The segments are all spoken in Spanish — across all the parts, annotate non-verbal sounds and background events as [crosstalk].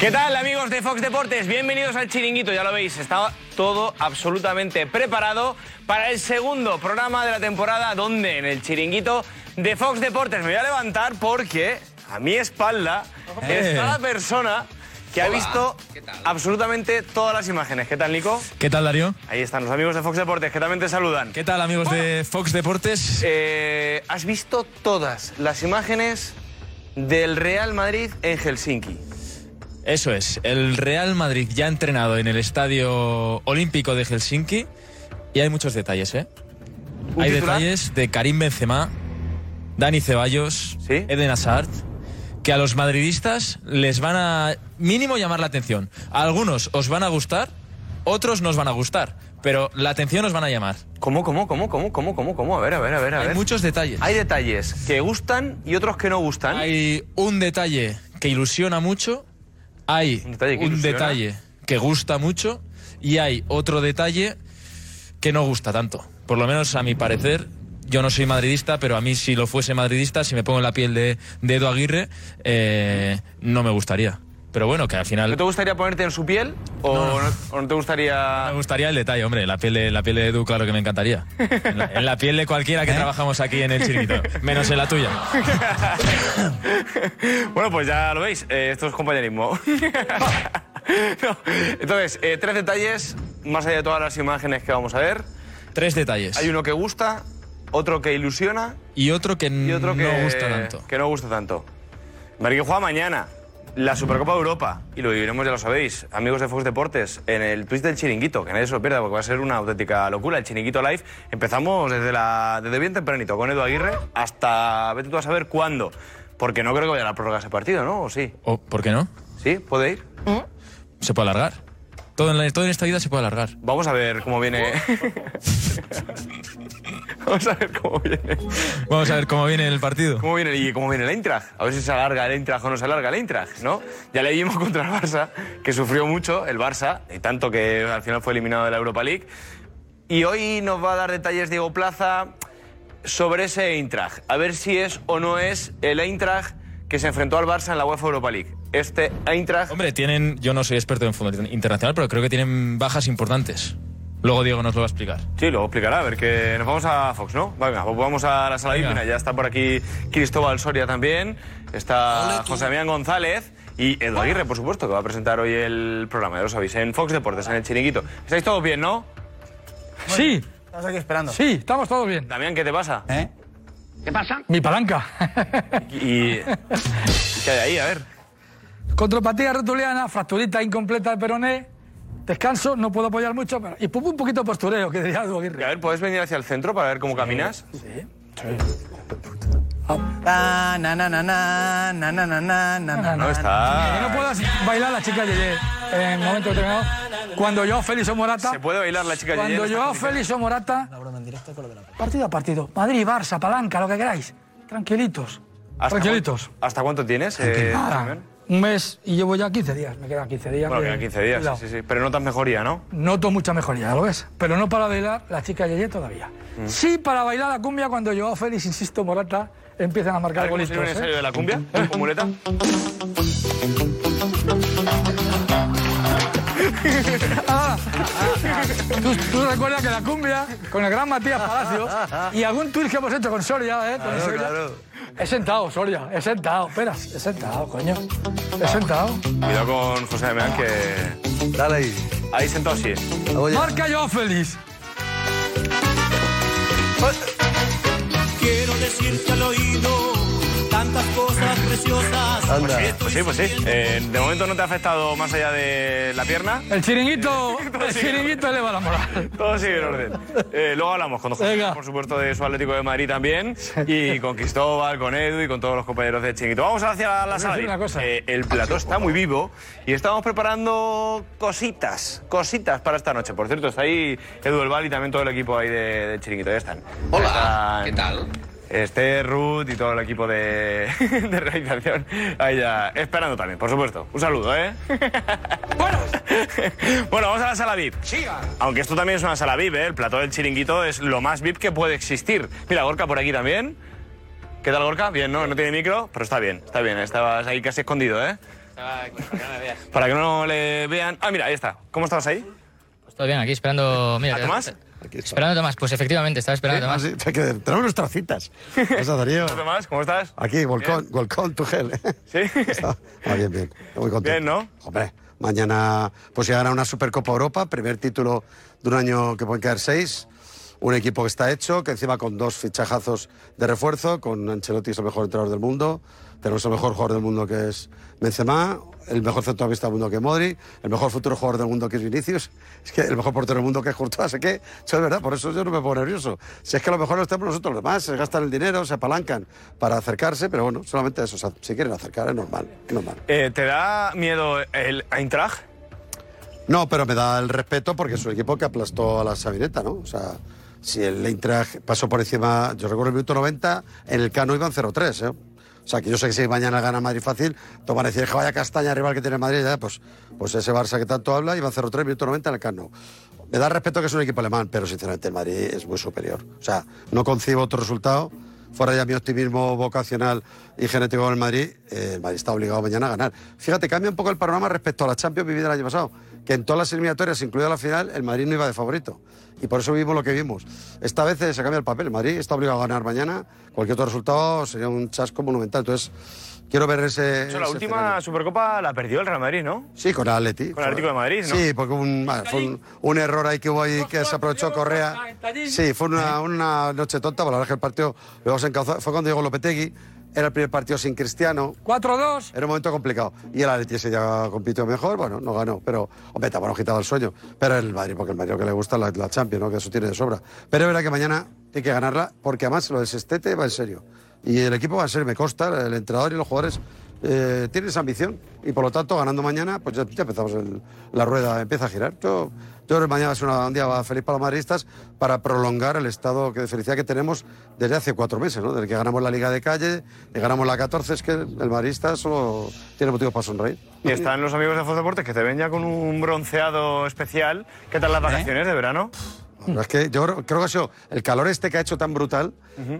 ¿Qué tal amigos de Fox Deportes? Bienvenidos al Chiringuito, ya lo veis, está todo absolutamente preparado para el segundo programa de la temporada donde en el Chiringuito de Fox Deportes me voy a levantar porque a mi espalda está la persona que ha visto absolutamente todas las imágenes. ¿Qué tal Nico? ¿Qué tal, Darío? Ahí están los amigos de Fox Deportes que también te saludan. ¿Qué tal, amigos de Fox Deportes? Eh, has visto todas las imágenes del Real Madrid en Helsinki. Eso es, el Real Madrid ya ha entrenado en el Estadio Olímpico de Helsinki y hay muchos detalles, ¿eh? ¿Un Hay titular? detalles de Karim Benzema, Dani Ceballos, ¿Sí? Eden Hazard, que a los madridistas les van a mínimo llamar la atención. A algunos os van a gustar, otros nos van a gustar, pero la atención os van a llamar. ¿Cómo, cómo, cómo, cómo, cómo, cómo, cómo? A ver, a ver, a ver, a Hay ver. muchos detalles. Hay detalles que gustan y otros que no gustan. Hay un detalle que ilusiona mucho, hay Un detalle que un detalle que gusta mucho y hay otro detalle que no gusta tanto. Por lo menos a mi parecer, yo no soy madridista, pero a mí si lo fuese madridista, si me pongo en la piel de, de Edu Aguirre, eh, no me gustaría. Pero bueno, que al ¿No final te gustaría ponerte en su piel o No, no, no. o no te gustaría...? me gustaría el detalle, hombre. La piel de, la piel de Edu, claro que me encantaría. En la, en la piel de cualquiera que ¿Eh? trabajamos aquí en el chiringuito, menos en la tuya. [laughs] bueno, pues ya lo veis, eh, esto es compañerismo. [laughs] No, Entonces, eh, tres detalles, más allá de todas las imágenes que vamos a ver. Tres detalles. Hay uno que gusta, otro que ilusiona Y otro que, y otro que no gusta tanto. Que no gusta tanto. Madrid que juega mañana la Supercopa de Europa y lo viviremos, ya lo sabéis, amigos de Fox Deportes, en el Twitch del Chiringuito, que nadie se lo pierda porque va a ser una auténtica locura. El Chiringuito Live empezamos desde, la, desde bien tempranito con Edu Aguirre hasta vete tú a saber cuándo. Porque no creo que vaya a la prórroga ese partido, ¿no? ¿O sí? ¿O ¿Por qué no? ¿Sí? ¿Puede ir? Se puede alargar. Todo en, la- todo en esta vida se puede alargar. Vamos a ver cómo viene. [laughs] Vamos a ver cómo viene. Vamos a ver cómo viene el partido. ¿Cómo viene, y cómo viene el Eintracht? A ver si se alarga el Eintracht o no se alarga el Eintracht, ¿no? Ya le vimos [laughs] contra el Barça, que sufrió mucho el Barça, y tanto que al final fue eliminado de la Europa League. Y hoy nos va a dar detalles Diego Plaza sobre ese Eintracht. A ver si es o no es el Eintracht que se enfrentó al Barça en la UEFA Europa League. Este Eintracht... Hombre, tienen. Yo no soy experto en fútbol internacional, pero creo que tienen bajas importantes. Luego Diego nos lo va a explicar. Sí, luego explicará, a ver que nos vamos a Fox, ¿no? Venga, pues vamos a la sala Venga. hípina, ya está por aquí Cristóbal Soria también, está José Damián González y Edu Aguirre, por supuesto, que va a presentar hoy el programa, ya lo sabéis, en Fox Deportes, en el Chiringuito. ¿Estáis todos bien, no? Sí, Estamos aquí esperando. sí, estamos todos bien. Damián, ¿qué te pasa? ¿Eh? Mi palanca. ¿Y qué hay ahí? A ver. Contropatía rotuliana, fracturita incompleta del peroné. Descanso, no puedo apoyar mucho, pero. Y un poquito de postureo, que diría Edu A ver, ¿puedes venir hacia el centro para ver cómo caminas? Na, na, na, na, na, na, na, na, na, na, na, No, Que está... no puedas bailar la chica Yeye en momento determinado. Cuando yo, Félix o Morata. ¿Se puede bailar la chica Cuando Yeye? yo, Félix o Morata. Partido a partido. Madrid, Barça, palanca, lo que queráis. Tranquilitos. ¿Hasta Tranquilitos. ¿Hasta cuánto tienes, eh, un mes y llevo ya 15 días. Me quedan 15 días. Bueno, que- quedan 15 días, cuidado. sí, sí, sí. Pero notas mejoría, ¿no? Noto mucha mejoría, ¿lo ves? Pero no para bailar la chica Yeye todavía. Mm. Sí para bailar la cumbia cuando yo, Félix, insisto, Morata, empiezan a marcar ver cómo ¿eh? serio de la cumbia, con muleta. Ah, ¿Tú, tú recuerdas que la cumbia, con el gran Matías Palacio, y algún tuit que hemos hecho con Soria, ¿eh? Con Soria, He sentado, Soria, he sentado. Espera, he sentado, coño. He sentado. Cuidado con José Damián, que... Dale ahí. Ahí sentado sí. Marca yo, Félix. Quiero decirte al oído tantas cosas preciosas. Pues sí, pues sí, pues sí. Eh, de momento no te ha afectado más allá de la pierna. El chiringuito, [laughs] el chiringuito eleva la moral. Todo sigue en orden. Eh, luego hablamos con José, Venga. por supuesto, de su Atlético de Madrid también. Y con Cristóbal, con Edu y con todos los compañeros de Chiringuito. Vamos hacia la sala. una cosa. Eh, el plató está muy vivo y estamos preparando cositas, cositas para esta noche. Por cierto, está ahí Edu El Val y también todo el equipo ahí de, de Chiringuito. Ya están. Hola, Están ¿qué tal? Esther, Ruth y todo el equipo de, [laughs] de realización ahí ya esperando también, por supuesto. Un saludo, ¿eh? [laughs] [laughs] bueno, vamos a la sala VIP. Aunque esto también es una sala VIP, ¿eh? El plató del chiringuito es lo más VIP que puede existir. Mira, Gorka por aquí también. ¿Qué tal, Gorka? Bien, ¿no? No tiene micro, pero está bien, está bien. Estabas ahí casi escondido, ¿eh? Para que no le vean. Ah, mira, ahí está. ¿Cómo estabas ahí? Pues todo bien, aquí esperando. Mira, ¿A Tomás? Esperando a Tomás, pues efectivamente, estaba esperando a Ah, Tomás. sí, tenemos nuestras citas. Darío. [laughs] ¿Cómo estás? Aquí, Volcón, Volcón, tu gel. ¿Sí? [laughs] Ah, bien, bien. Muy contento. Bien, ¿no? Hombre, mañana pues llegará una Supercopa Europa, primer título de un año que pueden quedar seis. Un equipo que está hecho, que encima con dos fichajazos de refuerzo, con Ancelotti es el mejor entrenador del mundo, tenemos el mejor jugador del mundo que es Benzema, el mejor centrocampista del mundo que Modri, el mejor futuro jugador del mundo que es Vinicius, es que el mejor portero del mundo que es Courtois, así que eso es verdad, por eso yo no me pongo nervioso. Si es que a lo mejor lo estamos nosotros los demás, se gastan el dinero, se apalancan para acercarse, pero bueno, solamente eso, o sea, si quieren acercar es normal, es normal. Eh, ¿Te da miedo el Eintracht? No, pero me da el respeto porque es un equipo que aplastó a la Sabineta, ¿no? O sea, si el Eintracht pasó por encima, yo recuerdo el minuto 90, en el Cano iban 0-3, ¿eh? O sea, que yo sé que si mañana gana Madrid fácil, te van a decir vaya castaña rival que tiene Madrid, ya, pues, pues ese Barça que tanto habla iba 0-3, minuto 90 en el Cano. Me da respeto que es un equipo alemán, pero sinceramente el Madrid es muy superior. O sea, no concibo otro resultado. Fuera ya mi optimismo vocacional y genético con el Madrid, eh, Madrid está obligado mañana a ganar. Fíjate, cambia un poco el panorama respecto a la Champions vivida el año pasado, que en todas las eliminatorias, incluida la final, el Madrid no iba de favorito. Y por eso vimos lo que vimos. Esta vez se cambia el papel. El Madrid está obligado a ganar mañana. Cualquier otro resultado sería un chasco monumental. Entonces, quiero ver ese. Hecho, la ese última escenario. Supercopa la perdió el Real Madrid, ¿no? Sí, con el Atleti. Con el Atlético de Madrid, ¿no? Sí, porque un, bueno, fue un, un error ahí que hubo ahí que se aprovechó Correa. Sí, fue una, una noche tonta, pero la verdad es que el partido luego se encauzó. Fue cuando llegó Lopetegui, era el primer partido sin Cristiano. 4-2. Era un momento complicado. Y el Atleti ese ya compitió mejor, bueno, no ganó, pero, hombre, te bueno, quitado el sueño. Pero el Madrid, porque el Madrid lo que le gusta la, la Champions, ¿no? Que eso tiene de sobra. Pero es verdad que mañana hay que ganarla, porque además lo del Sestete va en serio. Y el equipo va en serio, me consta, el entrenador y los jugadores eh, tienen esa ambición. Y por lo tanto, ganando mañana, pues ya, ya empezamos el- la rueda, empieza a girar. Yo, yo creo que mañana va a ser una- un día feliz para los madridistas para prolongar el estado de felicidad que tenemos desde hace cuatro meses, ¿no? Desde que ganamos la Liga de Calle, que ganamos la 14, es que el madridista solo tiene motivos para sonreír. Y están los amigos de Fox Deportes que te ven ya con un bronceado especial. ¿Qué tal las ¿Eh? vacaciones de verano? Es que yo creo, que ha sido el calor este que ha hecho tan brutal,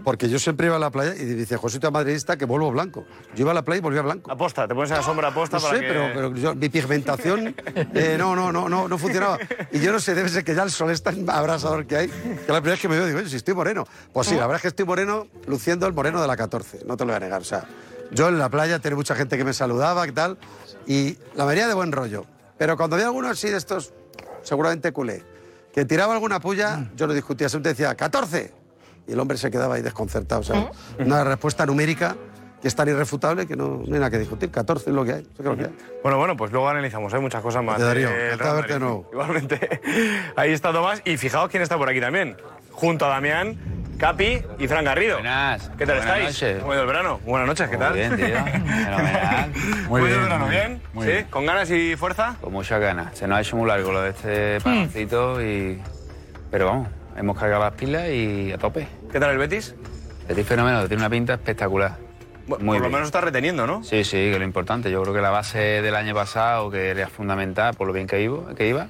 porque yo siempre iba a la playa y dice, José, tú madridista que vuelvo blanco. Yo iba a la playa y volvía blanco. Aposta, te pones en la sombra aposta No para sé, que... pero, pero yo- mi pigmentación [laughs] eh, no, no, no, no, no funcionaba. Y yo no sé, debe ser que ya el sol es tan abrasador que hay, que la primera vez que me veo digo, "Oye, si estoy moreno. Pues sí, la verdad es que estoy moreno, luciendo el moreno de la 14, no te lo voy a negar. O sea, yo en la playa tenía mucha gente que me saludaba y tal, y la mayoría de buen rollo. Pero cuando había alguno así de estos, seguramente culé, que tiraba alguna puya, yo no discutía, siempre decía, 14. Y el hombre se quedaba ahí desconcertado. O sea, una respuesta numérica que es tan irrefutable que no, no hay nada que discutir. 14 es lo que hay. es lo que hay. Bueno, bueno, pues luego analizamos, hay muchas cosas más. Darío. nuevo. [laughs] Igualmente. Ahí está Tomás. Y fijaos quién está por aquí también. Junto a Damián, Capi y Fran Garrido. Buenas. ¿Qué tal Buenas estáis? noches. ¿Cómo ha ido el verano? Buenas noches, ¿qué Muy tal? bien, tío. [laughs] Fenomenal. ¿Cómo ha ido el verano? ¿Bien? Muy ¿Sí? bien. ¿Con ganas y fuerza? Con muchas ganas. Se nos ha hecho muy largo lo de este paroncito y... Pero vamos, hemos cargado las pilas y a tope. ¿Qué tal el Betis? Betis fenómeno, tiene una pinta espectacular. Bueno, Muy por lo bien. menos está reteniendo, ¿no? Sí, sí, que es lo importante. Yo creo que la base del año pasado, que era fundamental por lo bien que iba, que iba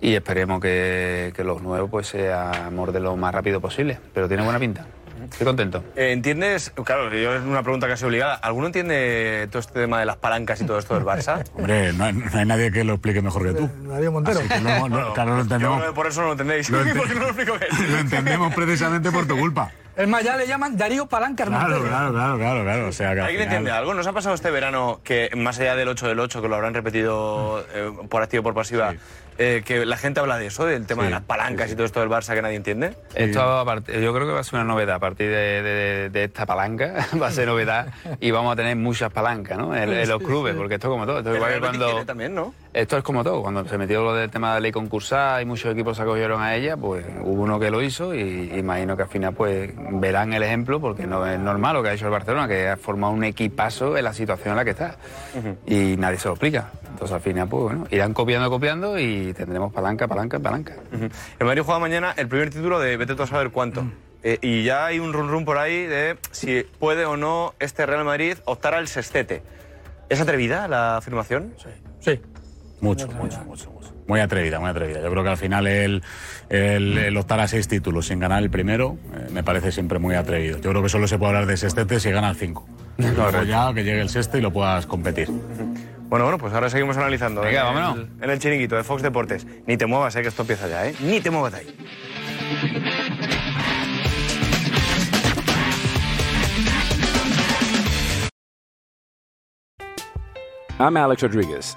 y esperemos que, que los nuevos pues seamos de lo más rápido posible. Pero tiene buena pinta. Estoy contento. Eh, ¿Entiendes? Claro, yo es una pregunta casi obligada. ¿Alguno entiende todo este tema de las palancas y todo esto del Barça? [laughs] Hombre, no hay, no hay nadie que lo explique mejor que tú. Darío Montero. Así que no, no, [laughs] claro, lo entendemos. por eso no lo entendéis. Lo [laughs] ente- Porque no lo explico bien. Lo entendemos precisamente por tu culpa. Es más, ya le llaman Darío Palanca Claro, claro, claro, claro, claro. O sea, que al ¿Alguien final- entiende algo? ¿Nos ha pasado este verano que, más allá del 8 del 8, que lo habrán repetido eh, por activa y por pasiva, eh, que la gente habla de eso, del tema de las palancas y todo esto del Barça que nadie entiende? Esto a part- yo creo que va a ser una novedad a partir de, de- de esta palanca, [laughs] va a ser novedad y vamos a tener muchas palancas ¿no? en, en los clubes, porque esto es como todo. Esto, igual que cuando, también, ¿no? Esto es como todo, cuando se metió lo del tema de la ley concursal y muchos equipos se acogieron a ella, pues hubo uno que lo hizo y imagino que al final pues verán el ejemplo porque no es normal lo que ha hecho el Barcelona, que ha formado un equipazo en la situación en la que está y nadie se lo explica. Entonces al final pues bueno, irán copiando, copiando y tendremos palanca, palanca, palanca. El Madrid juega mañana el primer título de vete tú a saber cuánto. Mm. Eh, y ya hay un run run por ahí de si puede o no este Real Madrid optar al sextete. ¿Es atrevida la afirmación? Sí. Sí. Mucho, mucho, mucho, mucho. Muy atrevida, muy atrevida. Yo creo que al final el, el, el optar a seis títulos sin ganar el primero eh, me parece siempre muy atrevido. Yo creo que solo se puede hablar de sextete si gana el cinco. [laughs] Luego ya que llegue el sexto y lo puedas competir. [laughs] Bueno, bueno, pues ahora seguimos analizando. Venga, en vámonos. El, en el chiringuito de Fox Deportes. Ni te muevas, eh, que esto empieza ya, ¿eh? Ni te muevas de ahí. I'm Alex Rodriguez.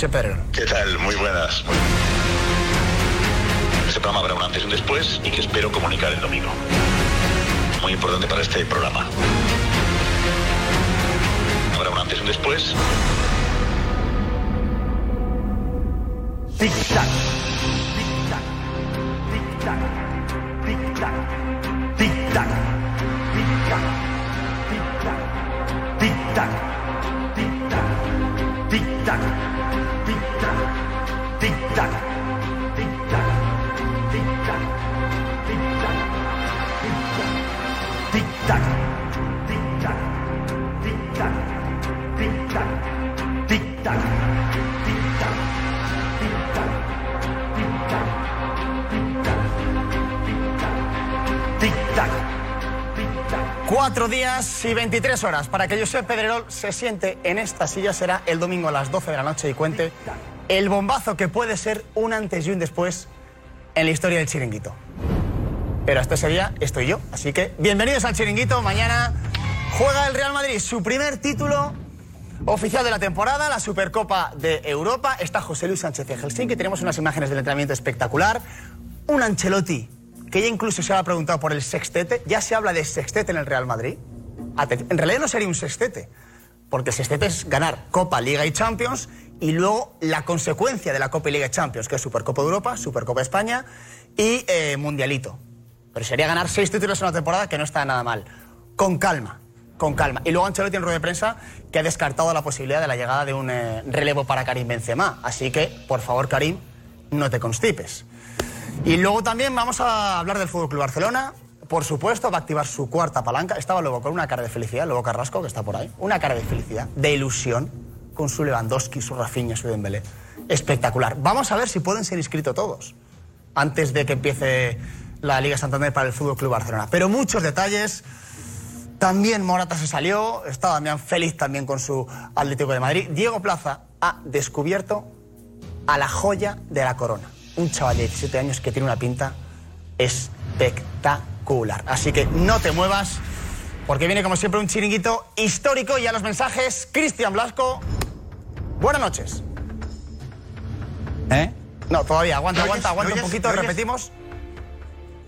¿Qué tal? Muy buenas. Muy- Este programa habrá un antes y un después y que espero comunicar el domingo. Muy importante para este programa. Habrá un antes y un después. Tic-tac. Tic-tac. Tic-tac. Tic-tac. Tic-tac. Tic-tac. Tic-tac. Tic-tac. Tic-tac. Tic-tac. Tic-tac. Tic-tac. Tic-tac. Tic-tac. Tic-tac. Tic-tac. Tic-tac. Tic-tac. Tic-tac. Tic-tac. Tic-tac. Tic-tac. Cuatro días y 23 horas para que Josep Pedrerol se siente en esta silla será el domingo a las 12 de la noche y cuente el bombazo que puede ser un antes y un después en la historia del chiringuito. Pero hasta ese día estoy yo, así que bienvenidos al chiringuito. Mañana juega el Real Madrid su primer título oficial de la temporada, la Supercopa de Europa. Está José Luis Sánchez de Helsinki, tenemos unas imágenes del entrenamiento espectacular. Un Ancelotti que ya incluso se ha preguntado por el sextete. Ya se habla de sextete en el Real Madrid. En realidad no sería un sextete, porque el sextete es ganar Copa, Liga y Champions y luego la consecuencia de la Copa y Liga Champions, que es Supercopa de Europa, Supercopa de España y eh, Mundialito. Pero sería ganar seis títulos en una temporada que no está nada mal. Con calma, con calma. Y luego Ancelotti en rueda de prensa que ha descartado la posibilidad de la llegada de un eh, relevo para Karim Benzema. Así que, por favor, Karim, no te constipes. Y luego también vamos a hablar del Fútbol Club Barcelona. Por supuesto, va a activar su cuarta palanca. Estaba luego con una cara de felicidad, luego Carrasco, que está por ahí. Una cara de felicidad, de ilusión, con su Lewandowski, su Rafinha, su Dembélé. Espectacular. Vamos a ver si pueden ser inscritos todos antes de que empiece la Liga Santander para el Fútbol Club Barcelona. Pero muchos detalles. También Morata se salió, está Damián Félix también con su Atlético de Madrid. Diego Plaza ha descubierto a la joya de la corona. Un chaval de 17 años que tiene una pinta espectacular. Así que no te muevas, porque viene como siempre un chiringuito histórico y a los mensajes, Cristian Blasco. Buenas noches. ¿Eh? No, todavía, aguanta, aguanta, aguanta ¿Me un poquito, repetimos.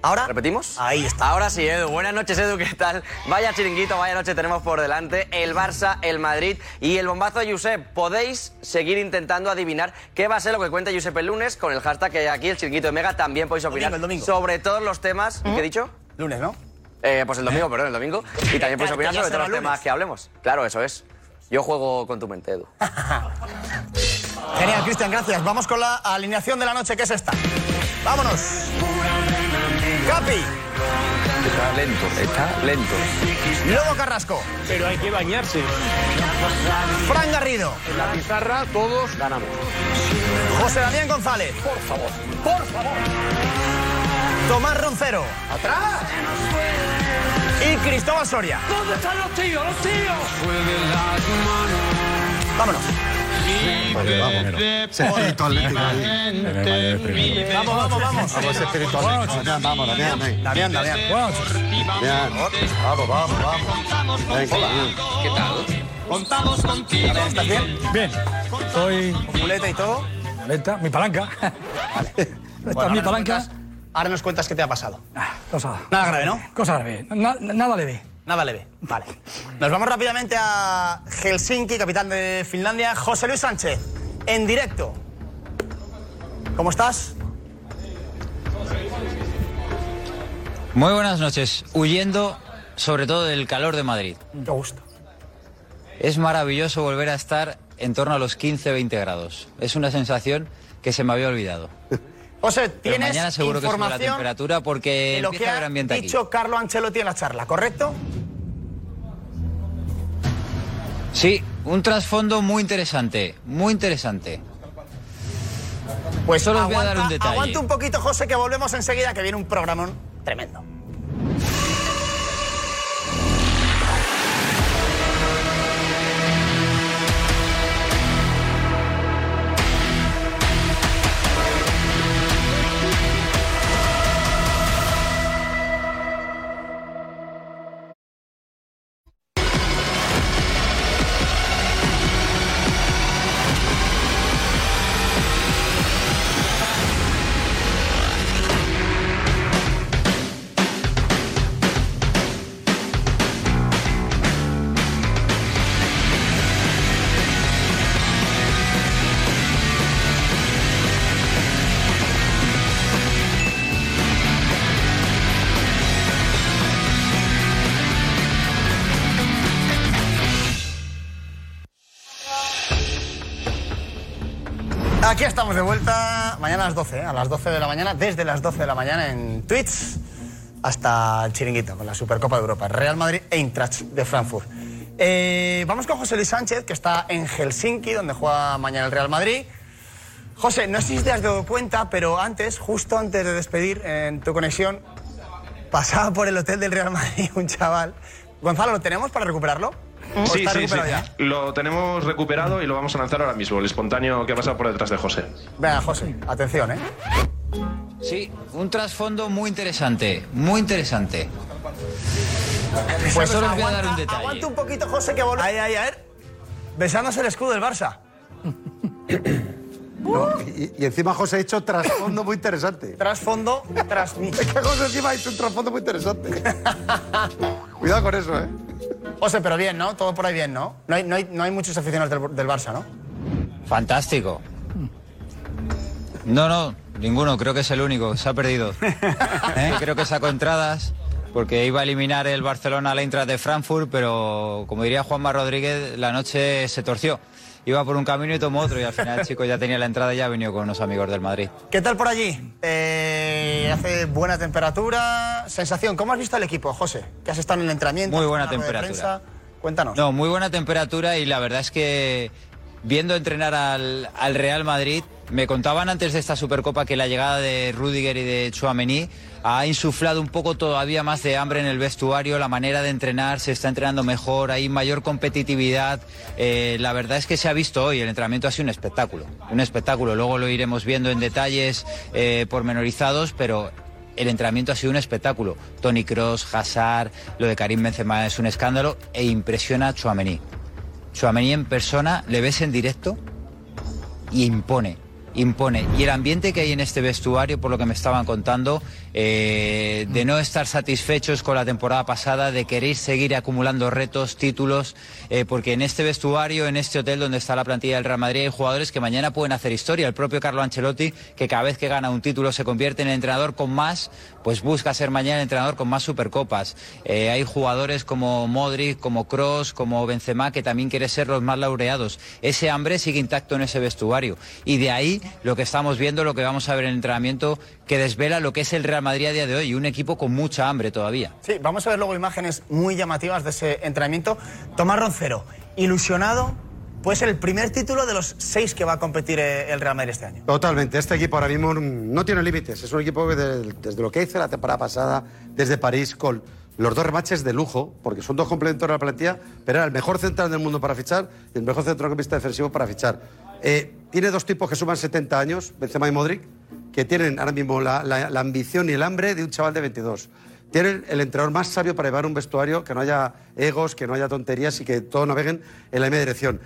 ¿Ahora? ¿Repetimos? Ahí está. Ahora sí, Edu. Buenas noches, Edu. ¿Qué tal? Vaya chiringuito, vaya noche tenemos por delante. El Barça, el Madrid y el bombazo de Josep. Podéis seguir intentando adivinar qué va a ser lo que cuenta Josep el lunes con el hashtag que hay aquí, el chiringuito de Mega. También podéis opinar Domingo, el domingo. sobre todos los temas. ¿Qué he dicho? Lunes, ¿no? Eh, pues el domingo, perdón, el domingo. Y también podéis Claro, opinar sobre todos los temas que hablemos. Claro, eso es. Yo juego con tu mente, Edu. [laughs] Genial, Cristian, gracias. Vamos con la alineación de la noche, que es esta. Vámonos. Capi. Está lento, está lento. Lobo Carrasco. Pero hay que bañarse. Fran Garrido. En la pizarra todos ganamos. José Damián González. Por favor. Por favor. Tomás Roncero. Atrás. Y Cristóbal Soria. ¿Dónde están los tíos? ¡Los tíos! Vámonos. Ese espíritu atlético ahí. Vamos, vamos, vamos. Vamos, ese espíritu atlético. Damián, vamos, Damián. Damián, Damián. Damián. Vamos, vamos, vamos. ¿Qué tal? Contamos contigo. ¿Estás bien? Bien. Estoy. Con muleta y todo. Muleta, mi palanca. [laughs] Esta es mi nos palanca. Ahora nos cuentas qué te ha pasado. Cosa, Nada grave, ¿no? cosa grave. Na- nada leve. Nada leve. Vale. Nos vamos rápidamente a Helsinki, capital de Finlandia. José Luis Sánchez, en directo. ¿Cómo estás? Muy buenas noches. Huyendo sobre todo del calor de Madrid. Qué gusto. Es maravilloso volver a estar en torno a los 15-20 grados. Es una sensación que se me había olvidado. José, Pero tienes mañana seguro que sube la temperatura porque de lo empieza que a ha ambiente aquí. dicho Carlo Ancelotti en la charla, ¿correcto? Sí, un trasfondo muy interesante, muy interesante. Pues Solo os voy a dar un detalle. aguanta un poquito, José, que volvemos enseguida, que viene un programón tremendo. De vuelta, mañana a las 12, ¿eh? a las 12 de la mañana, desde las 12 de la mañana en Twitch hasta el chiringuito con la Supercopa de Europa, Real Madrid Eintracht de Frankfurt. Eh, vamos con José Luis Sánchez, que está en Helsinki, donde juega mañana el Real Madrid. José, no sé si te has dado cuenta, pero antes, justo antes de despedir en tu conexión, pasaba por el hotel del Real Madrid un chaval. Gonzalo, ¿lo tenemos para recuperarlo? ¿O Sí, está sí, sí. ya? Lo tenemos recuperado y lo vamos a lanzar ahora mismo, el espontáneo que ha pasado por detrás de José. Venga, José, atención, ¿eh? Sí, un trasfondo muy interesante, muy interesante. Pues solo os voy a dar un detalle. aguanta un poquito, José, que volvemos. Ahí, ahí, a ver. Besándose el escudo del Barça. [laughs] No, y, y encima José ha hecho trasfondo muy interesante. Trasfondo, tras mí. Es que José encima ha hecho un trasfondo muy interesante. [laughs] Cuidado con eso, ¿eh? José, pero bien, ¿no? Todo por ahí bien, ¿no? No hay, no hay, no hay muchos aficionados del, del Barça, ¿no? Fantástico. No, no, ninguno, creo que es el único, se ha perdido. [laughs] ¿Eh? Creo que sacó entradas porque iba a eliminar el Barcelona a la Eintracht de Frankfurt, pero como diría Juanma Rodríguez, la noche se torció. Iba por un camino y tomó otro y al final el chico ya tenía la entrada y ya ha venido con unos amigos del Madrid. ¿Qué tal por allí? Eh, hace buena temperatura. Sensación, ¿cómo has visto al equipo, José? Que has estado en el entrenamiento. Muy buena temperatura. Cuéntanos. No, muy buena temperatura y la verdad es que viendo entrenar al, al Real Madrid, me contaban antes de esta Supercopa que la llegada de Rudiger y de Chouameni ha insuflado un poco todavía más de hambre en el vestuario, la manera de entrenar, se está entrenando mejor, hay mayor competitividad. Eh, la verdad es que se ha visto hoy, el entrenamiento ha sido un espectáculo, un espectáculo. Luego lo iremos viendo en detalles eh, pormenorizados, pero el entrenamiento ha sido un espectáculo. Tony Cross, Hazard, lo de Karim Benzema es un escándalo e impresiona a Chouameni. Chouameni en persona, le ves en directo y impone, impone. Y el ambiente que hay en este vestuario, por lo que me estaban contando, eh, de no estar satisfechos con la temporada pasada, de querer seguir acumulando retos, títulos, eh, porque en este vestuario, en este hotel donde está la plantilla del Real Madrid, hay jugadores que mañana pueden hacer historia. El propio Carlo Ancelotti, que cada vez que gana un título se convierte en el entrenador con más, pues busca ser mañana el entrenador con más supercopas. Eh, hay jugadores como Modric, como Cross, como Benzema, que también quieren ser los más laureados. Ese hambre sigue intacto en ese vestuario. Y de ahí lo que estamos viendo, lo que vamos a ver en el entrenamiento, que desvela lo que es el Real Madrid a día de hoy, un equipo con mucha hambre todavía. Sí, vamos a ver luego imágenes muy llamativas de ese entrenamiento. Tomás Roncero, ilusionado, puede ser el primer título de los seis que va a competir eh, el Real Madrid este año. Totalmente. Este equipo ahora mismo no tiene límites. Es un equipo que de- desde lo que hice la temporada pasada, desde París, con los dos remaches de lujo, porque son dos complementarios de la plantilla, pero era el mejor central del mundo para fichar y el mejor centrocampista defensivo para fichar. Eh, tiene dos tipos que suman 70 años, Benzema y Modric, que tienen ahora mismo la, la- la ambición y el hambre de un chaval de 22. Tienen el entrenador más sabio para llevar un vestuario, que no haya egos, que no haya tonterías y que todos naveguen en la misma dirección.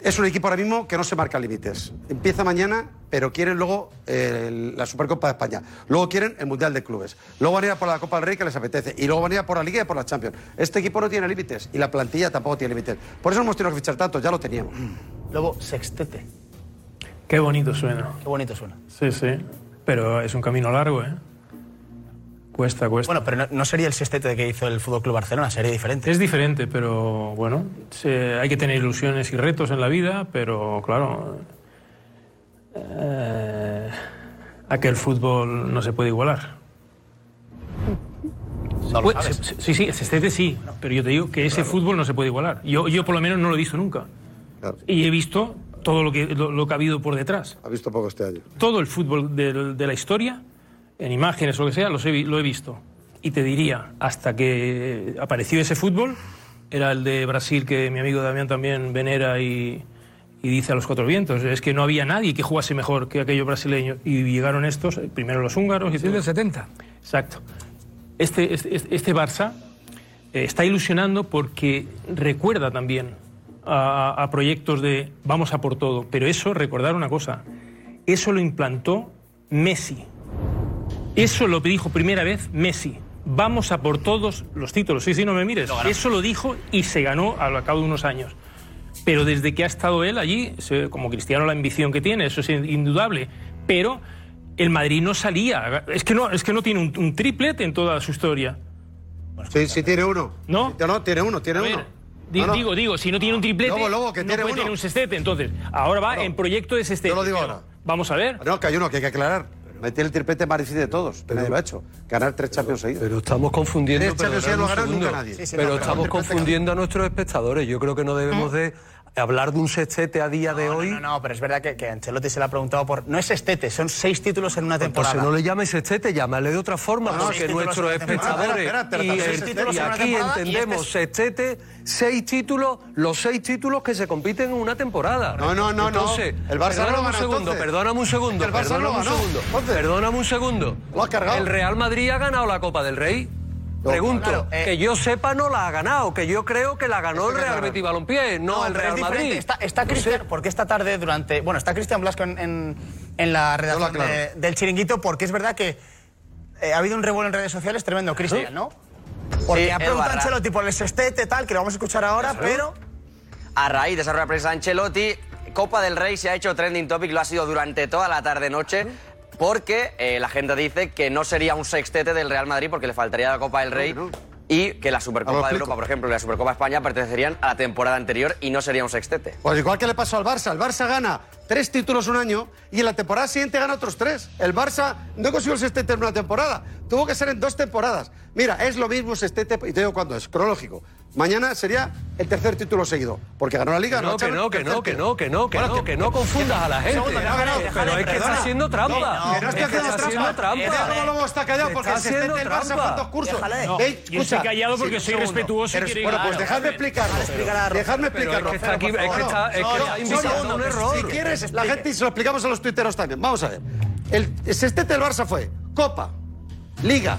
Es un equipo ahora mismo que no se marca límites. Empieza mañana, pero quieren luego eh, la Supercopa de España. Luego quieren el Mundial de Clubes. Luego van a ir a por la Copa del Rey que les apetece. Y luego van a ir a por la Liga y por la Champions. Este equipo no tiene límites y la plantilla tampoco tiene límites. Por eso no hemos tenido que fichar tanto, ya lo teníamos. Luego, sextete. Qué bonito suena. Qué bonito suena. Sí, sí. Pero es un camino largo, ¿eh? Cuesta, cuesta. Bueno, pero no, no sería el sextete que hizo el Fútbol Club Barcelona, sería diferente. Es diferente, pero bueno, se- hay que tener ilusiones y retos en la vida, pero claro, eh, aquel fútbol no se puede igualar. No lo Puede- sabes. se- se- sí, sí, este sí, pero yo te digo que ese fútbol no se puede igualar. Yo, yo por lo menos no lo he visto nunca. Y he visto todo lo que, lo, lo que ha habido por detrás. Ha visto poco este año. Todo el fútbol del- de, la historia, en imágenes o lo que sea, los he vi- lo he visto. Y te diría, hasta que apareció ese fútbol, era el de Brasil que mi amigo Damián también venera y, y dice a los cuatro vientos. Es que no había nadie que jugase mejor que aquellos brasileños. Y llegaron estos, primero los húngaros y Sí, del 70. Exacto. Este, este, este- este Barça eh, está ilusionando porque recuerda también a, a proyectos de vamos a por todo. Pero eso, recordar una cosa, eso lo implantó Messi. Eso lo dijo primera vez Messi. Vamos a por todos los títulos. Sí, sí, no me mires. Eso lo dijo y se ganó al cabo de unos años. Pero desde que ha estado él allí, como cristiano la ambición que tiene, eso es indudable. Pero el Madrid no salía. Es que no, es que no tiene un, un triplete en toda su historia. Sí, sí tiene uno. ¿No? No, tiene uno, tiene A ver, uno. Di- No, no. Digo, digo, si no tiene un triplete, Lobo, Lobo, que no tiene puede uno. tener un sextete. Entonces, ahora va en proyecto de sextete. Yo lo digo Pero ahora. Vamos a ver. No, que hay uno que hay que aclarar. Meter el triplete más difícil de todos. Nadie lo ha hecho. Ganar tres Champions seguidos. Pero estamos confundiendo. Tres Champions seguidos no un ha ganado nunca segundo. nadie. Sí, sí, pero no, pero estamos confundiendo a nuestros espectadores. Yo creo que no debemos de hablar de un sextete a día de hoy. no, no, pero es verdad que, que Ancelotti se le ha preguntado por... No es sextete, son seis títulos en una temporada. Entonces no le llames sextete, llámale de otra forma, No, porque nuestros espectadores y, y aquí y entendemos este sextete, seis títulos, los seis títulos que se compiten en una temporada. No, no, no, no. El Barça no lo perdóname un segundo, entonces. perdóname un segundo, El Barça perdóname no un segundo, perdóname un segundo. Lo has cargado. El Real Madrid ha ganado la Copa del Rey. No, Pregunto, claro, eh, que yo sepa no la ha ganado, que yo creo que la ganó el Real Betis Balompié, no, el pero Real es. Madrid. Está, está Cristian, porque esta tarde durante... Bueno, está Cristian Blasco en, en, en la redacción de- del Chiringuito, porque es verdad que eh, ha habido un revuelo en redes sociales tremendo, Cristian, ¿no? Porque Sí, ha preguntado Barra. Ancelotti por el sextete, tal, que lo vamos a escuchar ahora, pero... A raíz de esa rueda de prensa de Ancelotti, Copa del Rey se ha hecho trending topic, lo ha sido durante toda la tarde-noche, porque eh, la gente dice que no sería un sextete del Real Madrid porque le faltaría la Copa del Rey y que la Supercopa de. Europa, por ejemplo, y la Supercopa de España pertenecerían a la temporada anterior y no sería un sextete. Pues igual que le pasó al Barça. El Barça gana tres títulos un año y en la temporada siguiente gana otros tres. El Barça no consiguió el sextete en una temporada. Tuvo que ser en dos temporadas. Mira, es lo mismo sextete, y te digo cuándo es, cronológico. Mañana sería el tercer título seguido, porque ganó la Liga. No, que no, que no, que no, que no, que Bueno, no, que no confundas a la gente. Segundo, que no ha ganado. Pero es que está haciendo trampa. No, que no está haciendo trampa. Mira cómo está callado, porque el sextete haciendo del Barça trampa. fue en dos cursos. Yo estoy callado porque soy respetuoso y bueno, pues dejadme explicarlo. Dejadme es explicarlo. que está aquí- por es que está- invitando no, un error. Si quieres, la gente, y se lo explicamos a los tuiteros también. Vamos a ver. El sextete del Barça fue Copa, Liga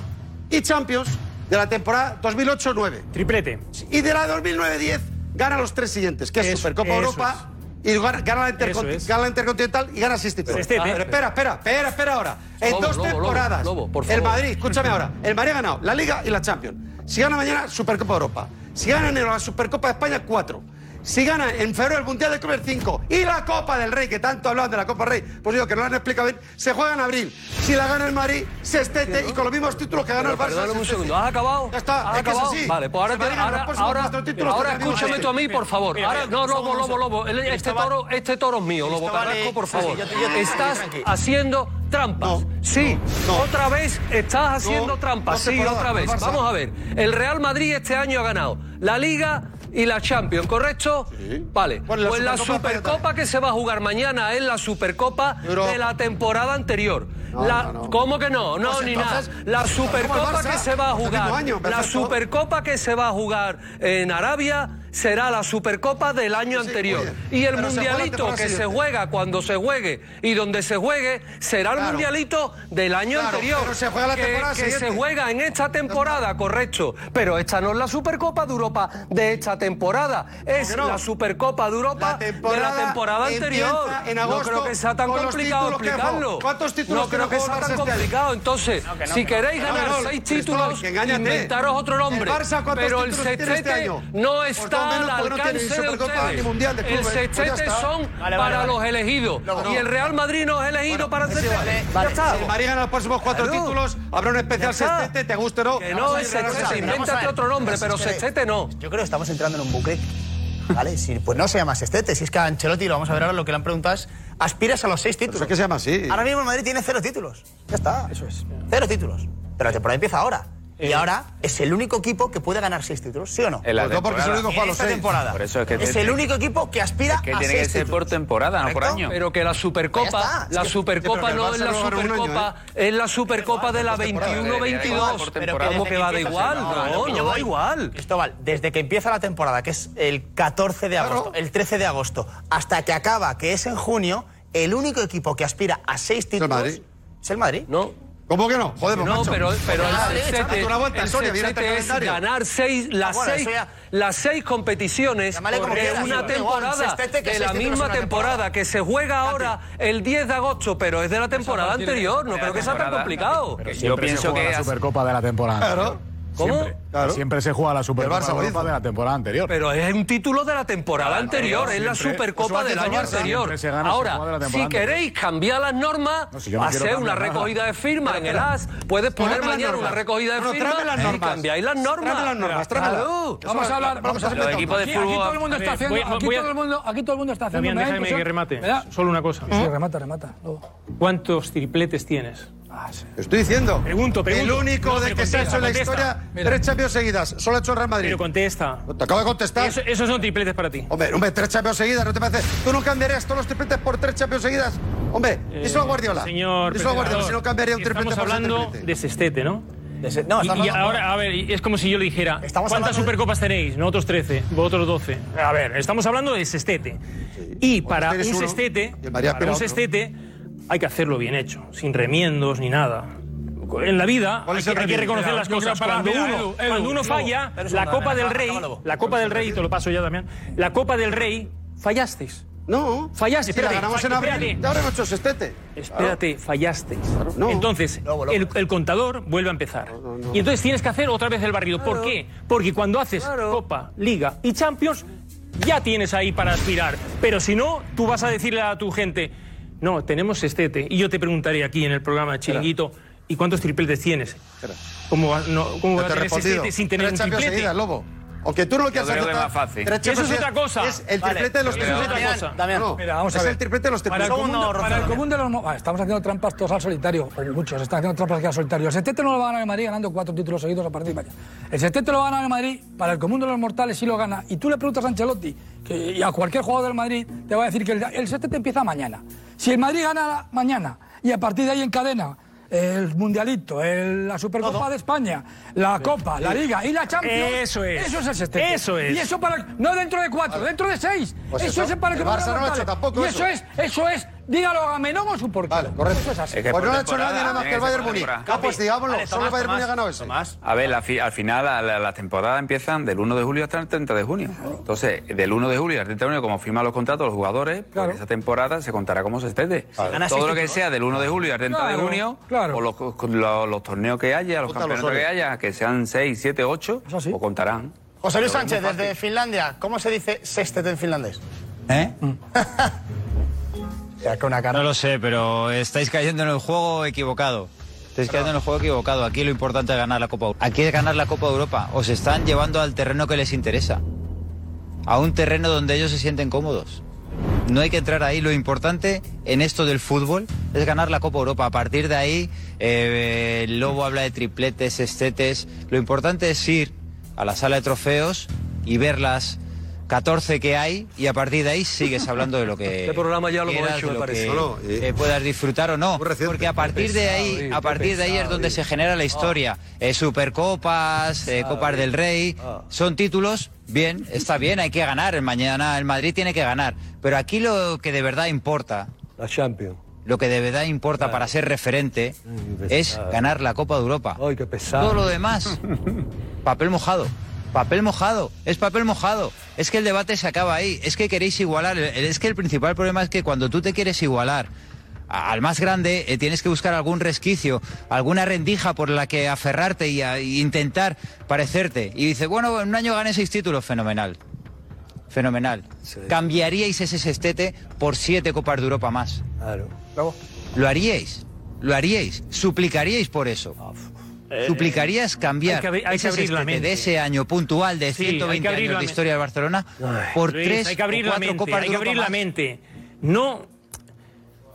y Champions de la temporada 2008-9. Triplete. Y de la 2009-10 gana los tres siguientes, que es Supercopa Europa y gana, la gana, la Intercontinental y gana seis títulos. Espera, espera, espera, espera ahora. En dos temporadas, el Madrid, escúchame ahora, el Madrid ha ganado la Liga y la Champions. Si gana mañana, Supercopa Europa. Si gana enero la Supercopa de España, cuatro si gana en febrero el Mundial del Club 5 y la Copa del Rey, que tanto hablan de la Copa del Rey, pues digo que no la han explicado bien, se juega en abril. Si la gana el Madrid, se estete y con los mismos títulos que ganó el Barça. Un segundo, ¿has acabado? Ya está, ¿Has es acabado? Que es así. Vale, pues ahora, te, ahora, ahora, ahora escúchame tú a mí, por favor. No, Lobo, Lobo, Lobo, este, este toro, es mío, Lobo Carrasco, por favor. Estás haciendo trampas. Sí, otra vez estás haciendo trampas. sí, otra vez. Vamos a ver. El Real Madrid este año ha ganado la Liga, y la Champions, ¿correcto? Sí. Vale. Pues la Supercopa, que se va a jugar mañana es la Supercopa de la temporada anterior. ¿Cómo que no? No, ni nada. La Supercopa que se va a jugar. La Supercopa que se va a jugar en Arabia será la Supercopa del año sí, anterior. Oye, y el Mundialito que siguiente. se juega cuando se juegue y donde se juegue será el claro, Mundialito del año claro, anterior. Pero se juega la temporada que, se juega en esta temporada, correcto. Pero esta no es la Supercopa de Europa de esta temporada. Es no? la Supercopa de Europa la de la temporada anterior. En no creo que sea tan complicado explicarlo. ¿Cuántos títulos No creo que, sea tan complicado. Entonces, no, no, si queréis ganar seis títulos, inventaros otro nombre. El Barça, pero el sextete este no está al porque no tiene Supercopa ni Mundial de Clubes. El pues sextete pues son vale, para vale. los elegidos. No, no. Y el Real Madrid no es elegido bueno, para el sextete. Si el Madrid gana los próximos cuatro claro. títulos, habrá un especial sextete, te guste o no. Que no, es sextete. Invéntate otro nombre, pero sextete no. Yo creo que estamos entrando en un bucle ¿vale? Si, pues no se llama Sestete, si es que a Ancelotti, lo vamos a ver ahora, lo que le han preguntado es, aspiras a los seis títulos. Pero es que se llama así. Ahora mismo Madrid tiene cero títulos. Ya está. Eso es. Cero títulos. Pero la temporada empieza ahora. Y ahora es el único equipo que puede ganar seis títulos, ¿sí o no? En la Sobre todo porque solo en esta temporada. Es, el único equipo que aspira es que a tiene seis que ser títulos. por temporada, por año. Pero que la Supercopa, la Supercopa no es la Supercopa, es la Supercopa de la 21-22. Pero ¿cómo que va da igual? No, va igual. Esto Cristóbal, desde que empieza la temporada, que es el 14 de agosto, el 13 de agosto, hasta que acaba, que es en junio, el único equipo que aspira a seis títulos el Madrid. ¿Es el Madrid? No. ¿Cómo que no? Joder, No, macho. pero, pero el sextete, el es ganar seis, las, bueno, seis, ya... las seis competiciones de una temporada, de la misma temporada, que se juega ahora el 10 de agosto, pero es de la temporada anterior. No creo que sea tan complicado. Yo pienso que es la Supercopa de la temporada. Claro. ¿Cómo? Siempre. Siempre se juega la Supercopa de, la temporada anterior. Pero es un título de la temporada anterior, es la Supercopa del año anterior. Ahora, si queréis cambiar las normas, hacer una recogida de firmas en el AS, puedes poner mañana una recogida de firmas y cambiáis las normas. Vamos a hablar, vamos a equipo de fútbol. Aquí todo el mundo está haciendo, aquí todo el mundo, aquí todo el mundo está haciendo. Déjame que remate. Solo una cosa. Sí, remata, remata. ¿Cuántos tripletes tienes? Ah, Estoy diciendo. Pregunto, pregunto. El único no, de que contesta, se ha hecho en la historia Mira. tres Champions seguidas. Solo ha hecho el Real Madrid. Pero contesta. Pues te acabo de contestar. Eso, esos son tripletes para ti. Hombre, hombre, tres Champions seguidas, ¿no te parece? ¿Tú no cambiarías todos los tripletes por tres Champions seguidas? Hombre, eh, eso a Guardiola. Señor. Eso a Guardiola, si no cambiaría un triplete Estamos por hablando triplete. de Sestete, ¿no? Se... No, y, y, ahora, a ver, es como si yo le dijera, estamos ¿cuántas supercopas tenéis? Nosotros 13, vosotros 12. A ver, estamos hablando de sestete. Sí. Y pues para este un sestete, para un sestete, hay que hacerlo bien hecho, sin remiendos ni nada. En la vida hay, que, reconocer las cosas. Cuando uno, falla, la Copa del Rey, la Copa del Rey, te lo paso ya también, la Copa del Rey, fallasteis. No. Fallaste. Si la ganamos Espérate, fallaste. No. Entonces, el, contador vuelve a empezar. Y entonces tienes que hacer otra vez el barrido. ¿Por qué? Porque cuando haces. Copa, Liga y Champions, ya tienes ahí para aspirar. Pero si no, tú vas a decirle a tu gente no, tenemos estete. Y yo te preguntaría aquí en el programa Chiringuito, ¿y cuántos tripletes tienes? ¿Cómo, va, no, cómo no vas a tener estete sin tener un triplete? Seguidas, Lobo. Aunque tú no lo que has. Eso es otra cosa. Es el triplete de los tres. Damián, mira, vamos a ver. Es el triplete de los tres. Para el común de los no. Ah, estamos haciendo trampas todos al solitario. Muchos están haciendo trampas aquí al solitario. El Setete no lo va a ganar en Madrid ganando cuatro títulos seguidos a partir de mañana. El Setete lo va a ganar en Madrid. Para el común de los mortales sí lo gana. Y tú le preguntas a Ancelotti que, y a cualquier jugador del Madrid te va a decir que el, el Setete empieza mañana. Si el Madrid gana mañana y a partir de ahí en cadena el Mundialito, la Supercopa de España, la Copa, la Liga y la Champions. Eso es. Eso es el existente. Eso es. Y eso para. No dentro de cuatro, dentro de seis. Pues eso, es para el que Barça no ha tampoco. Y eso es, eso es dígalo a Gamenón o su porqué. Vale, correcto. Eso es así. Es que Pues no lo ha hecho nadie nada más que el Bayern Múnich. Ah, pues digámoslo, Vale, solo el Tomás, Bayern Múnich ha ganado Tomás, ese. A ver, la fi- al final la, la- las temporadas empiezan del 1 de julio hasta el 30 de junio. Entonces, del 1 de julio al 30 de junio, como firman los contratos los jugadores, pues esa temporada se contará como sextete. Gana seis Todo lo que sea del 1 de julio al 30 de Claro, junio, claro. o los, con los- los torneos que haya, los campeonatos que haya, que sean 6, 7, 8, o contarán. José Luis Sánchez, desde Finlandia, ¿cómo se dice sextete en finlandés? ¿Eh? [laughs] No lo sé, pero estáis cayendo en el juego equivocado. Estáis cayendo en el juego equivocado. Aquí lo importante es ganar la Copa Europa. Aquí es ganar la Copa Europa. Os están llevando al terreno que les interesa. A un terreno donde ellos se sienten cómodos. No hay que entrar ahí. Lo importante en esto del fútbol es ganar la Copa Europa. A partir de ahí, eh, el Lobo habla de tripletes, estetes. Lo importante es ir a la sala de trofeos y ver las 14 que hay y a partir de ahí sigues hablando de lo que [laughs] Este programa ya lo hemos hecho, me parece. que, No, no, eh, puedas disfrutar o no. Porque a partir de ahí, a partir de ahí es donde Di. se genera la historia. Eh, Supercopas, eh, Copas del Rey, son títulos. Bien, está bien, hay que ganar. Mañana el Madrid tiene que ganar. Pero aquí lo que de verdad importa, La Champions. lo que de verdad importa para ser referente es ganar la Copa de Europa. Ay, qué pesado. Todo lo demás, [laughs] papel mojado. Papel mojado, es papel mojado. Es que el debate se acaba ahí. Es que queréis igualar. Es que el principal problema es que cuando tú te quieres igualar al más grande, eh, tienes que buscar algún resquicio, alguna rendija por la que aferrarte y, a- y intentar parecerte. Y dice, bueno, en un año gané seis títulos, fenomenal. Fenomenal. ¿Cambiaríais ese sextete por siete Copas de Europa más? Claro. ¿Lo haríais? ¿Lo haríais? ¿Suplicaríais por eso? ¿Suplicarías cambiar hay que hay ese la mente. de ese año puntual de Sí, hay que 120 abrir años la de historia del Barcelona por Luis, tres hay que abrir o la cuatro mente, Copas hay de que abrir la mente. No,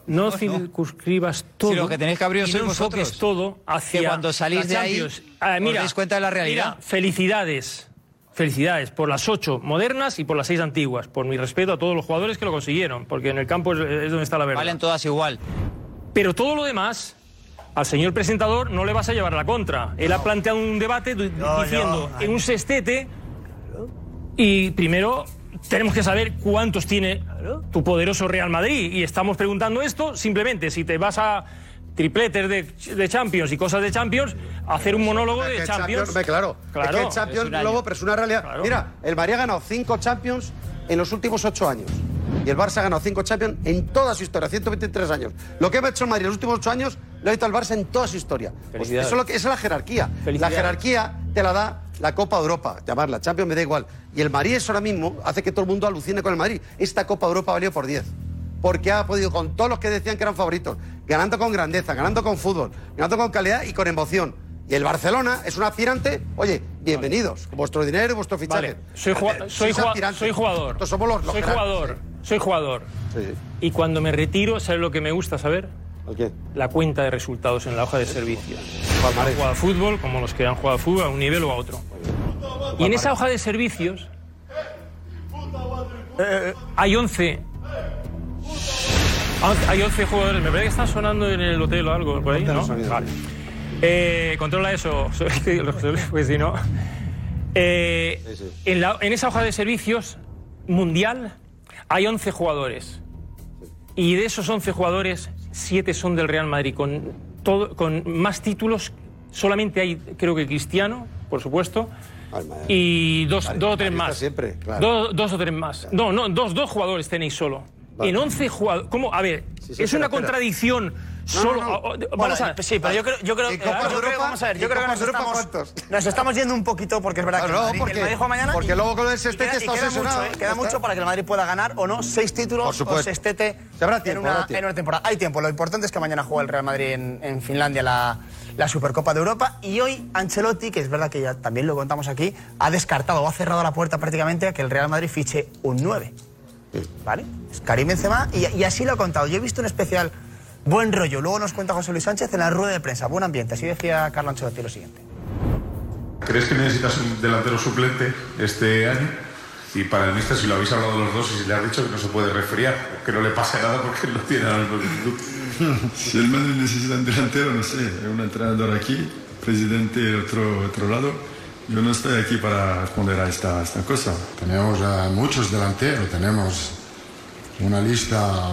no circunscribas todo. Si lo que tenéis que abrir y sois no vosotros. todo hacia Que cuando salís la de ahí. Ah, os mira, dais cuenta de la realidad. mira, felicidades. Felicidades por las ocho modernas y por las seis antiguas. Por mi respeto a todos los jugadores que lo consiguieron, porque en el campo es, es donde está la verdad. Valen todas igual. Pero todo lo demás, al señor presentador no le vas a llevar la contra. Él ha planteado un debate No, diciendo no. en un sextete y primero tenemos que saber cuántos tiene tu poderoso Real Madrid. Y estamos preguntando esto simplemente si te vas a tripletes de, de Champions y cosas de Champions, hacer un monólogo Es de que Champions. claro. Claro. Es que el Champions, Es luego, pero es una realidad. Claro. Mira, el Madrid ha ganado cinco Champions en los últimos ocho años. Y el Barça ha ganado cinco Champions en toda su historia, 123 años. Lo que ha hecho el Madrid en los últimos ocho años lo ha hecho el Barça en toda su historia. Pues eso es, lo que, esa es la jerarquía. La jerarquía te la da la Copa Europa, llamarla Champions me da igual. Y el Madrid eso ahora mismo hace que todo el mundo alucine con el Madrid. Esta Copa Europa valió por 10. Porque ha podido, con todos los que decían que eran favoritos, ganando con grandeza, ganando con fútbol, ganando con calidad y con emoción. Y el Barcelona es un aspirante, oye, bienvenidos, con vuestro dinero y vuestro fichaje. Vale, soy, Eh, soy, jugador. Nosotros somos los, los soy jugador. Soy jugador. Sí, sí. Y cuando me retiro, ¿sabes lo que me gusta saber? ¿El qué? La cuenta de resultados en la hoja de servicios. Palmarés. Han jugado a fútbol, como los que han jugado a fútbol, a un nivel o a otro. Y en esa hoja de servicios eh, hay 11. ah, Hay 11 jugadores. Me parece que están sonando en el hotel o algo por ahí, ¿no? Vale. Eh, controla eso, [laughs] pues si no. Eh, en, la- en esa hoja de servicios mundial hay 11 jugadores. Y de esos 11 jugadores, 7 son del Real Madrid, con, todo, con más títulos. Solamente hay, creo que Cristiano, por supuesto. Y dos, Madrid- dos o tres más. siempre, claro. dos, dos o tres más. No, no, dos, dos jugadores tenéis solo. Vale. En 11 jugadores. ¿Cómo? A ver, sí, es espera, una espera. Solo. no. o- o- Bueno, Vamos a. sí, pero yo creo, yo creo, vamos a ver, ¿Y yo creo que nos Europa estamos, cuántos? nos estamos yendo un poquito porque es verdad que no, el Madrid, porque- el Madrid juega mañana porque y- luego con el y sextete queda- y está queda mucho, eh, queda mucho para que el Madrid pueda ganar o no seis títulos Por supuesto. o sextete Se habrá en, tiempo, una, habrá tiempo. en una temporada. Hay tiempo, lo importante es que mañana juega el Real Madrid en, en Finlandia la, la Supercopa de Europa y hoy Ancelotti, que es verdad que ya también lo contamos aquí, ha descartado o ha cerrado la puerta prácticamente a que el Real Madrid fiche un 9. ¿Vale? Es Karim Benzema y, y así lo ha contado. Yo he visto un especial buen rollo. Luego nos cuenta José Luis Sánchez en la rueda de prensa. Buen ambiente. Así decía Carlo Ancelotti lo siguiente. ¿Crees que necesitas un delantero suplente este año? Y para el míster, si lo habéis hablado los dos y si le has dicho que no se puede resfriar, que no le pase nada porque él no tiene la misma actitud. Si el Madrid necesita un delantero, no sé, un entrenador aquí, presidente del otro, otro lado. Yo no estoy aquí para responder a esta, esta cosa. Tenemos eh, muchos delanteros, tenemos una lista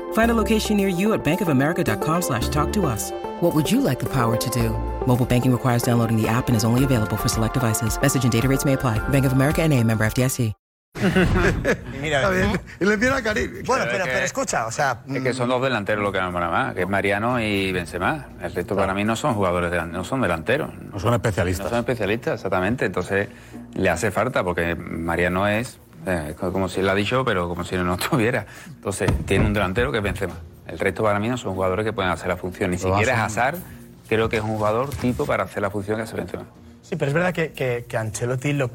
Find a location near you at bankofamerica.com slash talk to us. What would you like the power to do? Mobile banking requires downloading the app and is only available for select devices. Message and data rates may apply. Bank of America and a member FDIC. Mira, Y le viene a Karim. Bueno, pero, pero escucha, o sea, Es que son mm. dos delanteros lo que me mola más, que es Mariano y Benzema. El resto para mí no son jugadores, delan- no son delanteros. No son especialistas. No son especialistas, exactamente. Entonces le hace falta, porque Mariano es, eh, como si él ha dicho, pero como si no [laughs] estuviera. Entonces tiene un delantero que es Benzema. El resto para mí no son jugadores que pueden hacer la función. Ni Lo siquiera. Hazard creo que es un jugador tipo para hacer la función que hace Benzema. sí, pero es verdad que, que, que Ancelotti lo,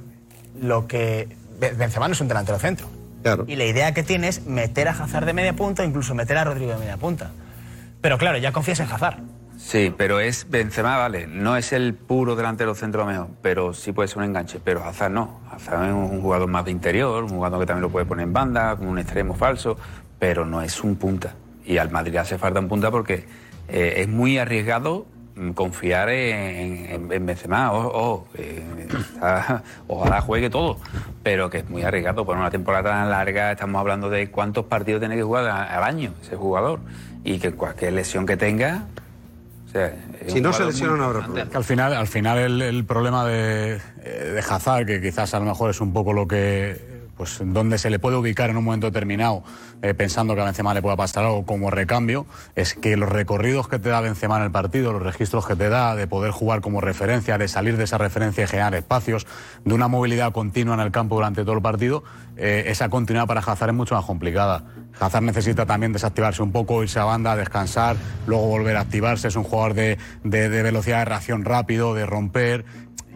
lo que... Be- Benzema no es un delantero centro. Claro. Y la idea que tiene es meter a Hazard de media punta incluso meter a Rodrigo de media punta. Pero claro, ya confías en Hazard. Sí, pero es Benzema, vale, no es el puro delantero centro mejor, pero sí puede ser un enganche, pero Hazard no. Hazard es un jugador más de interior, un jugador que también lo puede poner en banda, como un extremo falso, pero no es un punta. Y al Madrid hace falta un punta porque eh, es muy arriesgado mm, confiar en, en- en Benzema. Ojo, ojo, eh, ojalá juegue todo, pero que es muy arriesgado por una temporada tan larga. Estamos hablando de cuántos partidos tiene que jugar al año ese jugador y que cualquier lesión que tenga sea, Si no se jugador lesiona, muy no habrá importante. Que al final, al final el, el problema de, eh, de Hazard, que quizás a lo mejor es un poco lo que pues donde se le puede ubicar en un momento determinado, eh, pensando que a Benzema le pueda pasar algo como recambio, es que los recorridos que te da Benzema en el partido, los registros que te da de poder jugar como referencia, de salir de esa referencia y generar espacios, de una movilidad continua en el campo durante todo el partido, eh, esa continuidad para Hazard es mucho más complicada. Hazard necesita también desactivarse un poco, irse a banda, descansar, luego volver a activarse. Es un jugador de, de- de velocidad de reacción rápido, de romper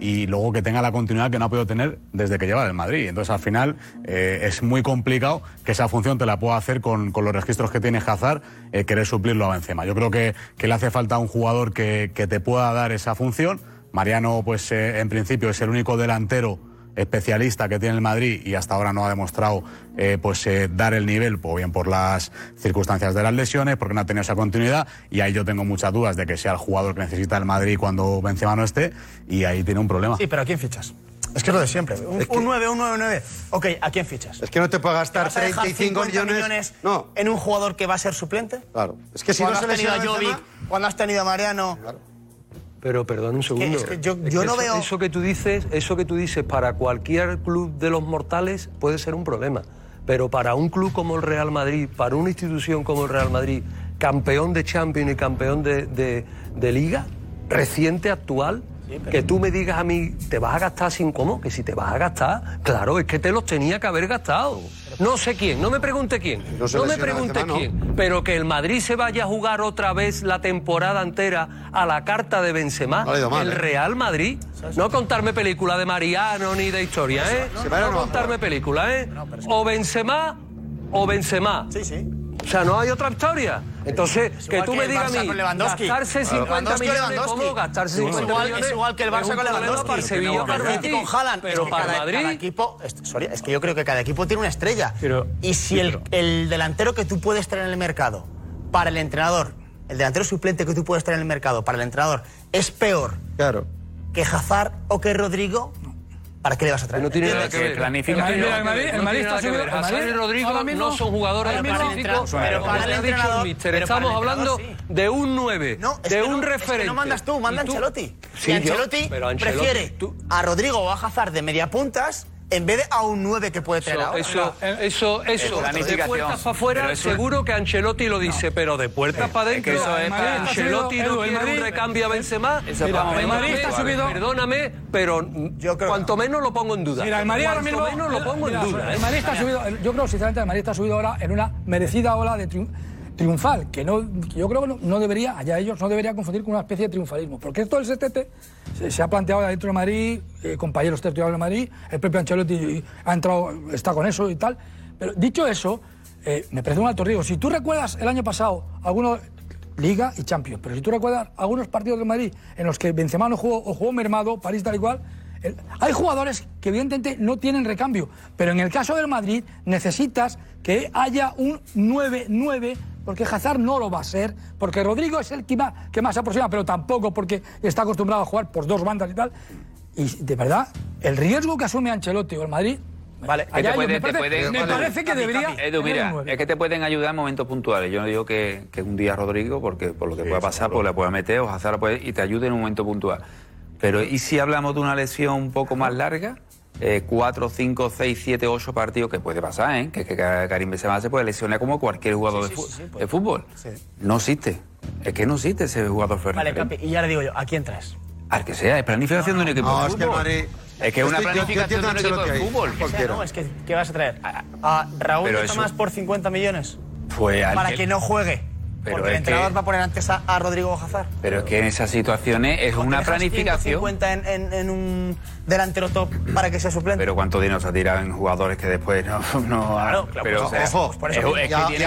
y luego que tenga la continuidad que no ha podido tener desde que lleva el Madrid. Entonces, al final, eh, es muy complicado que esa función te la pueda hacer con, con los registros que tiene Hazard, eh, querer suplirlo a Benzema. Yo creo que, que le hace falta un jugador que, que te pueda dar esa función. Mariano, pues eh, en principio, es el único delantero especialista que tiene el Madrid y hasta ahora no ha demostrado eh, pues eh, dar el nivel, o bien por las circunstancias de las lesiones, porque no ha tenido esa continuidad, y ahí yo tengo muchas dudas de que sea el jugador que necesita el Madrid cuando Benzema no esté, y ahí tiene un problema. Sí, pero ¿a quién fichas? Es que es lo de siempre. Un, un 9, un 9, un 9. Ok, ¿a quién fichas? Es que no te puede gastar ¿Vas a dejar 35 50 millones. no. en un jugador que va a ser suplente? Claro. Es que si no se has tenido a Benzema- Jovic, cuando has tenido a Mariano... Pero perdón un segundo. es que yo- Es yo que no eso, veo- eso que tú dices, eso que tú dices para cualquier club de los mortales puede ser un problema. Pero para un club como el Real Madrid, para una institución como el Real Madrid, campeón de Champions y campeón de, de- de Liga, reciente, actual, que tú me digas a mí, ¿te vas a gastar sin cómo? Que si te vas a gastar, claro, es que te los tenía que haber gastado. No sé quién, no me pregunte quién, No no me pregunte Benzema, ¿no? quién, pero que el Madrid se vaya a jugar otra vez la temporada entera a la carta de Benzema, No mal, el ¿eh? Real Madrid. No contarme película de Mariano ni de historia, ¿eh? No, contarme película, ¿eh? O Benzema o Benzema. Sí, sí. O sea, no hay otra historia. Entonces, que tú que me digas a mí, gastarse Claro. 50 Lewandowski o millones. ¿cómo gastarse Es 50 igual- millones? es igual que el Barça con Lewandowski. para el Sevilla, Pero para Betis. con Haaland. Pero para Madrid... cada equipo, es, sorry, es que yo creo que cada equipo tiene una estrella. y si el, el delantero que tú puedes tener en el mercado para el entrenador, el delantero suplente que tú puedes tener en el mercado para el entrenador es peor claro. que Hazard o que Rodrigo, ¿para qué le vas a traer? No tiene nada que ver. planifica- el que Madrid- el Madrid está subido- el Rodrigo no son jugadores mismo- específicos, pero para el entrenador- estamos hablando de un 9, No, es de un referente. no mandas tú, manda Ancelotti. Y Ancelotti, prefiere a Rodrigo o a Hazard de media puntas en vez de a un 9 que puede traer Eso, ahora. eso, eso, eso, de puertas para afuera, seguro que Ancelotti lo dice, pero de puertas para adentro, que eso es para- Ancelotti no quiere un Madrid- recambio a Benzema. Eso es Mira, el Madrid está subido, perdóname, pero cuanto menos lo pongo en duda. Mira, el Madrid ahora Cuanto mismo. menos lo pongo mira, en duda. El ¿eh? Madrid está subido. Yo creo, sinceramente, el Madrid está subido ahora en una merecida ola de triun- triunfal, que no, yo creo que no, debería, allá ellos, no debería confundir con una especie de triunfalismo. Porque esto del setete se, se ha planteado dentro de Madrid, eh, compañeros territoriales de Madrid, el propio Ancelotti ha entrado, está con eso y tal. Pero dicho eso, eh, me parece un alto riesgo. Si tú recuerdas el año pasado, algunos Liga y Champions. Pero si tú recuerdas algunos partidos del Madrid en los que Benzema no jugó o jugó mermado, París tal y cual, hay jugadores que evidentemente no tienen recambio, pero en el caso del Madrid necesitas que haya un 9-9 porque Hazard no lo va a ser, porque Rodrigo es el que más, que más se aproxima, pero tampoco porque está acostumbrado a jugar por dos bandas y tal. Y de verdad, el riesgo que asume Ancelotti o el Madrid. Vale, que allá te puede- me te parece, pueden- me parece que debería. Edu, mira, es que te pueden ayudar en momentos puntuales. Yo no digo que, que un día Rodrigo, porque por lo que pueda pasar, pues le pueda meter o Hazard puede, y te ayude en un momento puntual. Pero ¿y si hablamos de una lesión un poco más larga? Eh, cuatro, cinco, seis, siete, ocho partidos, que puede pasar, ¿eh? Que, que Karim Benzema se puede lesionar como cualquier jugador de, fu- de fútbol. No existe. Es que no existe ese jugador Vale, Fernández. Capi, y ya le digo yo, ¿a quién traes? Al que sea, es planificación de un equipo No, de es que fútbol. Madrid- Es que es una Estoy- yo- yo planificación entiendo de un equipo de fútbol. Cualquiera. No, es que, ¿qué vas a traer? ¿A, a Raúl de eso- Tomás por 50 millones? Pues Para que- que no juegue. Pero porque el entrenador que- va a poner antes a, a Rodrigo Hazard. Pero es que en esas situaciones es ¿O te una planificación. 150 en, en- en un delantero top para que sea suplente. Pero cuánto dinero se ha tirado en jugadores que después no. [laughs] no Claro, claro, pero, pues, o sea, ojo, por eso es, es que a que decidir,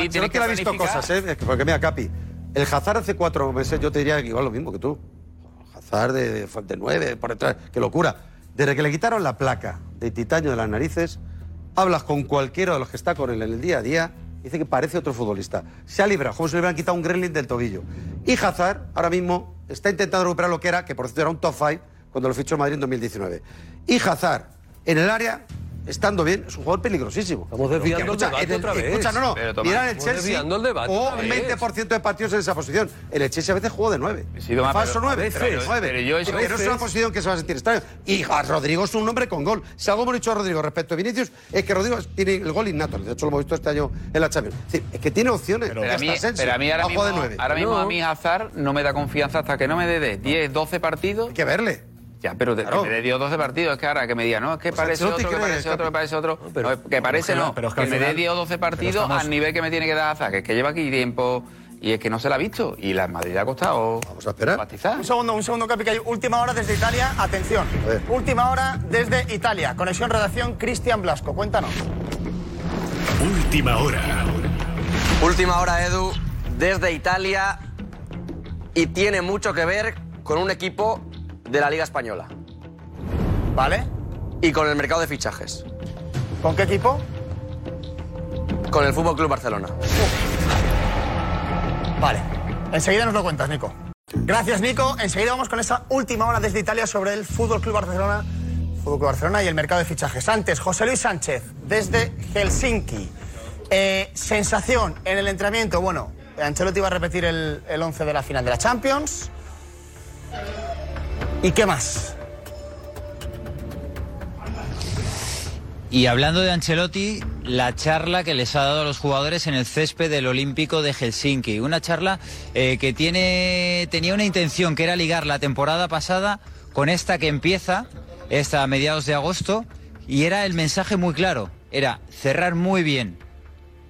Ancelotti que ha visto cosas, ¿eh? Es que- Porque mira, Capi, el Hazard hace cuatro meses yo te diría que igual lo mismo que tú. Hazard de, de nueve, por detrás, qué locura. Desde que le quitaron la placa de titanio de las narices, hablas con cualquiera de los que está con él en el día a día, dice que parece otro futbolista. Se ha librado, como si le hubieran quitado un gremlin del tobillo. Y Hazard, ahora mismo, está intentando recuperar lo que era, que por cierto era un top five cuando lo fichó Madrid en 2019. Y Hazard, en el área, estando bien, es un jugador peligrosísimo. Estamos desviando el debate en el- otra vez. Escucha, no, no. Pero, Mira el Chelsea. el debate o un vez. 20% de partidos en esa posición. El Chelsea a veces jugó de 9. sido más, Falso pero- 9. pero- Pero, pero yo eso- que no es una posición que se va a sentir extraño. Y a Rodrigo es un hombre con gol. Si algo hemos dicho a Rodrigo respecto a Vinicius, es que Rodrigo tiene el gol innato. De hecho, lo hemos visto este año en la Champions. Es, decir, es que tiene opciones. Pero a mí, pero a mí ahora mismo, jugado de 9. ahora mismo a mí Hazard no me da confianza hasta que no me dé de 10, 12 partidos. Hay que verle. Ya, pero de, Claro. que me dé 10 o 12 partidos, es que ahora que me diga, no, es que Pues parece otro, que parece otro, que parece otro. pero- No, que parece no, pero es que que me final- 10 o 12 partidos estamos- al nivel que me tiene que dar Hazard, que es que lleva aquí tiempo y es que no se la ha visto. Y la Madrid ha costado. Vamos a esperar. Un segundo, un segundo, Capi, que hay última hora desde Italia. Atención. Última hora desde Italia. Conexión redacción Cristian Blasco. Cuéntanos. Última hora. Última hora, Edu, desde Italia y tiene mucho que ver con un equipo de la Liga Española. ¿Vale? Y con el mercado de fichajes. ¿Con qué equipo? Con el Fútbol Club Barcelona. Vale. Enseguida nos lo cuentas, Nico. Gracias, Nico. Enseguida vamos con esa última hora desde Italia sobre el Fútbol Club Barcelona, Fútbol Club Barcelona y el mercado de fichajes. Antes, José Luis Sánchez, desde Helsinki. Eh, sensación en el entrenamiento. Bueno, Ancelotti va a repetir el, el 11 de la final de la Champions. ¿Y qué más? Y hablando de Ancelotti, la charla que les ha dado a los jugadores en el césped del Olímpico de Helsinki. Una charla eh, que tiene, tenía una intención, que era ligar la temporada pasada con esta que empieza, esta a mediados de agosto, y era el mensaje muy claro. Era cerrar muy bien,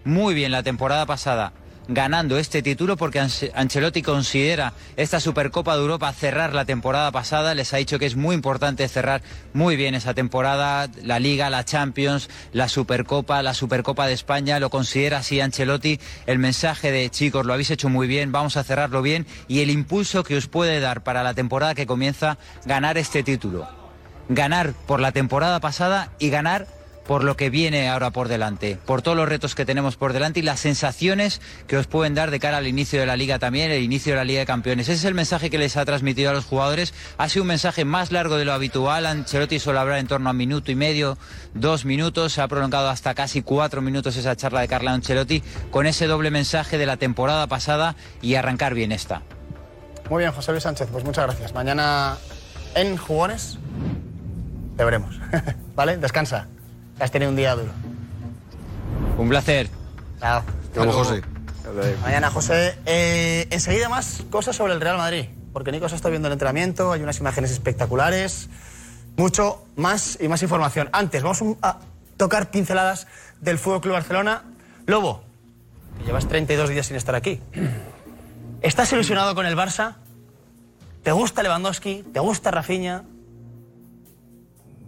muy bien la temporada pasada ganando este título porque Ance- Ancelotti considera esta Supercopa de Europa cerrar la temporada pasada. Les ha dicho que es muy importante cerrar muy bien esa temporada, la Liga, la Champions, la Supercopa, la Supercopa de España. Lo considera así Ancelotti. El mensaje de chicos, lo habéis hecho muy bien, vamos a cerrarlo bien y el impulso que os puede dar para la temporada que comienza ganar este título. Ganar por la temporada pasada y ganar por lo que viene ahora por delante, por todos los retos que tenemos por delante y las sensaciones que os pueden dar de cara al inicio de la liga también, el inicio de la Liga de Campeones. Ese es el mensaje que les ha transmitido a los jugadores. Ha sido un mensaje más largo de lo habitual. Ancelotti suele hablar en torno a minuto y medio, dos minutos. Se ha prolongado hasta casi cuatro minutos esa charla de Carla Ancelotti con ese doble mensaje de la temporada pasada y arrancar bien esta. Muy bien, José Luis Sánchez, pues muchas gracias. Mañana en Jugones te veremos. [laughs] ¿Vale? Descansa. Has tenido un día duro. Un placer. Chao. Vamos, José. Mañana, José. Eh, enseguida más cosas sobre el Real Madrid. Porque Nico se está viendo el entrenamiento, hay unas imágenes espectaculares. Mucho más y más información. Antes, vamos a tocar pinceladas del Fútbol Club Barcelona. Lobo, que llevas 32 días sin estar aquí. [clears throat] ¿Estás ilusionado con el Barça? ¿Te gusta Lewandowski? ¿Te gusta Rafinha?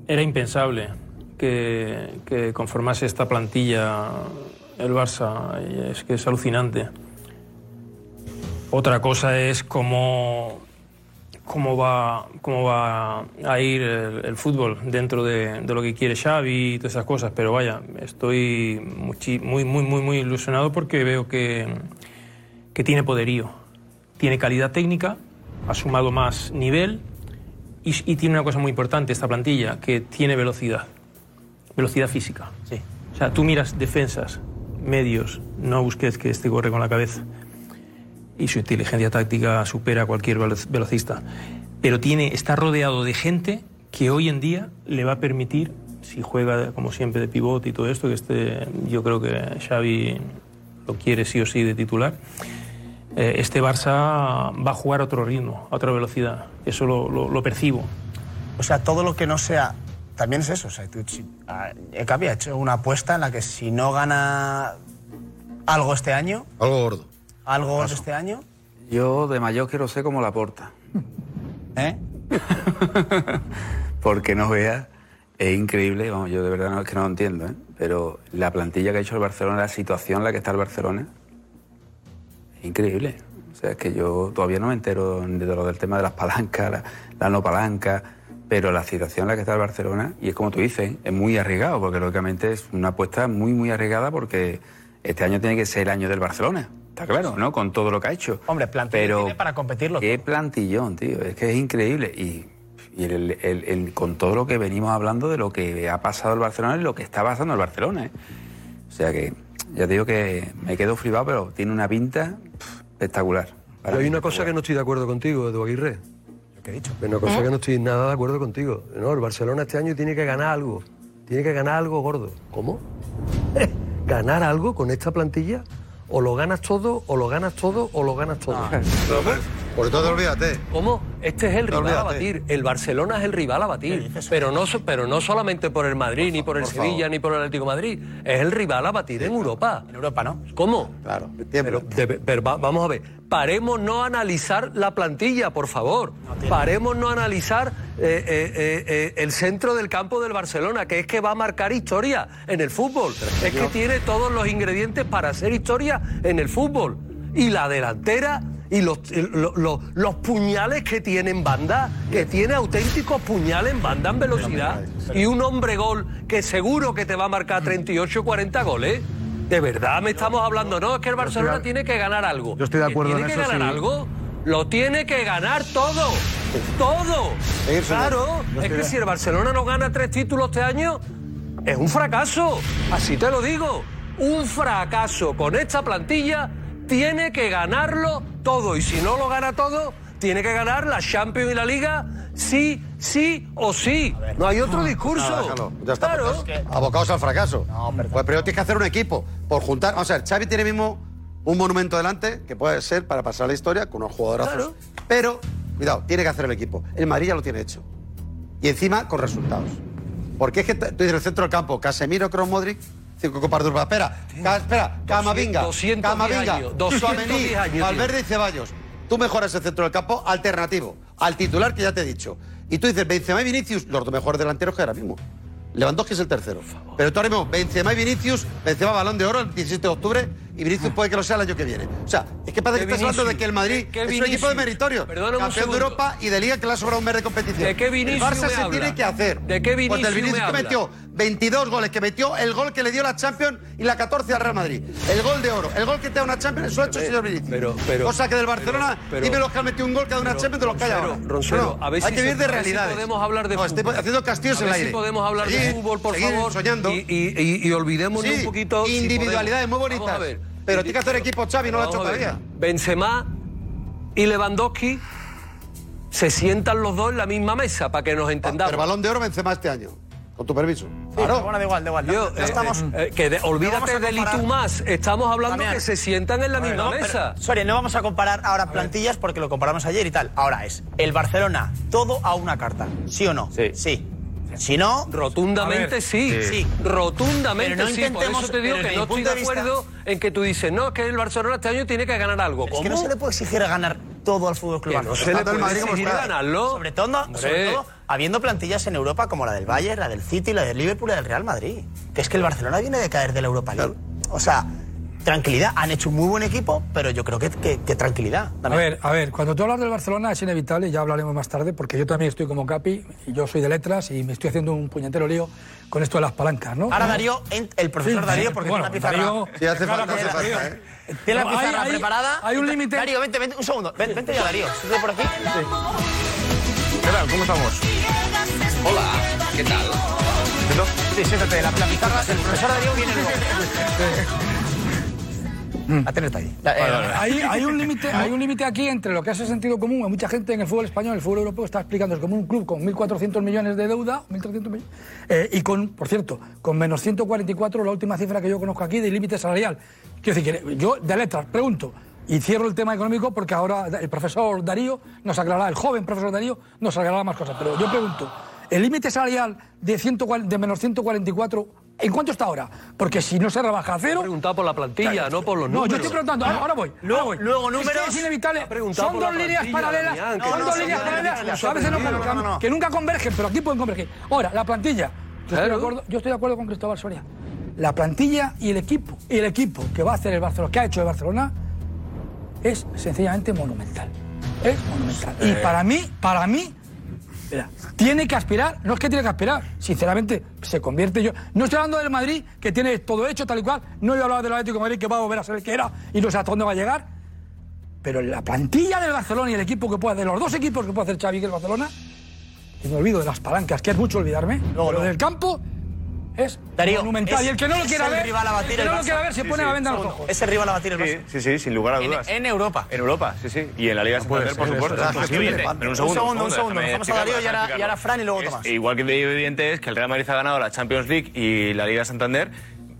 Era impensable que, conformase esta plantilla el Barça. y es que es alucinante. Otra cosa es cómo, cómo, va, cómo va a ir el, fútbol dentro de, lo que quiere Xavi y todas esas cosas. Pero vaya, estoy muy, muy, muy, muy ilusionado porque veo que, que tiene poderío, tiene calidad técnica, ha sumado más nivel y tiene una cosa muy importante esta plantilla, que tiene velocidad, velocidad física. Sí. O sea, tú miras defensas, medios, no busques que este corre con la cabeza. Y su inteligencia táctica supera a cualquier velo- velocista. Pero tiene, está rodeado de gente que hoy en día le va a permitir, si juega como siempre de pivote y todo esto, que este, yo creo que Xavi lo quiere sí o sí de titular, eh, este Barça va a jugar a otro ritmo, a otra velocidad. Eso lo, lo- lo percibo. O sea, todo lo que no sea. También es eso. O sea, tú, si, ah, Ecapi ha hecho una apuesta en la que si no gana algo este año, Algo gordo. algo gordo este año, Yo de mayor quiero ser como la porta. [laughs] ¿eh? [laughs] Porque no veas, es increíble, vamos, yo de verdad no es que no lo entiendo, ¿eh? pero la plantilla que ha hecho el Barcelona, la situación en la que está el Barcelona, es increíble. O sea, es que yo todavía no me entero de lo del tema de las palancas, la, la no palanca, pero la situación en la que está el Barcelona, y es como tú dices, es muy arriesgado, porque lógicamente es una apuesta muy, muy arriesgada, porque este año tiene que ser el año del Barcelona. Está claro, ¿no? Con todo lo que ha hecho. Hombre, plantilla Pero tiene para competirlo. Qué plantillón, tío. Es que es increíble. Y, y el- el- el- con todo lo que venimos hablando de lo que ha pasado el Barcelona y lo que está pasando el Barcelona. ¿eh? O sea que ya te digo que me quedo flipado, pero tiene una pinta pff, espectacular. Pero hay una cosa que no estoy de acuerdo contigo, Edu Aguirre. Una cosa que no estoy nada de acuerdo contigo. No, el Barcelona este año tiene que ganar algo. Tiene que ganar algo gordo. ¿Cómo? [laughs] ¿Ganar algo con esta plantilla? O lo ganas todo, o lo ganas todo, o lo ganas todo. Por todo olvídate. ¿Cómo? Este es el No, rival a batir. El Barcelona es el rival a batir. Pero no, pero no solamente por el Madrid, ni por el por Sevilla, favor. ni por el Atlético de Madrid. Es el rival a batir en Europa. En Europa, ¿no? ¿Cómo? Claro. Pero, de- pero va- vamos a ver, paremos no a analizar la plantilla, por favor. Paremos no a analizar eh, eh, eh, el centro del campo del Barcelona, que es que va a marcar historia en el fútbol. Es que tiene todos los ingredientes para hacer historia en el fútbol. Y la delantera y los, y lo- lo- los puñales que tiene en banda, que tiene auténticos puñales en banda en velocidad. Y un hombre gol que seguro que te va a marcar 38 40 goles. De verdad me estamos hablando, no, es que el Barcelona tiene que ganar algo. Yo estoy de ¿Que acuerdo ¿Tiene en que eso, ganar sí. algo? Lo tiene que ganar todo. Todo. Claro. Es que si el Barcelona no gana tres títulos este año, es un fracaso. Así te lo digo. Un fracaso. Con esta plantilla tiene que ganarlo todo. Y si no lo gana todo, tiene que ganar la Champions y la Liga sí, sí o sí. No hay otro discurso. Ya está. Claro. pues, abocados al fracaso. pues primero tienes que hacer un equipo. Por juntar. Vamos a ver, Xavi tiene mismo un monumento delante que puede ser para pasar la historia con unos jugadorazos. Claro. Pero, cuidado, tiene que hacer el equipo. El Madrid ya lo tiene hecho. Y encima con resultados. Porque es que tú dices el centro del campo, Casemiro, Kroos, Modric, cinco copas de Europa. Espera, espera, Camavinga, 210 Camavinga, años, 210 Tchouaméni, años, tío. Valverde y Ceballos. Tú mejoras el centro del campo alternativo al titular que ya te he dicho. Y tú dices Benzema y Vinicius, los dos mejores delanteros que ahora mismo. Lewandowski es el tercero. Pero tú ahora mismo, Benzema y Vinicius, Benzema balón de oro el 17 de octubre y Vinicius puede que lo sea el año que viene. O sea, es que parece que ¿Qué estás hablando de Vinicius? que el Madrid ¿Qué es un Vinicius? equipo de meritorio. Perdóname campeón de. Europa y de Liga que le ha sobrado un mes de competición. ¿De qué Vinicius El Barça me se habla? tiene que hacer. ¿De qué Pues del Vinicius Vinicius me que habla? metió 22 goles, que metió el gol que le dio la Champions y la 14 al Real Madrid. El gol de oro, el gol que te da una Champions, eso ha hecho el señor Vinicius. pero- pero- Cosa que del Barcelona, pero- dime los que han metido un gol que dado una Champions de los que hay ahora. Roncero, No, a ver hay si que vivir de ver si realidades. podemos hablar de No, estoy fútbol. haciendo castillos A en el aire. si podemos hablar de Seguir- fútbol, por favor. soñando. Y, y, y, y olvidémonos Sí, un poquito. individualidades muy bonitas. Vamos a ver. Pero tiene que hacer equipo Xavi, no lo ha hecho todavía. Benzema y Lewandowski se sientan los dos en la misma mesa para que nos entendamos. Pero balón de oro Benzema este año. Con tu permiso. Claro. Bueno, da igual, da igual. Yo, eh, estamos. eh, que de- No vamos olvídate del tú más. Estamos hablando Damián. que se sientan en la ver, misma no, pero- mesa. Soria, no vamos a comparar ahora plantillas porque lo comparamos ayer y tal. Ahora es el Barcelona, todo a una carta. ¿Sí o no? Sí. Sí. Si no. Rotundamente sí. Sí. Rotundamente Pero no sí. Por intentemos- eso te digo pero que no estoy de vista- acuerdo en que tú dices, no, es que el Barcelona este año tiene que ganar algo. Es ¿Cómo? que no se le puede exigir a ganar todo al Fútbol Club no se le puede exigir ganarlo. Sobre todo, sobre todo habiendo plantillas en Europa como la del Bayern, la del City, la del Liverpool y la del Real Madrid. Que es que el Barcelona viene de caer de la Europa League. O sea, tranquilidad. Han hecho un muy buen equipo, pero yo creo que, que- que tranquilidad. A ver, a ver, cuando tú hablas del Barcelona es inevitable, ya hablaremos más tarde, porque yo también estoy como Capi, y yo soy de letras y me estoy haciendo un puñetero lío con esto de las palancas, ¿no? Ahora Darío, el profesor Sí, Darío, sí, porque bueno, tiene una pizarra. Darío- Sí, hace falta, hace falta, ¿eh? Tiene la pizarra hay- preparada. hay un límite. Darío, vente, vente, un segundo. Ven, vente ya, Darío. Siéntate por aquí. ¿Qué tal? ¿Cómo estamos? Hola, ¿qué tal? Sí, siéntate, la, la pizarra, el profesor Darío viene luego. A tenerte ahí. Eh, Hay, hay un límite, hay un límite aquí entre lo que es el sentido común. Hay mucha gente en el fútbol español, el fútbol europeo está explicando como un club con 1.400 millones de deuda, 1.300 millones, eh, y con, por cierto, con menos 144 la última cifra que yo conozco aquí de límite salarial. Quiero decir yo de letras pregunto y cierro el tema económico porque ahora el profesor Darío nos aclarará, el joven profesor Darío nos aclarará más cosas. Pero yo pregunto, el límite salarial de, 140 de menos 144, ¿en cuánto está ahora? Porque si no se rebaja a cero... preguntado por la plantilla, no por los No, números. yo estoy preguntando, ahora, ahora voy. Luego- ahora voy. luego Es que números. Es, inevitable. Son dos líneas paralelas. Damián, son no, dos no, líneas no, no, paralelas no, no, que a veces no, no, no, que- no, no. que nunca convergen, pero aquí pueden converger. Ahora, la plantilla. Yo, estoy de Claro. acuerdo, yo estoy de acuerdo con Cristóbal Soria. La plantilla y el equipo, y el equipo que va a hacer el Barcelona, que ha hecho el Barcelona, es sencillamente monumental. Es monumental. Y para mí, para mí, mira, tiene que aspirar, no es que tiene que aspirar, sinceramente, se convierte yo. No estoy hablando del Madrid, que tiene todo hecho, tal y cual. No he hablado del Atlético de Madrid, que va a volver a ser el que era y no sé hasta dónde va a llegar. Pero la plantilla del Barcelona y el equipo que puede, de los dos equipos que puede hacer Xavi, que el Barcelona, y me olvido de las palancas, que es mucho olvidarme, pero del campo es Darío, monumental. es- y el que no lo quiera ver, rival a batir el que el no lo quiera ver, se Sí, pone sí, la venda en los segundo. ojos. Es el rival a batir el Sí, Barça. sí, sí, sin lugar a En- dudas. en Europa. En Europa, sí, sí. Y en la Liga puede Santander, por supuesto. es es posible. evidente. Pero Un segundo, un segundo. Dejamos a Darío y ahora, déjame y ahora Fran y luego Es Tomás. Igual que de evidente es que el Real Madrid ha ganado la Champions League y la Liga Santander.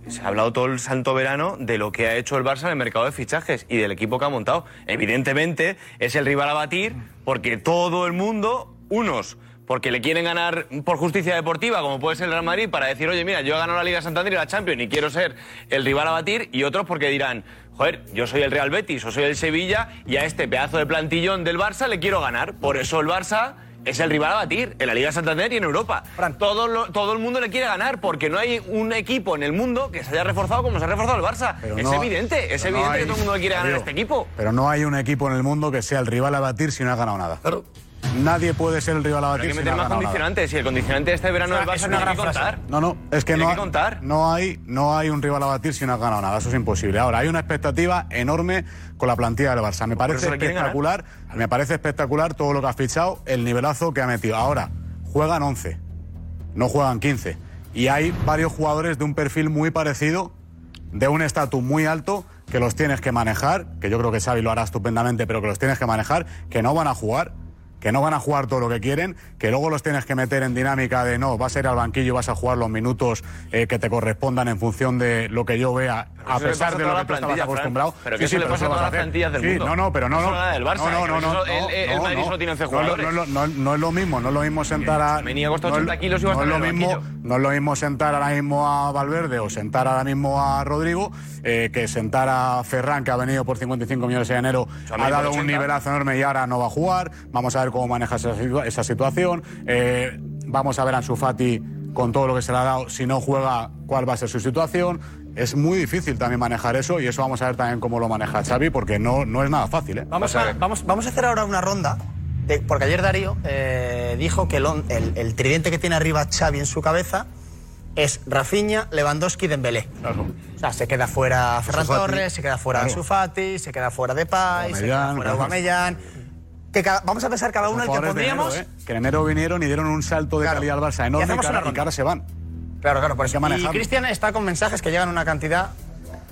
Se ha hablado todo el santo verano de lo que ha hecho el Barça en el mercado de fichajes y del equipo que ha montado. Evidentemente es el rival a batir porque todo el mundo, unos porque le quieren ganar por justicia deportiva, como puede ser el Real Madrid, para decir, oye, mira, yo he ganado la Liga Santander y la Champions y quiero ser el rival a batir, y otros porque dirán, joder, yo soy el Real Betis o soy el Sevilla y a este pedazo de plantillón del Barça le quiero ganar. Por eso el Barça es el rival a batir en la Liga Santander y en Europa. Todo, lo- todo el mundo le quiere ganar porque no hay un equipo en el mundo que se haya reforzado como se ha reforzado el Barça. Pero es no- evidente, es no evidente hay- que todo el mundo le quiere ganar a Digo, este equipo. Pero no hay un equipo en el mundo que sea el rival a batir si no ha ganado nada. Nadie puede ser el rival a Pero batir hay que si meter no ha más ganado nada. condicionantes y el condicionante de este verano del Barça no hay que contar. No, no, es que no, que contar. no hay no hay un rival a batir si no has ganado nada, eso es imposible. Ahora, hay una expectativa enorme con la plantilla del Barça. Me Por parece espectacular, me parece espectacular todo lo que ha fichado, el nivelazo que ha metido. Ahora, juegan 11, no juegan 15. Y hay varios jugadores de un perfil muy parecido, de un estatus muy alto, que los tienes que manejar, que yo creo que Xavi lo hará estupendamente, pero que los tienes que manejar, que no van a jugar que no van a jugar todo lo que quieren, que luego los tienes que meter en dinámica de no, vas a ir al banquillo y vas a jugar los minutos eh, que te correspondan en función de lo que yo vea, a pesar de lo que tú estabas acostumbrado. Pero que eso le pasa a vas todas las hacer. plantillas del Sí, mundo. No, no, pero no, No no. solo la del Barça, no, no, que no, eso- no, el- el no, Madrid no. solo tiene 11 No, no, jugadores. No, no, no es lo mismo, no es lo mismo sentar a. No es- 80 kilos y va a lo mismo, no es lo mismo sentar ahora mismo a Valverde o sentar ahora mismo a Rodrigo eh, que sentar a Ferran, que ha venido por 55 millones en enero, ha dado un 80. nivelazo enorme y ahora no va a jugar. Vamos a ver cómo maneja esa, esa situación. Eh, vamos a ver a Ansu Fati con todo lo que se le ha dado. Si no juega, cuál va a ser su situación. Es muy difícil también manejar eso y eso vamos a ver también cómo lo maneja Xavi porque no, no es nada fácil. ¿eh? Vamos a, vamos, vamos a hacer ahora una ronda, de- porque ayer Darío eh, dijo que el, el- el tridente que tiene arriba Xavi en su cabeza es Rafinha, Lewandowski y Dembélé. O sea, se queda fuera Ferran. Torres, se queda fuera Claro. Ansu Fati, se queda fuera Depay, se queda fuera claro. Que cada- vamos a pensar cada uno el que enero, pondríamos. ¿eh? Que en enero vinieron y dieron un salto de calidad al Barça enorme y, y ahora se van. Claro, claro, por eso. Y. Cristian está con mensajes que llegan una cantidad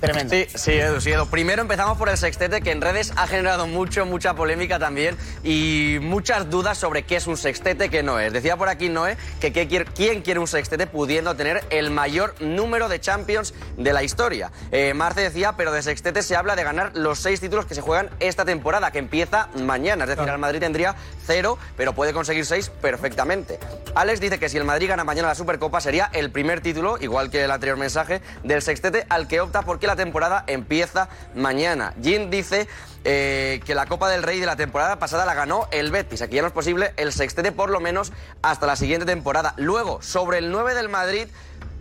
tremenda. Sí, sí, Edu, sí, Edu. Primero empezamos por el sextete, que en redes ha generado mucho, mucha polémica también y muchas dudas sobre qué es un sextete, qué no es. Decía por aquí Noé que quiere- quién quiere un sextete pudiendo tener el mayor número de Champions de la historia. Eh, Marce decía, pero de sextete se habla de ganar los seis títulos que se juegan esta temporada, que empieza mañana. Es decir, el Madrid tendría cero, pero puede conseguir seis perfectamente. Alex dice que si el Madrid gana mañana la Supercopa sería el primer título, igual que el anterior mensaje, del sextete al que opta porque la temporada empieza mañana. Jim dice eh, que la Copa del Rey de la temporada pasada la ganó el Betis. Aquí ya no es posible el sextete por lo menos hasta la siguiente temporada. Luego, sobre el 9 del Madrid,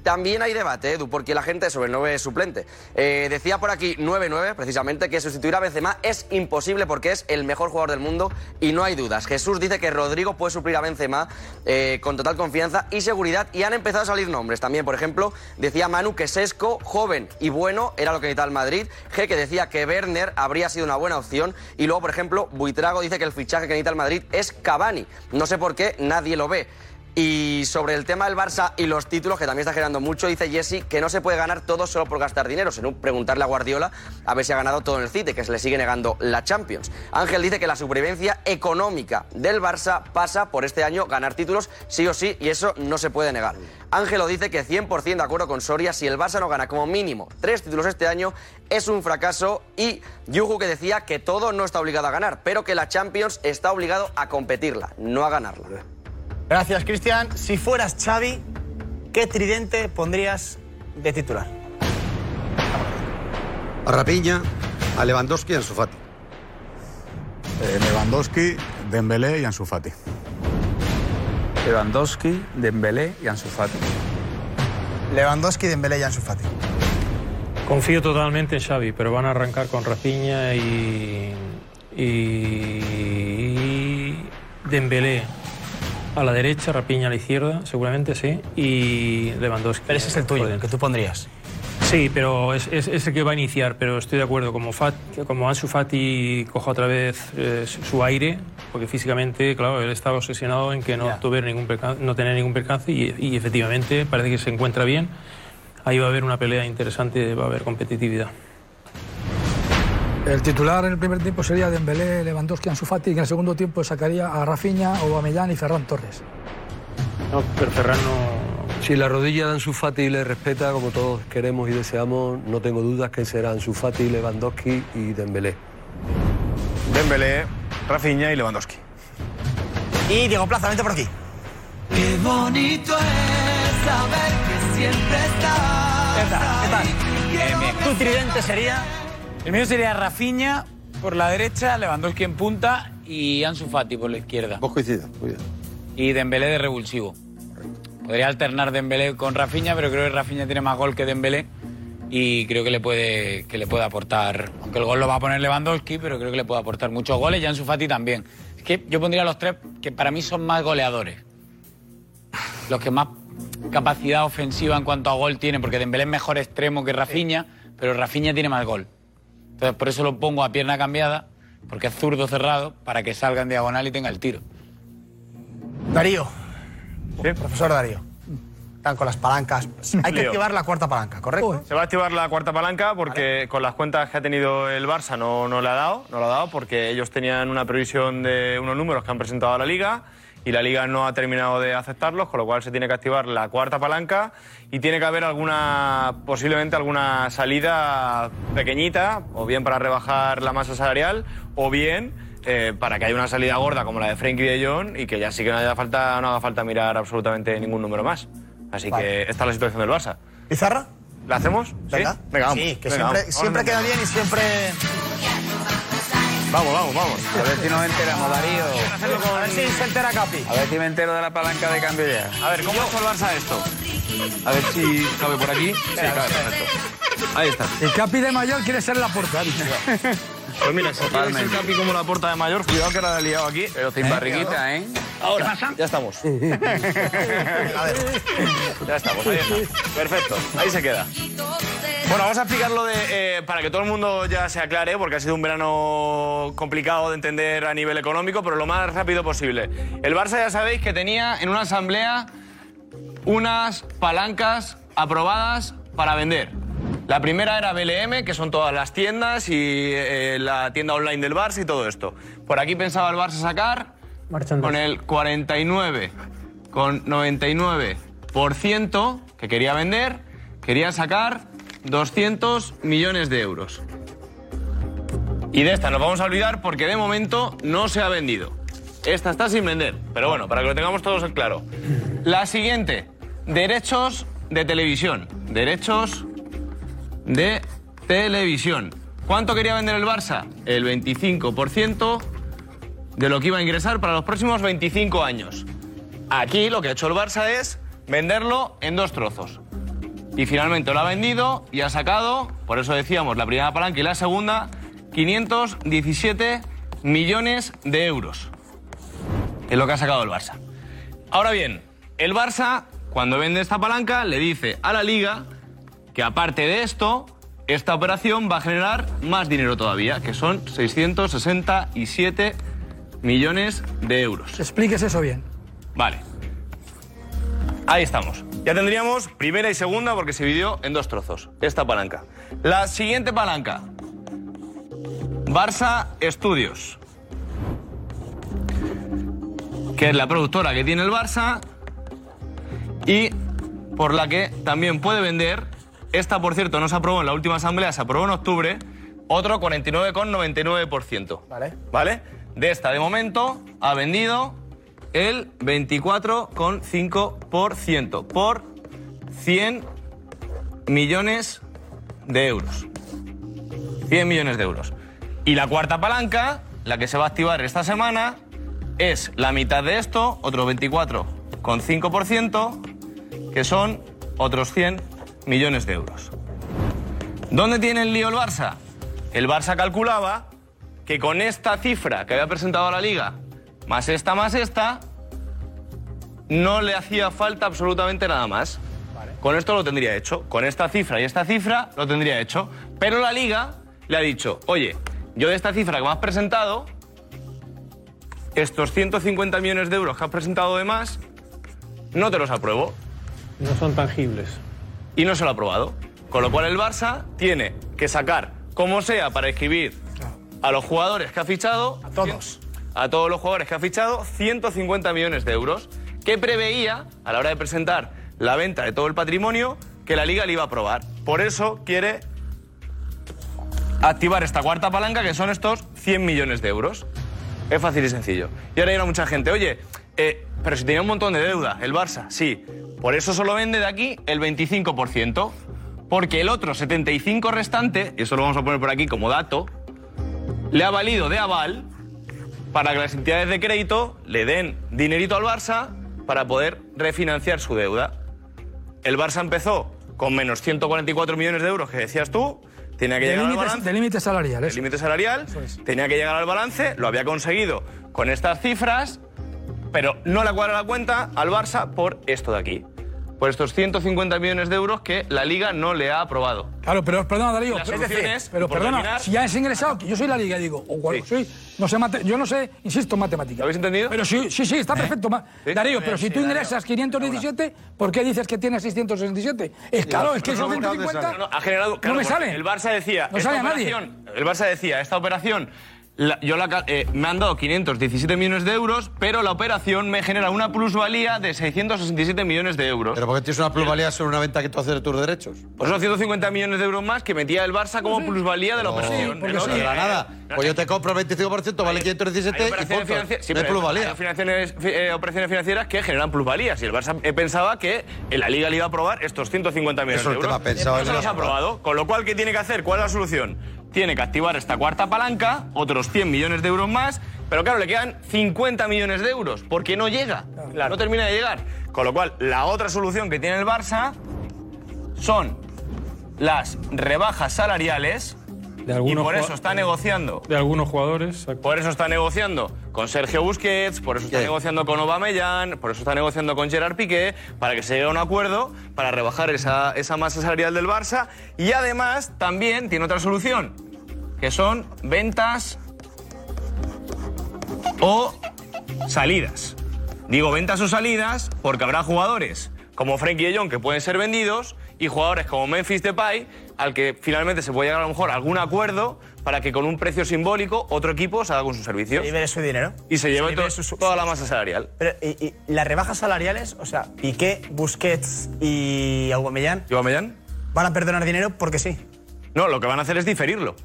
también hay debate, Edu, porque la gente sobre el 9 suplente. Eh, decía por aquí 9-9, precisamente, que sustituir a Benzema es imposible porque es el mejor jugador del mundo y no hay dudas. Jesús dice que Rodrigo puede suplir a Benzema eh, con total confianza y seguridad y han empezado a salir nombres también. Por ejemplo, decía Manu que Sesco, joven y bueno, era lo que necesitaba el Madrid. G que decía que Werner habría sido una buena opción. Y luego, por ejemplo, Buitrago dice que el fichaje que necesita el Madrid es Cavani. No sé por qué nadie lo ve. Y sobre el tema del Barça y los títulos, que también está generando mucho, dice Jesse que no se puede ganar todo solo por gastar dinero, sino preguntarle a Guardiola a ver si ha ganado todo en el City, que se le sigue negando la Champions. Ángel dice que la supervivencia económica del Barça pasa por este año ganar títulos sí o sí, y eso no se puede negar. Ángelo dice que 100% de acuerdo con Soria, si el Barça no gana como mínimo tres títulos este año, es un fracaso. Y Yuju que decía que todo no está obligado a ganar, pero que la Champions está obligado a competirla, no a ganarla. Gracias, Cristian. Si fueras Xavi, ¿qué tridente pondrías de titular? A Rapiña, a Lewandowski y a Ansu Fati. Eh, Lewandowski, Dembélé y Ansu Fati. Lewandowski, Dembélé y Ansu Fati. Lewandowski, Dembélé y Ansu Fati. Confío totalmente en Xavi, pero van a arrancar con Rafinha y, y Dembélé a la derecha, Rapiña a la izquierda, seguramente sí, y Lewandowski. Pero ese es el tuyo, el que tú pondrías. Sí, pero es, es, es el que va a iniciar, pero estoy de acuerdo, como, Fat, como Ansu Fati coja otra vez eh, su, aire, porque físicamente, claro, él estaba obsesionado en que no, tuviera ningún percan- no tener ningún percance y, y efectivamente parece que se encuentra bien. Ahí va a haber una pelea interesante, va a haber competitividad. El titular en el primer tiempo sería Dembélé, Lewandowski, Ansu Fati, y en el segundo tiempo sacaría a Rafinha, Aubameyang y Ferran Torres. No, pero Ferran no... Si la rodilla de Ansu Fati le respeta, como todos queremos y deseamos, no tengo dudas que será Ansu Fati, Lewandowski y Dembélé. Dembélé, Rafinha y Lewandowski. Y Diego Plaza, vente por aquí. Qué bonito es saber que siempre estás. ¿Qué tal? ¿Tu tridente sería? El mío sería Rafinha por la derecha, Lewandowski en punta y Ansu Fati por la izquierda. Vos coincides, muy bien. Y Dembélé de revulsivo. Podría alternar Dembélé con Rafinha, pero creo que Rafinha tiene más gol que Dembélé y creo que le puede que le puede aportar, aunque el gol lo va a poner Lewandowski, pero creo que le puede aportar muchos goles y Ansu Fati también. Es que yo pondría a los tres que para mí son más goleadores. Los que más capacidad ofensiva en cuanto a gol tienen, porque Dembélé es mejor extremo que Rafinha, pero Rafinha tiene más gol. Entonces por eso lo pongo a pierna cambiada, porque es zurdo cerrado, para que salga en diagonal y tenga el tiro. Darío. Profesor Darío. Están con las palancas. Hay que Lío. activar la cuarta palanca, ¿correcto? Se va a activar la cuarta palanca porque con las cuentas que ha tenido el Barça no, no le ha dado, no le ha dado porque ellos tenían una previsión de unos números que han presentado a la Liga y la Liga no ha terminado de aceptarlos, con lo cual se tiene que activar la cuarta palanca y tiene que haber alguna, posiblemente alguna salida pequeñita, o bien para rebajar la masa salarial, o bien eh, para que haya una salida gorda como la de Frenkie de Jong y que ya sí que no, haya falta, no haga falta mirar absolutamente ningún número más. Así Vale. que esta es la situación del Barça. ¿Pizarra? ¿La hacemos? ¿Sí? Venga, vamos. Sí, que Venga, siempre, vamos. siempre queda bien y siempre... Vamos, vamos, vamos. A ver si nos enteramos, Darío. A ver si se entera Capi. A ver si me entero de la palanca de cambio ya. A ver, ¿cómo ha hecho el Barça esto? A ver si cabe por aquí. Sí, cabe, perfecto. Ahí está. El Capi de mayor quiere ser la porta. Pues mira, si quieres el Capi como la porta de mayor, cuidado que la he liado aquí. Pero sin barriguita, ¿eh? Ahora, ya estamos. [laughs] A ver, ya estamos, ahí está. Perfecto, ahí se queda. Bueno, vamos a explicarlo de, eh, para que todo el mundo ya se aclare, porque ha sido un verano complicado de entender a nivel económico, pero lo más rápido posible. El Barça ya sabéis que tenía en una asamblea unas palancas aprobadas para vender. La primera era BLM, que son todas las tiendas y eh, la tienda online del Barça y todo esto. Por aquí pensaba el Barça sacar con el 49, con 99% que quería vender, quería sacar 200 millones de euros. Y de esta nos vamos a olvidar porque de momento no se ha vendido. Esta está sin vender, pero bueno, para que lo tengamos todos en claro. La siguiente, derechos de televisión. Derechos de televisión. ¿Cuánto quería vender el Barça? El 25% de lo que iba a ingresar para los próximos 25 años. Aquí lo que ha hecho el Barça es venderlo en dos trozos. Y finalmente lo ha vendido y ha sacado, por eso decíamos, la primera palanca y la segunda, 517 millones de euros. Es lo que ha sacado el Barça. Ahora bien, el Barça, cuando vende esta palanca, le dice a la liga que aparte de esto, esta operación va a generar más dinero todavía, que son 667 millones de euros. Expliques eso bien. Vale. Ahí estamos. Ya tendríamos primera y segunda porque se dividió en dos trozos. Esta palanca. La siguiente palanca. Barça Estudios. Que es la productora que tiene el Barça y por la que también puede vender. Esta, por cierto, no se aprobó en la última asamblea, se aprobó en octubre. Otro 49,99%. Vale. ¿Vale? De esta, de momento, ha vendido el 24,5% por 100 millones de euros. 100 millones de euros. Y la cuarta palanca, la que se va a activar esta semana, es la mitad de esto, otro 24,5%, que son otros 100 millones de euros. ¿Dónde tiene el lío el Barça? El Barça calculaba que con esta cifra que había presentado a la liga, más esta, más esta, no le hacía falta absolutamente nada más. Con esto lo tendría hecho. Con esta cifra y esta cifra lo tendría hecho. Pero la liga le ha dicho, oye, yo de esta cifra que me has presentado, estos 150 millones de euros que has presentado de más, no te los apruebo. No son tangibles. Y no se lo ha aprobado. Con lo cual el Barça tiene que sacar, como sea, para escribir a los jugadores que ha fichado. A todos. A todos los jugadores que ha fichado, 150 millones de euros, que preveía, a la hora de presentar la venta de todo el patrimonio, que la liga le iba a aprobar. Por eso quiere activar esta cuarta palanca, que son estos 100 millones de euros. Es fácil y sencillo. Y ahora hay mucha gente, oye, eh, pero si tenía un montón de deuda, el Barça, sí. Por eso solo vende de aquí el 25%. Porque el otro 75% restante, y eso lo vamos a poner por aquí como dato, le ha valido de aval para que las entidades de crédito le den dinerito al Barça para poder refinanciar su deuda. El Barça empezó con menos 144 millones de euros que decías tú, tenía que De llegar al balance. de límite salarial. El límite salarial tenía que llegar al balance, lo había conseguido con estas cifras, pero no le cuadra la cuenta al Barça por esto de aquí. Por estos 150 millones de euros que la Liga no le ha aprobado. Claro, pero perdona, Darío. Pero- perdona, terminar- si ya es ingresado, que yo soy la liga, digo, o cual- soy, no sé, mate- yo no sé, insisto en matemáticas. ¿Lo habéis entendido? Pero sí, sí, sí, está perfecto. ma- Darío, pero si tú ingresas 517, ¿por qué dices que tienes 667? Es claro, es que esos 150 No, no, ha generado, no claro, me porque sale. El Barça decía, No sale a nadie. el Barça decía, esta operación, la- yo la, eh, me han dado 517 millones de euros, pero la operación me genera una plusvalía de 667 millones de euros. ¿Pero por qué tienes una plusvalía sobre una venta que tú haces de tus derechos? Pues son 150 millones de euros más que metía el Barça como plusvalía de la operación. porque ¿no? sí. De la nada. Pues yo te compro 25%, vale 517 Hay y operaciones punto. financieras- sí, no hay plusvalía. hay operaciones, eh, operaciones financieras que generan plusvalías. Y el Barça eh, pensaba que en la Liga le iba a aprobar estos 150 millones Eso de euros. pensaba no se los ha aprobado. Con lo cual, ¿qué tiene que hacer? ¿Cuál es la solución? Tiene que activar esta cuarta palanca, otros 100 millones de euros más, pero claro, le quedan 50 millones de euros, porque no llega. No termina de llegar. Con lo cual, la otra solución que tiene el Barça son las rebajas salariales De y por eso está negociando De algunos jugadores. por eso está negociando con Sergio Busquets, por eso está negociando con Aubameyang, por eso está negociando con Gerard Piqué, para que se llegue a un acuerdo para rebajar esa, esa masa salarial del Barça. Y además también tiene otra solución, que son ventas o salidas. Digo ventas o salidas porque habrá jugadores como Frenkie de Jong que pueden ser vendidos y jugadores como Memphis Depay al que finalmente se puede llegar a lo mejor a algún acuerdo para que con un precio simbólico otro equipo se haga con sus servicios. Se libere su dinero. Y se lleve libere to- su- toda la masa salarial. Pero, y, y las rebajas salariales, o sea, Piqué, Busquets y Aubameyang, ¿Y Aubameyang? van a perdonar dinero porque sí. No, lo que van a hacer es diferirlo.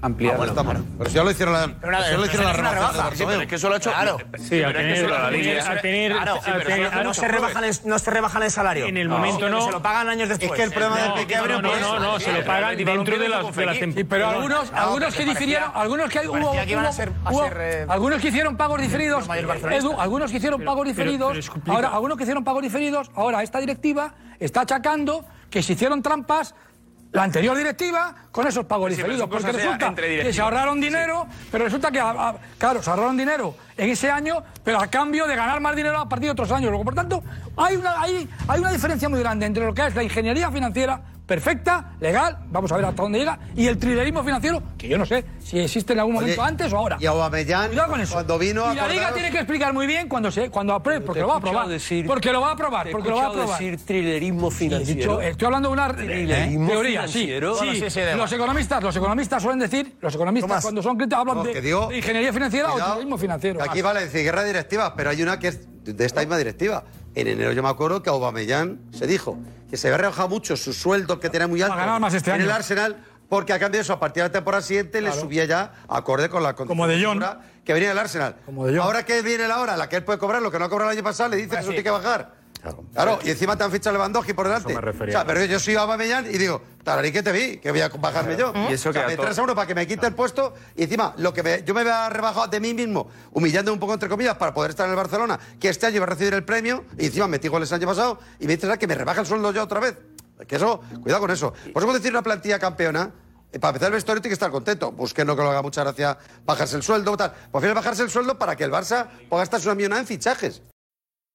Ampliarlo. Ah, bueno, está- Pero si ya lo hicieron la, Pero una- si ya lo hicieron la rebaja Sí, pero es que eso lo ha hecho. Claro. Sí, a tener- a no, se rebajan el, no se rebajan el salario. En el momento no. Se lo pagan años después. Es que el problema del No, Piqué no, abrió no, no, no, se lo pagan dentro de las Sí, pero algunos, algunos que difirieron, algunos que hubo, eh, algunos que hicieron pagos diferidos. Edu, algunos que hicieron pagos diferidos, ahora algunos que hicieron pagos diferidos, ahora esta directiva está achacando que se hicieron trampas la anterior directiva con esos pagos Sí, pero diferidos. Porque resulta que se ahorraron dinero, pero resulta que, a- a- claro, se ahorraron dinero en ese año, pero a cambio de ganar más dinero a partir de otros años. Luego, por tanto, hay una, hay, hay una diferencia muy grande entre lo que es la ingeniería financiera perfecta, legal, vamos a ver hasta dónde llega, y el trilerismo financiero, que yo no sé si existe en algún Oye, momento antes o ahora. Y Aubameyang, Cuidado con eso. cuando vino, y la Liga acordaros- tiene que explicar muy bien cuando se cuando apruebe, porque lo va a aprobar. decir- porque lo va a aprobar, porque lo va a aprobar. decir trilerismo financiero. dicho- estoy hablando de una Trilerismo teoría, sí. financiero. Sí, Bueno, sí, los economistas, los economistas suelen decir, los economistas Tomás. cuando son críticos hablan No, de, que digo- de ingeniería financiera Cuidado, o trilerismo financiero. que Aquí vale decir guerra de directivas, pero hay una que es de esta misma directiva. En enero yo me acuerdo que a Aubameyang se dijo que se había rebajado mucho su sueldo que tenía muy alto más este en el. Arsenal porque a cambio de eso a partir de la temporada siguiente le subía ya acorde con la Como de condición que venía del Arsenal. Como de Jong. Ahora que viene la hora, la que él puede cobrar, lo que no ha cobrado el año pasado, le dice que eso tiene que bajar. Claro, y encima te han fichado Lewandowski por delante. Eso me refería. O sea, pero yo soy Aubameyang y digo, tararí que te vi, que voy a bajarme yo. Y eso O sea, que a me a uno para que me quite el puesto y encima lo que me- yo me había rebajado de mí mismo, humillando un poco entre comillas para poder estar en el Barcelona, que este año iba a recibir el premio y encima metí goles el año pasado y me dices que me rebaja el sueldo yo otra vez. Que eso, cuidado con eso. Por eso decir una plantilla campeona. eh, Para empezar el vestuario tiene que estar contento. Busque no que lo haga mucha gracia bajarse el sueldo tal. Por fin bajarse el sueldo para que el Barça pueda gastarse una millonada en fichajes.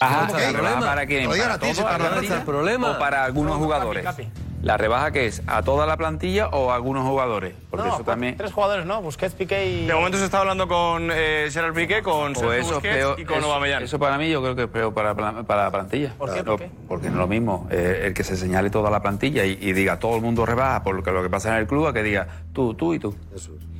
Ajá, ¿Cómo ¿la que? rebaja para quién? ¿Para toda para problema. ¿O para algunos jugadores? ¿La rebaja qué es? ¿A toda la plantilla o a algunos jugadores? Porque eso también... Tres jugadores, ¿no? Busquets, Piqué y... De momento se está hablando con eh, Gerard Piqué, con Sergio Pues eso Busquets peor. y con eso, Aubameyang. eso para mí yo creo que es peor para, la- para la plantilla. ¿Por qué? Claro, ¿Por qué? Porque no es lo mismo eh, el que se señale toda la plantilla y, y diga todo el mundo rebaja por lo que, lo que pasa en el club a que diga tú, tú y tú.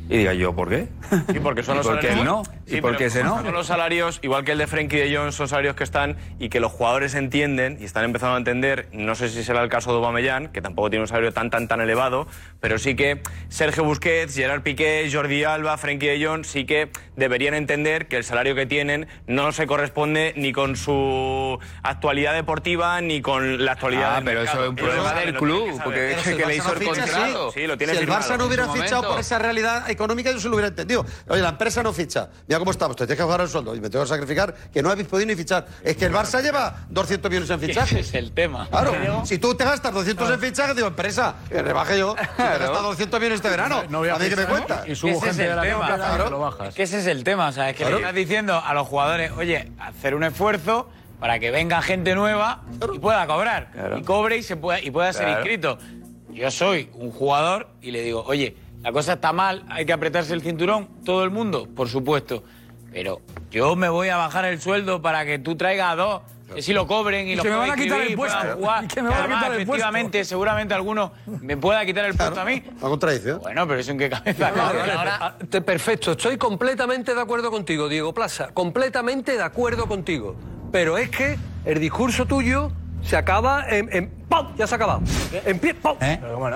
Y diga yo, ¿por qué? [laughs] Sí, porque son ¿Y los por qué salarios- no? Sí, ¿Y por qué ese no? Son los salarios, igual que el de Frenkie de Jong, son salarios que están y que los jugadores entienden y están empezando a entender. No sé si será el caso de Aubameyang, que tampoco tiene un salario tan tan tan elevado, pero sí que Sergio Busquets, Gerard Piqué, Jordi Alba, Frenkie de Jong sí que deberían entender que el salario que tienen no se corresponde ni con su actualidad deportiva ni con la actualidad Ah, del pero mercado. eso es un problema del club, porque es si que le hizo el contrato. Sí, lo tiene si el. Barça no hubiera fichado por esa realidad económica, yo se lo hubiera entendido. Oye, la empresa no ficha. Mira cómo estamos, te tienes que jugar el sueldo y me tengo que sacrificar, que no habéis podido ni fichar. Es que el Barça lleva 200 millones en [laughs] Ese fichajes. es el tema. Claro, si tú te gastas 200 en fichajes, digo, empresa, que rebaje yo. Si te has gastado 200 millones este verano, No voy a a mí que me fichar, cuenta. Y subo Ese es gente el de la tema, claro. lo bajas. Que ese es el tema, o sea, es que Claro. le estás diciendo a los jugadores, oye, hacer un esfuerzo para que venga gente nueva y pueda cobrar. Claro. Y cobre y, se pueda, y pueda ser inscrito. Yo soy un jugador y le digo, oye, la cosa está mal, hay que apretarse el cinturón, todo el mundo, por supuesto. Pero yo me voy a bajar el sueldo para que tú traigas a dos, que si lo cobren y, Y los que me pueda van a quitar el puesto. Y [laughs] que me van a quitar el puesto. efectivamente, seguramente alguno me pueda quitar el puesto a mí. La contradicción. Bueno, pero eso en qué cabeza. Vale, cabe. vale, Ahora- ah, perfecto, estoy completamente de acuerdo contigo, Diego Plaza, completamente de acuerdo contigo. Pero es que el discurso tuyo se acaba en... en ¡Pum! Ya se ha acabado. En pie, ¡pum!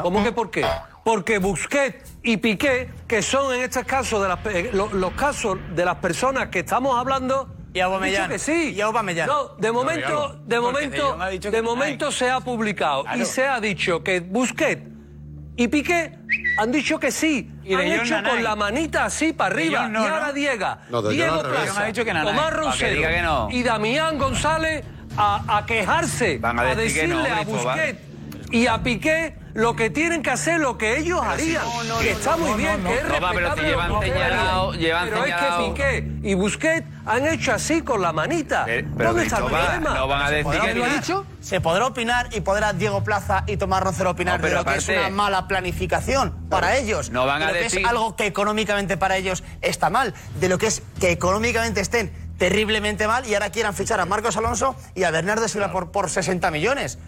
¿Cómo que por qué? Porque Busquets y Piqué, que son en este caso de las, pe- los, los casos de las personas que estamos hablando... Y Aubameyang. que sí. Y Aubameyang. No, de momento, de Porque momento, De que de no momento se ha publicado Claro. y se ha dicho que Busquets y Piqué han dicho que sí. Y han De hecho nanay. con la manita así para De arriba. No, y ahora ¿no? Diego, No, De Diego. Plaza, De ha dicho que que no. y Damián González a, a quejarse, Van a a, no, decirle a Busquets y a Piqué lo que tienen que hacer, lo que ellos harían. que está muy bien, que es No, va, pero si respetable llevan lo que señalado- llevan Pero es señalado- que Piqué y Busquets han hecho así con la manita. Eh, pero ¿Dónde está el problema? no van a decir ¿Podrá que opinar? no. dicho? Se podrá opinar y podrá Diego Plaza y Tomás Roncero opinar No, pero de lo que es aparte- una mala planificación para ellos. No van de a lo que decir- es algo que económicamente para ellos está mal. De lo que es que económicamente estén terriblemente mal y ahora quieran fichar a Marcos Alonso y a Bernardo Silva por, por 60 millones.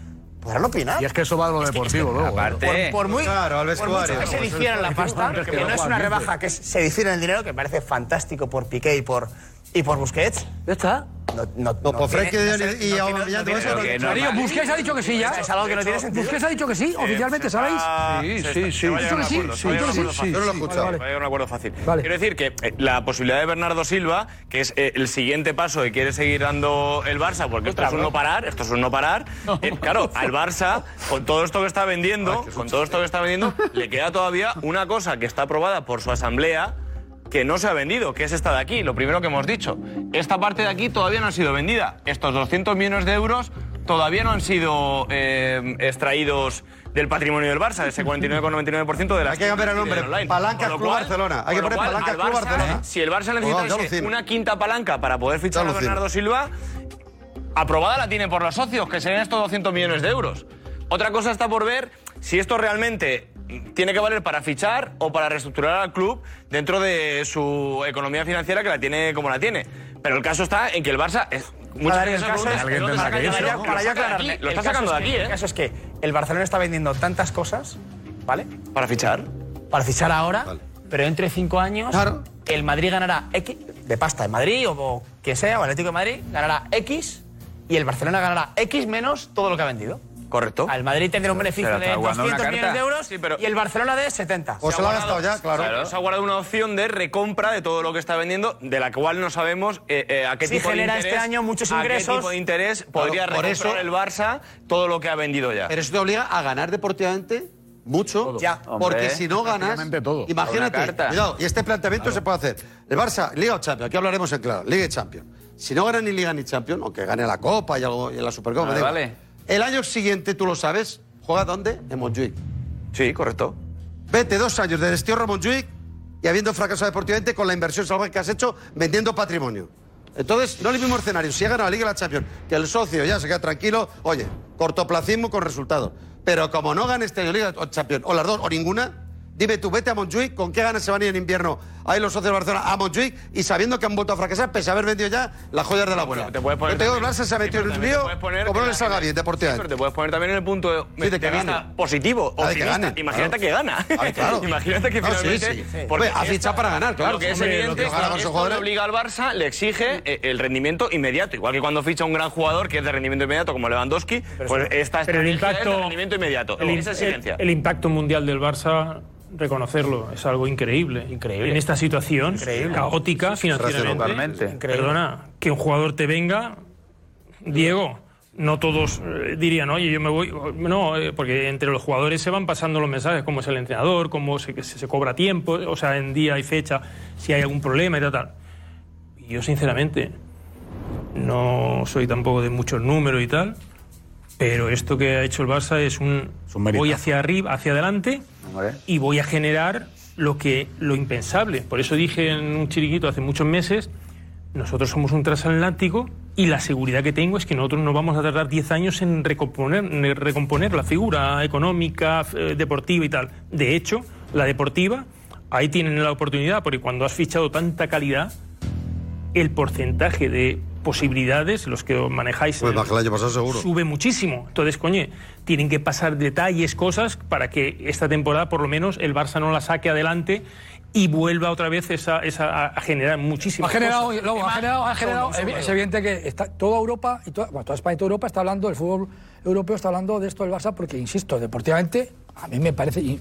Podrán opinar. Y es que eso va de lo deportivo luego. Aparte, Por, por muy, Claro, al por mucho que se difieran la [laughs] pasta, que no es una rebaja, que es- se difiere el dinero, que me parece fantástico por Piqué y por, y por Busquets. Ya está. no, No, pues Frenkie de Jong y- Aubameyang, todo eso no- Mario, Busquets ha dicho que sí ya. Es algo que no tiene sentido. Busquets ha dicho que sí, oficialmente, ¿sabéis? Sí, sí, sí, sí. Va a llegar a un Sí, yo no lo he escuchado. Va a llegar un acuerdo fácil. Vale. Quiero decir que eh, la posibilidad de Bernardo Silva, que es eh, el siguiente paso que quiere seguir dando el Barça, porque esto es un no parar, esto es un no parar. eh, claro, al Barça, con todo esto que está vendiendo, con todo esto que está vendiendo, le queda todavía una cosa que está aprobada por su asamblea que no se ha vendido, que es esta de aquí, lo primero que hemos dicho. Esta parte de aquí todavía no ha sido vendida. Estos 200 millones de euros todavía no han sido eh, extraídos del patrimonio del Barça, ese 49,99% de las Hay que cambiar el nombre, lo Club cual- Barcelona. Hay que poner cual, al Club Barça, Barcelona. Si el Barça necesita una quinta palanca para poder fichar a. Bernardo Silva, aprobada la tiene por los socios, que serían estos 200 millones de euros. Otra cosa está por ver si esto realmente tiene que valer para fichar o para reestructurar al club dentro de su economía financiera que la tiene como la tiene. Pero el caso está en que el Barça es muchas veces caso se es- pregunta, ¿de dónde saca para de aclararme, aquí, Lo está sacando es de aquí, que- ¿eh? El caso es que el Barcelona está vendiendo tantas cosas, ¿vale? Para fichar. Para fichar ahora, pero entre cinco años el Madrid ganará X de pasta en Madrid o, o quien sea, o el Atlético de Madrid ganará X y el Barcelona ganará X menos todo lo que ha vendido. Correcto. Al Madrid tendrá un beneficio de está jugando 200 una millones de euros Sí, pero- y el Barcelona de 70. O se lo ha gastado ya, claro. Se ha guardado una opción de recompra de todo lo que está vendiendo, de la cual no sabemos eh, eh, a qué Sí, tipo genera de interés, este año muchos a ingresos. qué tipo de interés podría por recomprar eso- el Barça todo lo que ha vendido ya. Pero eso te obliga a ganar deportivamente mucho. Ya. Porque Hombre, si no ganas. todo. Imagínate. Cuidado, y este planteamiento se puede hacer. El Barça, Liga o Champions, aquí hablaremos en claro. Liga y Champions. Si no gana ni Liga ni Champions, aunque gane la Copa y, algo, y la Supercopa, igual. vale. El año siguiente, tú lo sabes, ¿juega dónde? En Montjuic. Sí, correcto. Vete dos años de destierro a Montjuic y habiendo fracasado deportivamente con la inversión salvaje que has hecho vendiendo patrimonio. Entonces, no es el mismo escenario. Si ha ganado la Liga y la Champions, que el socio ya se queda tranquilo, oye, cortoplacismo con resultados. Pero como no gane este año Liga o Champions, o las dos, o ninguna, dime tú, vete a Montjuic, ¿con qué ganas se van a ir en invierno ahí los socios de Barcelona a Montjuic y sabiendo que han vuelto a fracasar, pese a haber vendido ya las joyas de la abuela? Te puedes poner Yo te digo, se ha metido en un lío como no le salga bien Sí, deportivamente. pero te puedes poner también en el punto de, Sí, de que vista positivo. Ah, optimista. Imagínate claro. que gana. Ah, claro. [laughs] Imagínate que finalmente. sí, sí. porque ha fichado para ganar, claro. Lo que es Hombre, evidente lo que es ganan que los esto le obliga al Barça, le exige eh, el rendimiento inmediato. Igual que cuando ficha un gran jugador que es de rendimiento inmediato, como Lewandowski, pues esta pero el estrategia es impacto- de rendimiento inmediato. El impacto mundial del Barça, reconocerlo, es algo increíble. Increíble. En esta situación caótica financieramente. Totalmente. Perdona, que un jugador te venga, Diego. No todos eh, dirían, oye, yo me voy. No, eh, porque entre los jugadores se van pasando los mensajes, cómo es el entrenador, cómo se, se, se cobra tiempo, o sea, en día y fecha, si hay algún problema y tal, tal. Y yo, sinceramente, no soy tampoco de muchos números y tal, pero esto que ha hecho el Barça es un. voy hacia arriba, hacia adelante y voy a generar lo que lo impensable. Por eso dije en un chiriquito hace muchos meses, nosotros somos un transatlántico y la seguridad que tengo es que nosotros no vamos a tardar 10 años en recomponer, en recomponer la figura económica, eh, deportiva y tal. De hecho, la deportiva, ahí tienen la oportunidad, porque cuando has fichado tanta calidad, el porcentaje de posibilidades, los que manejáis Pues el- más que el año pasado seguro. sube muchísimo. Entonces, coño, tienen que pasar detalles, cosas, para que esta temporada, por lo menos, el Barça no la saque adelante y vuelva otra vez esa, esa- a, generar muchísimas Ha generado, cosas. Lobo, ha generado, ha generado- es evidente que está, toda Europa, y toda, bueno, toda España y toda Europa está hablando, el fútbol europeo está hablando de esto del Barça, porque, insisto, deportivamente, a mí me parece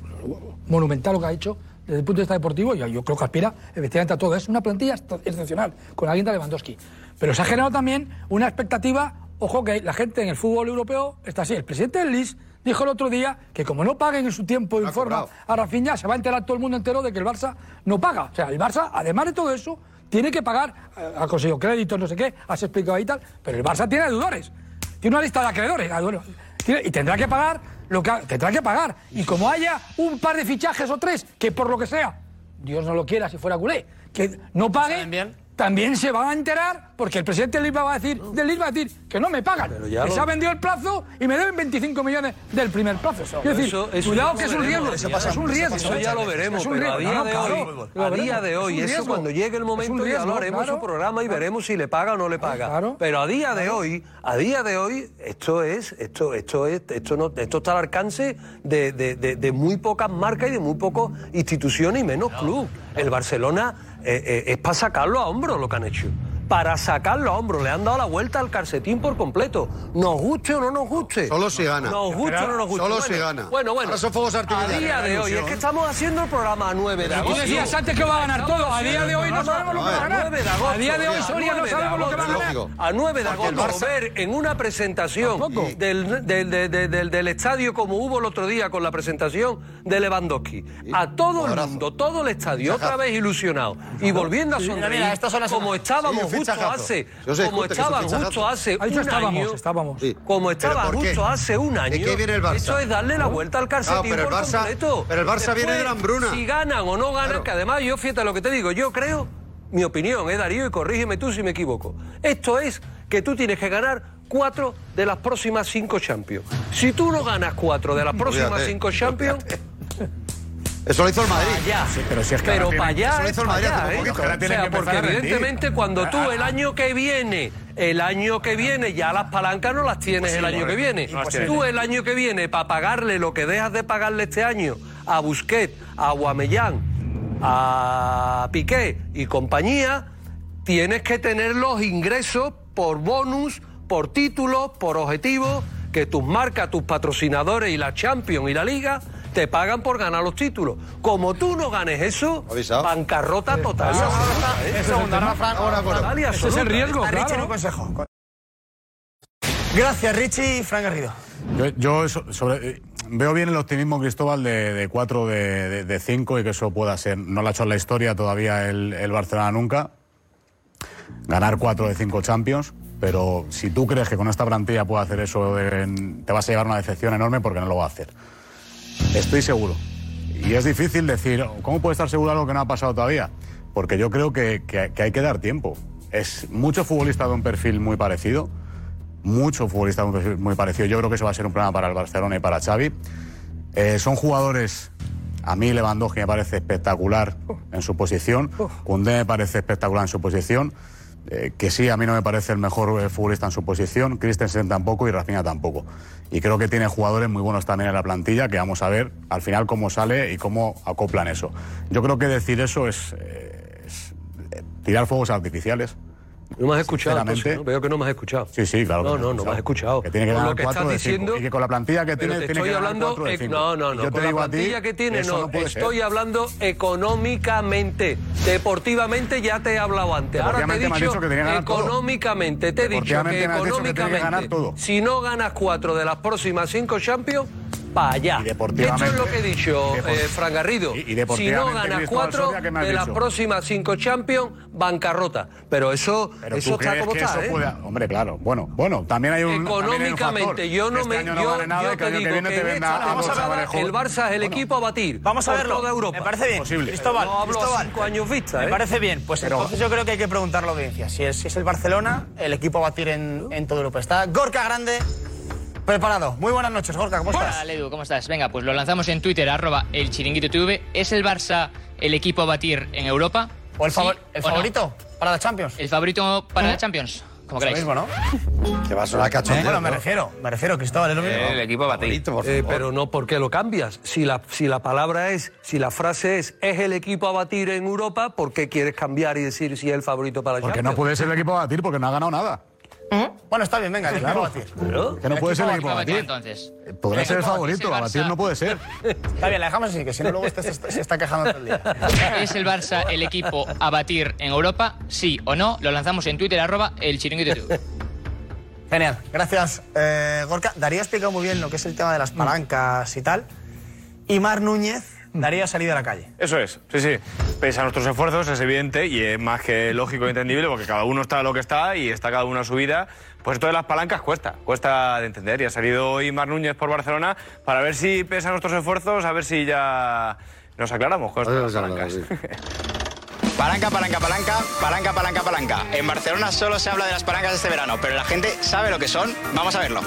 monumental lo que ha hecho desde el punto de vista deportivo, yo, yo creo que aspira efectivamente a todo. Es una plantilla ex- excepcional, con guinda de Lewandowski. Pero se ha generado también una expectativa, ojo, que la gente en el fútbol europeo está así. El presidente del LIS dijo el otro día que como no paguen en su tiempo y forma a Rafinha, se va a enterar todo el mundo entero de que el Barça no paga. O sea, el Barça, además de todo eso, tiene que pagar, eh, ha conseguido créditos, no sé qué, has explicado ahí y tal, pero el Barça tiene deudores. Tiene una lista de acreedores. ah, tiene- y tendrá que pagar lo que tendrá que pagar. Y como haya un par de fichajes o tres, que por lo que sea, Dios no lo quiera si fuera culé, que no paguen, también se van a enterar porque el presidente del LIS va a decir, del LIS va a decir que no me pagan, ya que lo- se ha vendido el plazo y me deben 25 millones del primer plazo. Quiero decir, Eso- eso cuidado ya que es un riesgo, eso es un eso riesgo. Eso ya lo veremos, Es un pero a día de hoy, a día de Es hoy, un eso cuando llegue el Es un momento ya riesgo, lo haremos claro. su programa y veremos si le paga o no le paga. Pero a día de hoy, a día de hoy, esto es, esto, esto es, esto no, esto está al alcance de, de- de- de muy pocas marcas y de muy pocas instituciones y menos club. El Barcelona eh, eh, es para sacarlo a hombros lo que han hecho. Para sacarlo a hombros. Le han dado la vuelta al calcetín por completo. Nos guste o no nos guste. Solo si gana. Nos guste o no nos guste. Solo Bueno, si gana. Bueno, bueno. Ahora son fuegos A artificiales. día de hoy, es que estamos haciendo el programa a 9 de Pero tú agosto. decías antes que va a ganar todo. A día de hoy no sabemos lo que va a ganar. 9 de agosto. A día de hoy Soria no 9 de sabemos lo que va a ganar. agosto. A 9 de agosto, Barça- ver en una presentación del, del- del- del- del- del estadio como hubo el otro día con la presentación de Lewandowski, a todo el mundo, todo el estadio otra vez ilusionado y volviendo a sonreír, mira, estas son las- como estábamos justo hace, como escucha, que es un estaban fichajazo. justo hace un estábamos, año, estábamos. como ¿Pero estaba justo hace un año, ¿De qué viene el Barça? eso es darle la vuelta al calcetín pero el por Barça- completo. pero el Barça viene de la hambruna. Si ganan o no ganan, que además yo, fíjate lo que te digo, yo creo, mi opinión, eh, Darío, y corrígeme tú si me equivoco. Esto es que tú tienes que ganar cuatro de las próximas cinco Champions. Si tú no ganas cuatro de las próximas cinco Champions, Eso lo hizo el Madrid. allá. pero si es que Pero para allá eso lo hizo el Madrid allá, ¿eh? poquito. O sea, porque evidentemente cuando tú el año que viene, el año que viene, ya las palancas no las tienes el año que viene. Tú el año que viene, para pagarle lo que dejas de pagarle este año a Busquets, a Guamellán, a Piqué y compañía, tienes que tener los ingresos por bonus, por títulos, por objetivos, que tus marcas, tus patrocinadores y la Champions y la Liga te pagan por ganar los títulos. Como tú no ganes eso, bancarrota total. ¿eh? Ese es el riesgo, ¿eh? A Richie consejo. Gracias, Richie y Fran Garrido. Yo, yo sobre- eh, veo bien el optimismo, Cristóbal, de, de cuatro de, de- de cinco y que eso pueda ser. No lo ha hecho en la historia todavía el, el Barcelona nunca. Ganar cuatro de cinco Champions. Pero si tú crees que con esta plantilla puede hacer eso, de- te vas a llevar una decepción enorme porque no lo va a hacer. Estoy seguro. Y es difícil decir, ¿cómo puede estar seguro algo que no ha pasado todavía? Porque yo creo que, que- que hay que dar tiempo. Es mucho futbolista de un perfil muy parecido, mucho futbolista de un perfil muy parecido. Yo creo que eso va a ser un problema para el Barcelona y para Xavi. Eh, son jugadores, a mí Lewandowski me parece espectacular en su posición, Koundé me parece espectacular en su posición, eh, que sí, a mí no me parece el mejor eh, futbolista en su posición, Christensen tampoco y Rafinha tampoco. Y creo que tiene jugadores muy buenos también en la plantilla, que vamos a ver al final cómo sale y cómo acoplan eso. Yo creo que decir eso es, eh, es, tirar fuegos artificiales. No me has escuchado, entonces, ¿no? Veo que no me has escuchado. Sí, sí, claro. No, no, no me has escuchado. Que tiene que Por ganar lo que estás diciendo- Y que con la plantilla que tiene, te tiene estoy que ganar hablando, no, no, no, Yo con la digo a ti, plantilla que tiene, no, ser. estoy hablando económicamente, deportivamente ya te he hablado antes. Ahora te he dicho dicho que tenía que ganar todo. económicamente, te he dicho que económicamente, si no ganas cuatro de las próximas cinco Champions, para allá. Esto deportivamente- es lo que he dicho, eh, Fran Garrido. Y- y si no ganas cuatro Soria, ¿qué me has de las próximas cinco Champions, bancarrota. Pero eso, Pero eso está como está, eso ¿eh? puede... Hombre, claro. Bueno, bueno, también hay un también hay un Económicamente, factor. yo no Este me. año no yo, vale nada yo y que te digo que viene que te esta a Sabarejo. el Barça es el equipo a batir. Vamos a verlo. toda Europa. Me parece bien. Posible. Cristóbal, No hablo a Cristóbal. cinco años vista, Me ¿eh? parece bien. Pues Pero- entonces yo creo que hay que preguntar a la audiencia. Si es, si es el Barcelona, el equipo a batir en, en toda Europa. Está Gorka Grande preparado. Muy buenas noches, Gorka. ¿Cómo estás? Hola, Edu, ¿cómo estás? Venga, pues lo lanzamos en Twitter, arroba el chiringuito TV. ¿Es el Barça el equipo a batir en Europa? ¿O el, ¿Sí favor- el o no? favorito para la Champions? ¿El favorito para la Champions? Como Lo queráis. mismo, ¿no? [laughs] Que va a sonar cachondeo. Bueno, me ¿no? refiero, me refiero, Cristóbal, es lo mismo. El equipo a batir. Eh, pero no, ¿por qué lo cambias? Si la, si la palabra es, si la frase es, es el equipo a batir en Europa, ¿por qué quieres cambiar y decir si es el favorito para la Porque Champions? no puede ser el equipo a batir porque no ha ganado nada. Bueno, está bien, venga, el equipo Claro. a batir. Que no puede ser el equipo a batir. entonces. Podrá ser el favorito, a batir no puede ser. Está bien, la dejamos así, que si no luego este se, se está quejando todo el día. ¿Es el Barça el equipo a batir en Europa? Sí o no. Lo lanzamos en Twitter, arroba el chiringuito. Genial, gracias, eh, Gorka. Darío ha explicado muy bien lo que es el tema de las palancas y tal. Y Mar Núñez, Darío ha salido a la calle. Eso es, sí, sí. Pese a nuestros esfuerzos, es evidente y es más que lógico e entendible porque cada uno está lo que está y está cada uno a su vida. Pues esto de las palancas cuesta, cuesta de entender. Y ha salido hoy Mar Núñez por Barcelona para ver si, pese a nuestros esfuerzos, a ver si ya nos aclaramos con esto de las palancas. [laughs] Palanca, palanca, palanca, palanca, palanca, palanca. En Barcelona solo se habla de las palancas este verano, pero la gente sabe lo que son. Vamos a verlo.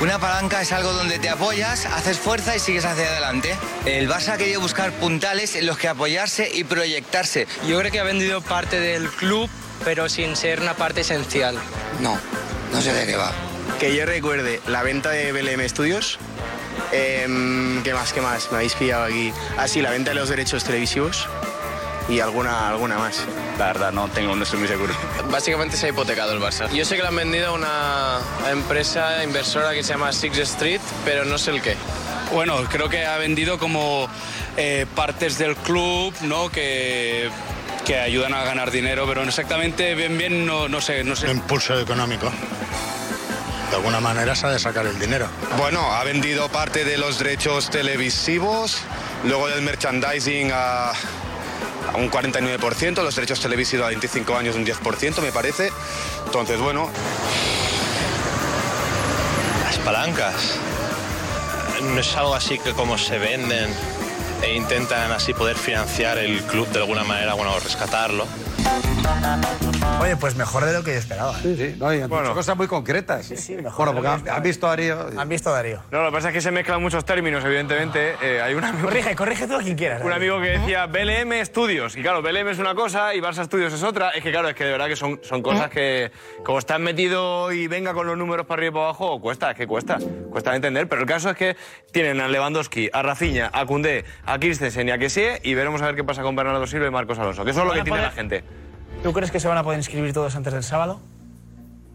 Una palanca es algo donde te apoyas, haces fuerza y sigues hacia adelante. El Barça ha querido buscar puntales en los que apoyarse y proyectarse. Yo creo que ha vendido parte del club, pero sin ser una parte esencial. No, no sé de qué va. Que yo recuerde la venta de BLM Studios. Em, ¿Qué más, qué más? Me habéis pillado aquí. Ah, sí, la venta de los derechos televisivos. Y alguna, alguna más. La verdad, no tengo, no estoy muy seguro. Básicamente se ha hipotecado el Barça. Yo sé que le han vendido a una empresa inversora que se llama Six Street, pero no sé el qué. Bueno, creo que ha vendido como eh, partes del club, ¿no? Que, que ayudan a ganar dinero, pero exactamente bien, bien, no, no sé, no sé. Impulso económico. De alguna manera se ha de sacar el dinero. Bueno, ha vendido parte de los derechos televisivos, luego del merchandising a, a un 49%, los derechos televisivos a 25 años un 10%, me parece. Entonces, bueno, Las palancas. No es algo así que como se venden e intentan así poder financiar el club de alguna manera, bueno, rescatarlo. Oye, pues mejor de lo que yo esperaba. Sí, sí. No, y han dicho cosas muy concretas. Sí, sí, mejor. Bueno, porque han, han visto a Darío. Han visto a Darío. No, lo que pasa es que se mezclan muchos términos, evidentemente. Eh, hay un amigo, Corrige, corrige a quien quieras. un amigo que decía BLM Estudios. Y claro, BLM es una cosa y Barça Estudios es otra. Es que claro, es que de verdad que son, son cosas que, como estás metido y venga con los números para arriba y para abajo, cuesta, es que cuesta. Cuesta de entender. Pero el caso es que tienen a Lewandowski, a Rafinha, a Koundé, a Christensen y a Kessie y veremos a ver qué pasa con Bernardo Silva y Marcos Alonso. Que eso es lo que tiene poder- la gente. ¿Tú crees que se van a poder inscribir todos antes del sábado?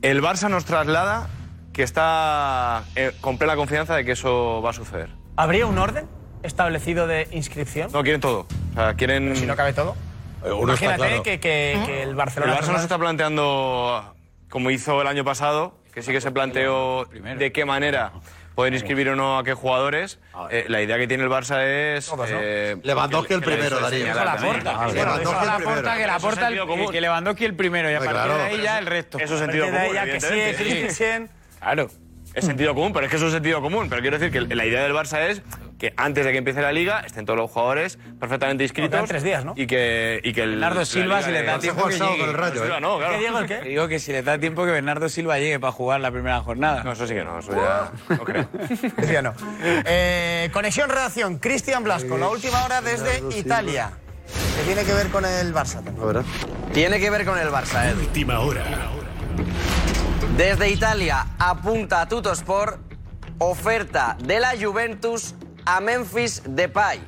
El Barça nos traslada que está eh, con plena confianza de que eso va a suceder. ¿Habría un orden establecido de inscripción? No, quieren todo. O sea, quieren... si no cabe todo. Uno está Imagínate claro. que, que- que el Barcelona... El Barça no se está planteando, como hizo el año pasado, que sí que se planteó de qué manera poder inscribir o no a qué jugadores. Eh, la idea que tiene el Barça es... eh, Lewandowski el primero, Darío. Lewandowski el la primero. porta, que la porta, común. que Lewandowski el primero y a partir de ahí ya el resto. Eso es sentido común, que sí. Christensen... Claro. Es sentido común, pero es que eso es sentido común. Pero quiero decir que la idea del Barça es que antes de que empiece la liga estén todos los jugadores perfectamente inscritos. tres días, ¿no? Y que, y que el. Bernardo Silva, si le da tiempo que llegue. Bernardo Silva, no, claro. ¿Qué, Diego, el qué? Te Digo que si le da tiempo que Bernardo Silva llegue para jugar la primera jornada. No, eso sí que no, eso ya. No creo. [laughs] Decía no. Eh, conexión redacción, Cristian Blasco, la última hora desde Italia. Que tiene que ver con el Barça también. Tiene que ver con el Barça, Edu. Última hora. Desde Italia apunta Tutosport oferta de la Juventus a Memphis Depay.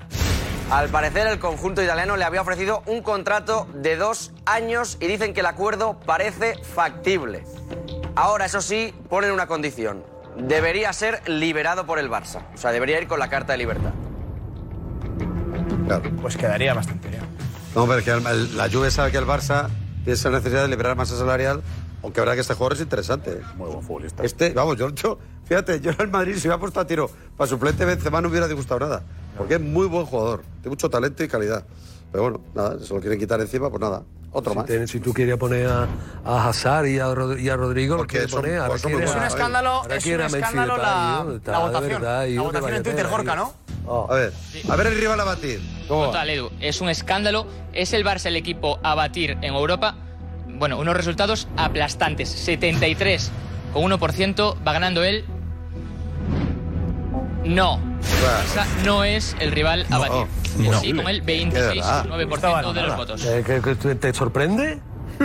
Al parecer el conjunto italiano le había ofrecido un contrato de dos años y dicen que el acuerdo parece factible. Ahora, eso sí, ponen una condición. Debería ser liberado por el Barça. O sea, debería ir con la carta de libertad. Claro. Pues quedaría bastante bien. No, pero es que el- la Juve sabe que el Barça tiene esa necesidad de liberar masa salarial, aunque verdad que este jugador es interesante. Muy buen futbolista. Este, vamos, yo, yo- fíjate, yo en el Madrid si hubiera puesto a tiro para suplente Benzema no hubiera disgustado nada, porque es muy buen jugador, tiene mucho talento y calidad. Pero bueno, nada, se lo quieren quitar encima, pues nada, otro si, más. te- si tú querías poner a, a Hazard y a, Rod- y a Rodrigo, lo Porque quieres poner. Ahora quieres Es un escándalo, es un quieres escándalo la, la votación. verdad, la votación en Twitter, tío. ¿no? A ver, a ver el rival a batir. Total, Edu, es un escándalo. Es el Barça el equipo a batir en Europa. Bueno, unos resultados aplastantes. 73 con 1%. Va ganando él. No. Barça no es el rival a batir. no. Sí, con el Qué verdad. 26,9% de los votos. Eh, ¿que- que te- ¿Te sorprende?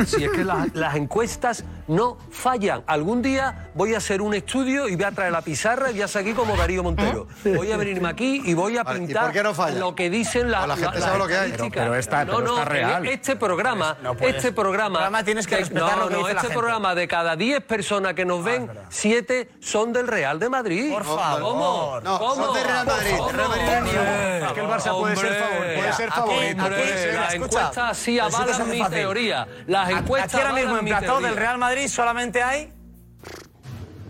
Si es que la- las encuestas no fallan. Algún día voy a hacer un estudio y voy a traer la pizarra y voy a seguir como Darío Montero. Voy a venirme aquí y voy a Vale, ¿y pintar por qué no falla? lo que dicen la, Pues la gente las sabe lo que hay. estadísticas. Pero- pero esta- no, pero no, está real. Este programa, No este programa, Programa tienes que respetar no, lo que no, dice la este gente. programa de cada 10 personas que nos ven, 7 son del Real de Madrid. Por favor. ¿Cómo? No, ¿Cómo? son del Real Madrid. ¿Cómo? El Real Madrid no es que el Barça puede ser hombre. favor- puede ser favorito, aquí puede ser, Las escucha, encuestas sí avalan mi fácil. teoría. Las encuestas Aquí ahora mismo en del Real Madrid solamente hay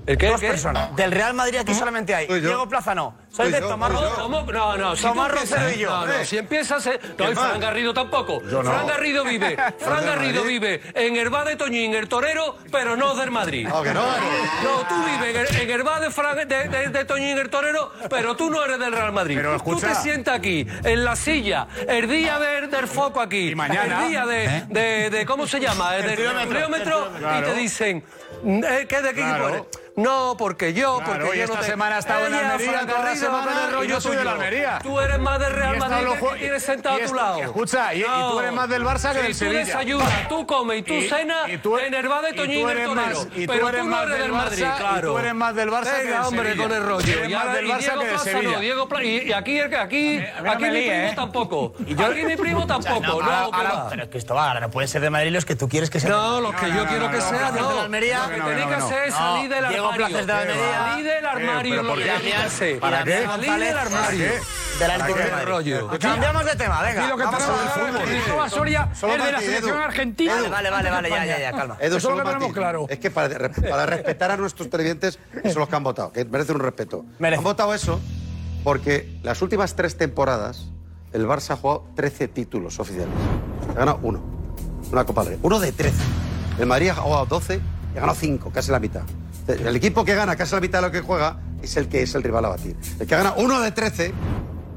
¿El qué? dos ¿Qué? personas. Del Real Madrid aquí solamente hay. Diego Plaza no. Soy yo, Tomás. No, no, si Tomás tú Rocero y yo. No, no, Eh. si empiezas. eh, No, y? Fran Garrido tampoco. Yo no. Fran Garrido vive. [laughs] Fran Garrido vive en el bar de Toñín, el torero, pero no del Madrid. No, que no. No, tú vives en el, el bar de, Fran- de, de- de Toñín, el torero, pero tú no eres del Real Madrid. Pero tú escucha. te sientas aquí, en la silla, el día de- del foco aquí, Y mañana, el día de, ¿eh? de, de- ¿cómo se llama? El del termómetro, y te dicen, eh, ¿qué de qué equipo eres? No, porque yo, Claro, porque yo esta no semana ha estado en Almería Fran toda la semana el y rollo yo soy de la Almería. Tú eres más del Real Madrid que tienes sentado a tu lado. escucha, y- tú eres más del Barça que del tú Sevilla. desayunas, tú comes y tú cenas y tú- enervada de y Toñín tú el eres torero. tú Pero tú no eres del del Madrid, claro. tú eres más del Barça que del hombre, con el rollo. Eres Y más del Barça que del Sevilla. y, aquí, aquí, aquí mi primo tampoco. Aquí mi primo tampoco. No, pero Cristóbal, no pueden ser de Madrid los que tú quieres que sean. No, los que yo quiero que sean, no. de la Almería. Lo que tenéis que es salir del Diego Places de la Almería. Salir del armario. pero lo ¿por que. ¿Para qué? Salir del armario. De la ¿Para rollo? Cambiamos de tema, venga. Y lo que vamos tenemos. Cristóbal Soria es de la selección argentina. Vale, vale, vale, ya, ya, ya, calma. Edu, Eso es lo que tenemos Mati. claro. Es que para, para respetar a nuestros televidentes, son los que han votado, que merecen un respeto. Han votado eso porque las últimas tres temporadas el Barça ha jugado 13 títulos oficiales. Ha ganado uno. Una Copa del Rey. Uno de 13. El Madrid ha jugado 12 y ha ganado 5, casi la mitad. El equipo que gana casi la mitad de lo que juega es el que es el rival a batir. El que gana uno de 13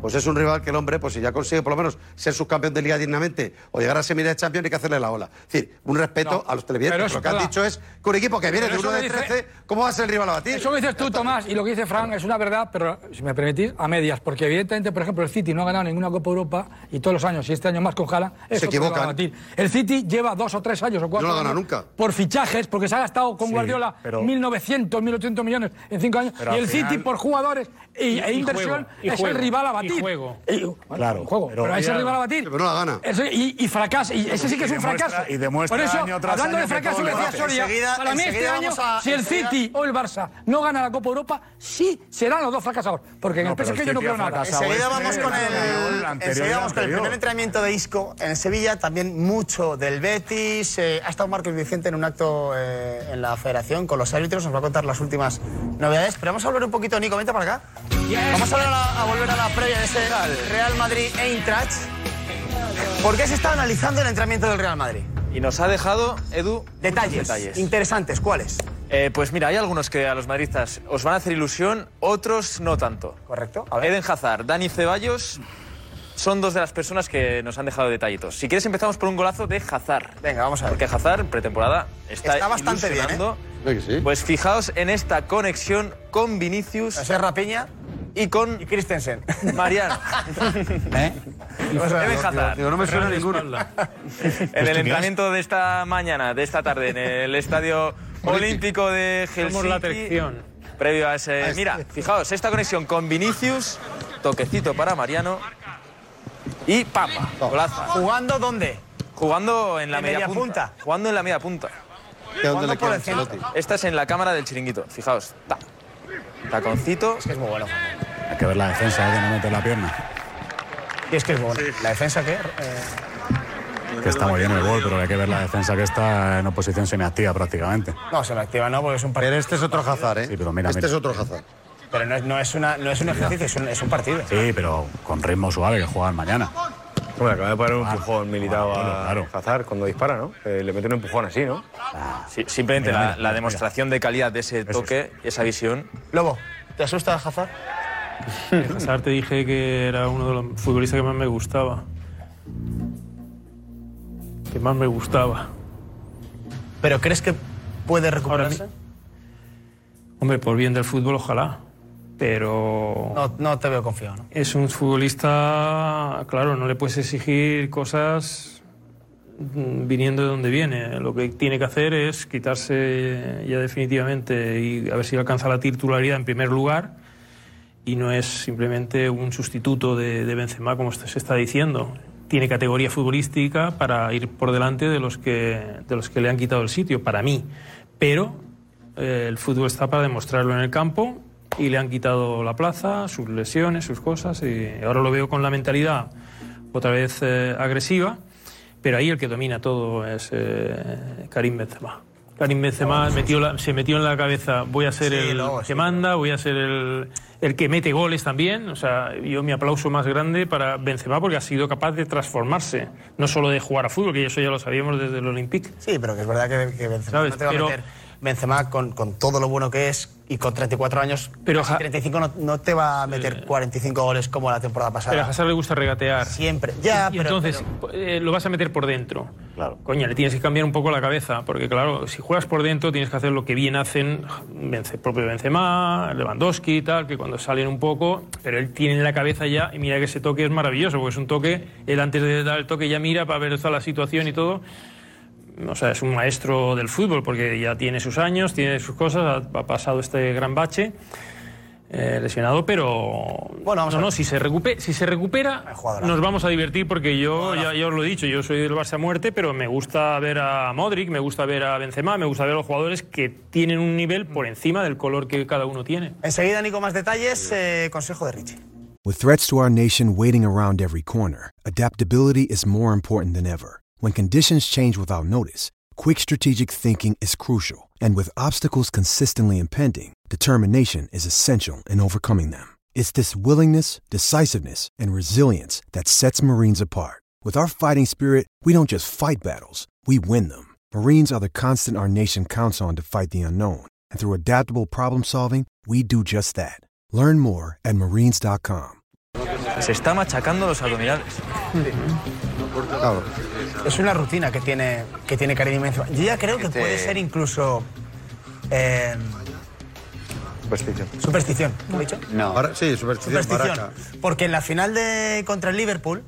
pues es un rival que el hombre, pues si ya consigue por lo menos ser subcampeón de liga dignamente o llegar a semifinales de Champions, hay que hacerle la ola. Es decir, un respeto No, a los televidentes. Lo que han dicho es que un equipo que viene de Pero uno eso de que dice- 13, ¿cómo va a ser el rival a batir? Eso que dices tú, Tomás, y lo que dice Fran es una verdad, pero si me permitís, a medias. Porque evidentemente, por ejemplo, el City no ha ganado ninguna Copa Europa y todos los años, y este año más con es otro equivocan. batir. El City lleva dos o tres años o cuatro No lo ha ganado años nunca. por fichajes, porque se ha gastado con Sí, Guardiola pero- 1.900, 1.800 millones en cinco años. Pero y el City final- por jugadores y, Y- e y inversión juego, y es el rival a y batir. juego. Y- bueno, Claro, juego, pero pero, es el ya- rival a batir. Pero no la gana. Eso- y, y fracasa, y ese sí que es un demuestra- fracaso. y demuestra Por eso, año tras hablando año de fracaso, lo decía. Soria, para mí este año, a- si el enseguida- City o el Barça no gana la Copa Europa, sí serán los dos fracasados. Porque en No, el PSG el yo no creo nada. Enseguida este, vamos con el enseguida vamos con el primer entrenamiento de Isco en Sevilla, también mucho del Betis. eh, ha estado Marcos Vicente en un acto eh, en la federación con los árbitros, nos va a contar las últimas novedades. Pero vamos a hablar un poquito, Nico, vente para acá. Vamos a, hablar a, a volver a la previa de ese Real Madrid-Eintracht. ¿Por qué se está analizando el entrenamiento del Real Madrid? Y nos ha dejado, Edu, Detalles, detalles. interesantes, ¿cuáles? Eh, pues mira, hay algunos que a los madridistas os van a hacer ilusión, otros no tanto. Correcto. Eden Hazard, Dani Ceballos son dos de las personas que nos han dejado detallitos. Si quieres empezamos por un golazo de Hazard. Venga, vamos a ver. Porque Hazard, pretemporada, está, Está bastante bien, ¿eh? Pues fijaos en esta conexión con Vinicius Ese Rapiña y con y Christensen. Mariano. [laughs] ¿Eh? Hazard. Digo, no me suena ninguno. [laughs] En el entrenamiento de esta mañana, de esta tarde, en el estadio olímpico de Helsinki. Somos la selección. Previo a ese. Mira, fijaos, esta conexión con Vinicius, toquecito para Mariano. Y ¡papa! Golazo. ¿Jugando dónde? Jugando en la ¿En media, media punta. Jugando en la media punta. Esta es en la cámara del chiringuito. Fijaos. Ta. Taconcito. Es que es muy bueno. Hay que ver la defensa, ¿eh? que no meter la pierna. Y es que es muy bueno. ¿La defensa qué? Eh, Que está muy bien el gol, pero hay que ver la defensa que está en oposición semiactiva prácticamente. no, se lo activa, ¿no? Porque es un partido. Pero este es otro Hazard, ¿eh? Sí, pero mira, este mira. es otro Hazard. Pero no es, no es, una, no es un ejercicio, es un, es un partido. Sí, pero con ritmo suave que juegan mañana. Hombre, acaba de poner un Ah, empujón militado claro, a claro. Hazard cuando dispara, ¿no? Eh, le mete un empujón así, ¿no? Sí, simplemente Mira, la, mira, la mira, demostración de calidad de ese toque, esa visión. Lobo, ¿te asusta Hazard? Hazard te dije que era uno de los futbolistas que más me gustaba. Que más me gustaba. ¿Pero crees que puede recuperarse? Hombre, por bien del fútbol, ojalá. Pero No, no te veo confiado, ¿no? es un futbolista, claro, no le puedes exigir cosas mm, viniendo de donde viene. Lo que tiene que hacer es quitarse ya definitivamente y a ver si alcanza la titularidad en primer lugar y no es simplemente un sustituto de, de Benzema como se está diciendo. Tiene categoría futbolística para ir por delante de los que, de los que le han quitado el sitio, para mí. Pero eh, el fútbol está para demostrarlo en el campo y le han quitado la plaza, sus lesiones, sus cosas y ahora lo veo con la mentalidad otra vez eh, agresiva, pero ahí el que domina todo es eh, Karim Benzema. Karim Benzema metió la- se metió en la cabeza voy a ser Sí, el no, que sí. manda, voy a ser el, el que mete goles también. O sea, yo mi aplauso más grande para Benzema porque ha sido capaz de transformarse, no solo de jugar a fútbol, que eso ya lo sabíamos desde el Olympique. Sí, pero que es verdad que, que Benzema ¿Sabes? no te va Pero- a meter. Benzema, con, con todo lo bueno que es, Y con 34 años, Pero casi Ja- 35 no, no te va a meter 45 goles como la temporada pasada. Pero a Hazard le gusta regatear. Siempre. Ya, y pero- entonces eh, lo vas a meter por dentro. Claro. Coña, le tienes que cambiar un poco la cabeza, porque claro, si juegas por dentro tienes que hacer lo que bien hacen Bence- propio Benzema, Lewandowski y tal, que cuando salen un poco, pero él tiene en la cabeza ya, y mira que ese toque es maravilloso, porque es un toque, él antes de dar el toque ya mira para ver toda la situación y todo. O sea, es un maestro del fútbol, porque ya tiene sus años, tiene sus cosas, ha, ha pasado este gran bache. eh, lesionado, pero Bueno, no, no, si se recupera, si se recupera nos vamos a divertir porque yo ya, ya os lo he dicho, yo soy del Barça a muerte, pero me gusta ver a Modric, me gusta ver a Benzema, me gusta ver a los jugadores que tienen un nivel por encima del color que cada uno tiene. Enseguida, Nico, más detalles. eh, consejo de Richie. With threats to our nation waiting around every corner, adaptability is more important than ever. When conditions change without notice, quick strategic thinking is crucial. And with obstacles consistently impending, determination is essential in overcoming them. It's this willingness, decisiveness, and resilience that sets Marines apart. With our fighting spirit, we don't just fight battles, we win them. Marines are the constant our nation counts on to fight the unknown. And through adaptable problem solving, we do just that. Learn more at marines.com. Se está machacando los abdominales. Mm-hmm. Es una rutina que tiene, que tiene Karim Benzema. Yo ya creo que Este- puede ser incluso eh, Superstición. superstición. ¿Lo he dicho? No. sí, superstición. Superstición. Baraca. Porque en la final de contra el Liverpool,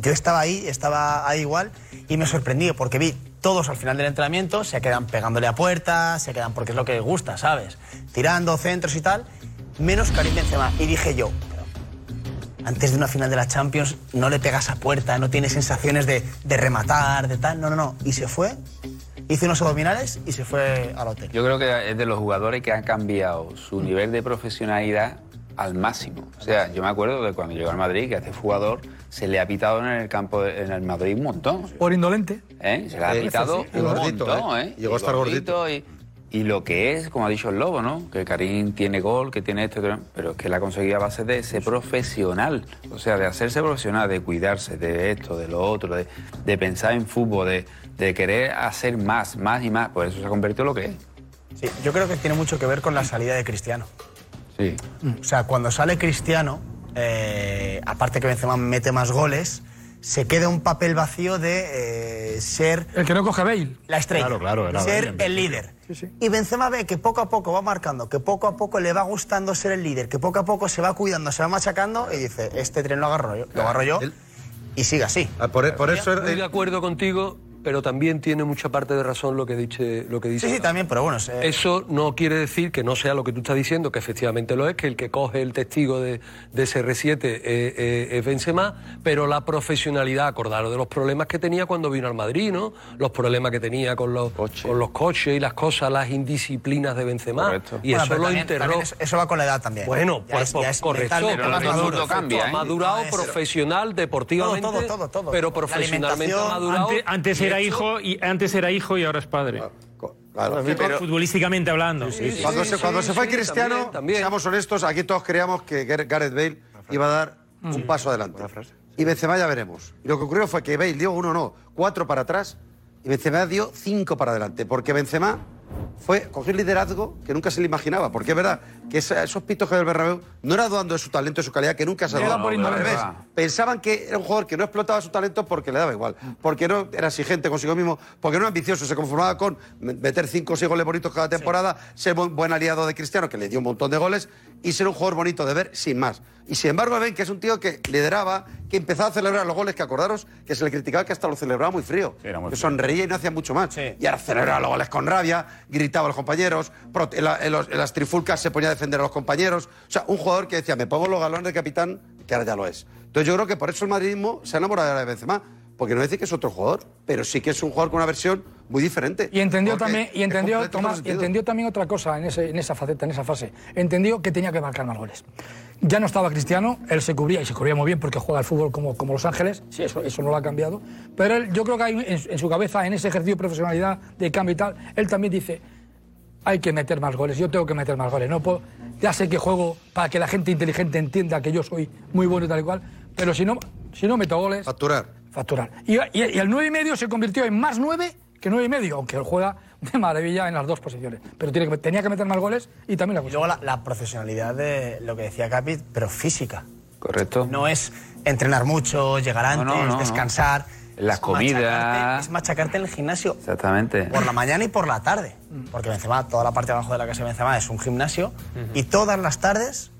yo estaba ahí, estaba ahí igual, y me sorprendí porque vi todos al final del entrenamiento, se quedan pegándole a puertas, se quedan porque es lo que les gusta, ¿sabes? Tirando centros y tal, menos Karim Benzema. Y dije yo, antes de una final de la Champions no le pegas a puerta, no tienes sensaciones de, de rematar, de tal, no, no, no. Y se fue, hizo unos abdominales y se fue al hotel. Yo creo que es de los jugadores que han cambiado su nivel de profesionalidad al máximo. O sea, yo me acuerdo de cuando llegó al Madrid, que a este jugador se le ha pitado en el campo, de- en el Madrid un montón. Por indolente. ¿eh? Se le ha pitado sí, sí. un Gordito, montón, ¿eh? ¿eh? Llegó a estar gordito. Y, y lo que es, como ha dicho el Lobo, ¿no? Que Karim tiene gol, que tiene esto, pero es que la ha conseguido a base de ser profesional. O sea, de hacerse profesional, de cuidarse de esto, de lo otro, de, de pensar en fútbol, de, de querer hacer más, más y más. Por eso se ha convertido en lo que es. Sí, yo creo que tiene mucho que ver con la salida de Cristiano. Sí. O sea, cuando sale Cristiano, eh, aparte que Benzema mete más goles, se queda un papel vacío de eh, ser El que no coge Bale. la estrella, Claro, claro, era ser Bale, el líder. Y Benzema ve que poco a poco va marcando, que poco a poco le va gustando ser el líder, que poco a poco se va cuidando, se va machacando y dice, este tren lo agarro yo, lo agarro yo y sigue así. por, eso Estoy de acuerdo contigo, pero también tiene mucha parte de razón lo que dice. Lo que dice Sí, sí, también, pero bueno. se- Eso no quiere decir que no sea lo que tú estás diciendo, que efectivamente lo es, que el que coge el testigo de, de ese R7 eh, eh, es Benzema, pero la profesionalidad, acordaros de los problemas que tenía cuando vino al Madrid, ¿no? Los problemas que tenía con los, con los coches y las cosas, las indisciplinas de Benzema. Y Bueno, eso lo también- enterró. también eso, va con la edad también. Bueno, Ya pues, es- ya es correcto, maduro. Ha madurado No, profesional, deportivamente, Todo, todo, todo, todo. pero profesionalmente ha madurado. Antes, antes y era hecho- hijo y antes era hijo y ahora es padre. Claro, Pero- futbolísticamente hablando. cuando se, cuando se fue Cristiano, seamos honestos, aquí todos creíamos que Gar- Gareth Bale iba a dar un paso adelante. Y Benzema ya veremos. Y lo que ocurrió fue que Bale dio uno, no, cuatro para atrás y Benzema dio cinco para adelante. Porque Benzema fue cogió un liderazgo que nunca se le imaginaba. Porque es verdad que esa- esos pitos que del Bernabéu no era dudando de su talento, de su calidad, que nunca se ha dado. Pensaban que era un jugador que no explotaba su talento porque le daba igual. Porque no era exigente consigo mismo. Porque no era ambicioso. Se conformaba con meter cinco o seis goles bonitos cada temporada, ser buen, buen aliado de Cristiano, que le dio un montón de goles, y ser un jugador bonito de ver sin más. Y sin embargo, ven que es un tío que lideraba, que empezaba a celebrar los goles, que acordaros que se le criticaba que hasta lo celebraba muy frío. que sonreía y no hacía mucho más. Y ahora celebraba los goles con rabia, gritaba a los compañeros, prote- en, la- en los- en las trifulcas se ponía a defender a los compañeros. O sea, un jugador que decía, me pongo los galones de capitán, que ahora ya lo es. Entonces yo creo que por eso el madridismo se ha enamorado de Benzema. Porque no dice que es otro jugador, pero sí que es un jugador con una versión muy diferente. Y entendió también, y entendió, Tomás, y entendió también otra cosa en, ese, en esa faceta, en esa fase. Entendió que tenía que marcar más goles. Ya no estaba Cristiano, él se cubría y se cubría muy bien porque juega al fútbol como, como Los Ángeles, sí, eso, eso no lo ha cambiado. Pero él, yo creo que hay en, en su cabeza, en ese ejercicio de profesionalidad, de cambio y tal, él también dice, hay que meter más goles, yo tengo que meter más goles. No puedo- ya sé que juego para que la gente inteligente entienda que yo soy muy bueno y tal y cual, pero si no, si no meto goles... Facturar. Facturar. Y, y- y el nueve y medio se convirtió en más nueve que nueve y medio, aunque él juega de maravilla en las dos posiciones. Pero tiene que, tenía que meter más goles y también la Y luego la, la profesionalidad de lo que decía Capi, pero física. Correcto. No es entrenar mucho, llegar antes, no, no. descansar. La Es comida. machacarte- Es machacarte en el gimnasio Exactamente. por la mañana y por la tarde. Porque Benzema, toda la parte de abajo de la casa de Benzema es un gimnasio y todas las tardes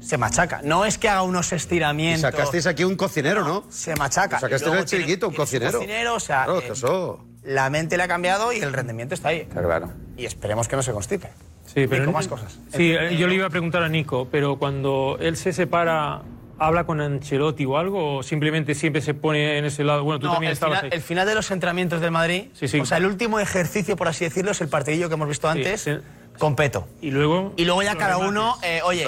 se machaca. No es que haga unos Y estiramientos. sacasteis aquí un cocinero, ¿no? Se machaca. Sacasteis Y el chiringuito, un cocinero. cocinero, o sea, Claro, eh, la mente le ha cambiado y el rendimiento está ahí. Está claro. Y esperemos que no se constipe. Sí, pero Nico, más cosas. Sí, yo le iba a preguntar a Nico, pero cuando él se separa, ¿habla con Ancelotti o algo? ¿O simplemente siempre se pone en ese lado? Bueno, tú No, también el, estabas final, ahí. el final de los entrenamientos del Madrid, Sí, sí. o sea, el último ejercicio, por así decirlo, es el partidillo que hemos visto antes sí. con Peto. Y luego. Y luego ya cada uno, eh, oye,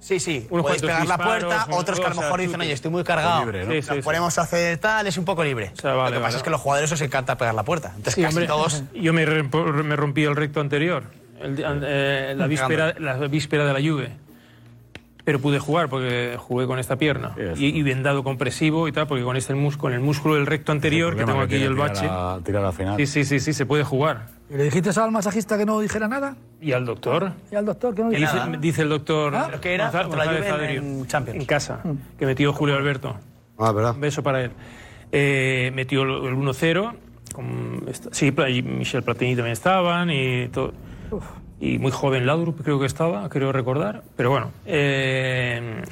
sí, sí, Unos podéis pegar la puerta, otros que a lo o sea, mejor dicen, oye, estoy muy cargado, Libre, ¿no? Sí, sí, nos sí. ponemos a hacer tal, es un poco libre. sea, vale, Lo que pasa vale. es que a los jugadores os encanta pegar la puerta. Entonces Sí, casi hombre, todos... [laughs] Yo me, rompí el recto anterior, el- eh, la, víspera, la víspera de la Juve. Pero pude jugar porque jugué con esta pierna. Y, y vendado compresivo y tal, porque con este músculo, con el músculo del recto anterior, que tengo aquí el bache. Tirar al final. Sí, sí, sí, sí, se puede jugar. ¿Y le dijiste al masajista que no dijera nada? ¿Y al doctor? ¿Y al doctor que no Que dijera dice, nada? dice el doctor ¿Ah? ¿Qué era? Gonzalo- la Juve en- Champions. en casa, que metió Julio Alberto. Ah, verdad. Un beso para él. Eh, metió el el 1-0. con esta- Sí, Michel Platini también estaban y todo. Y muy joven Laudrup creo que estaba, creo recordar. Pero bueno. eh,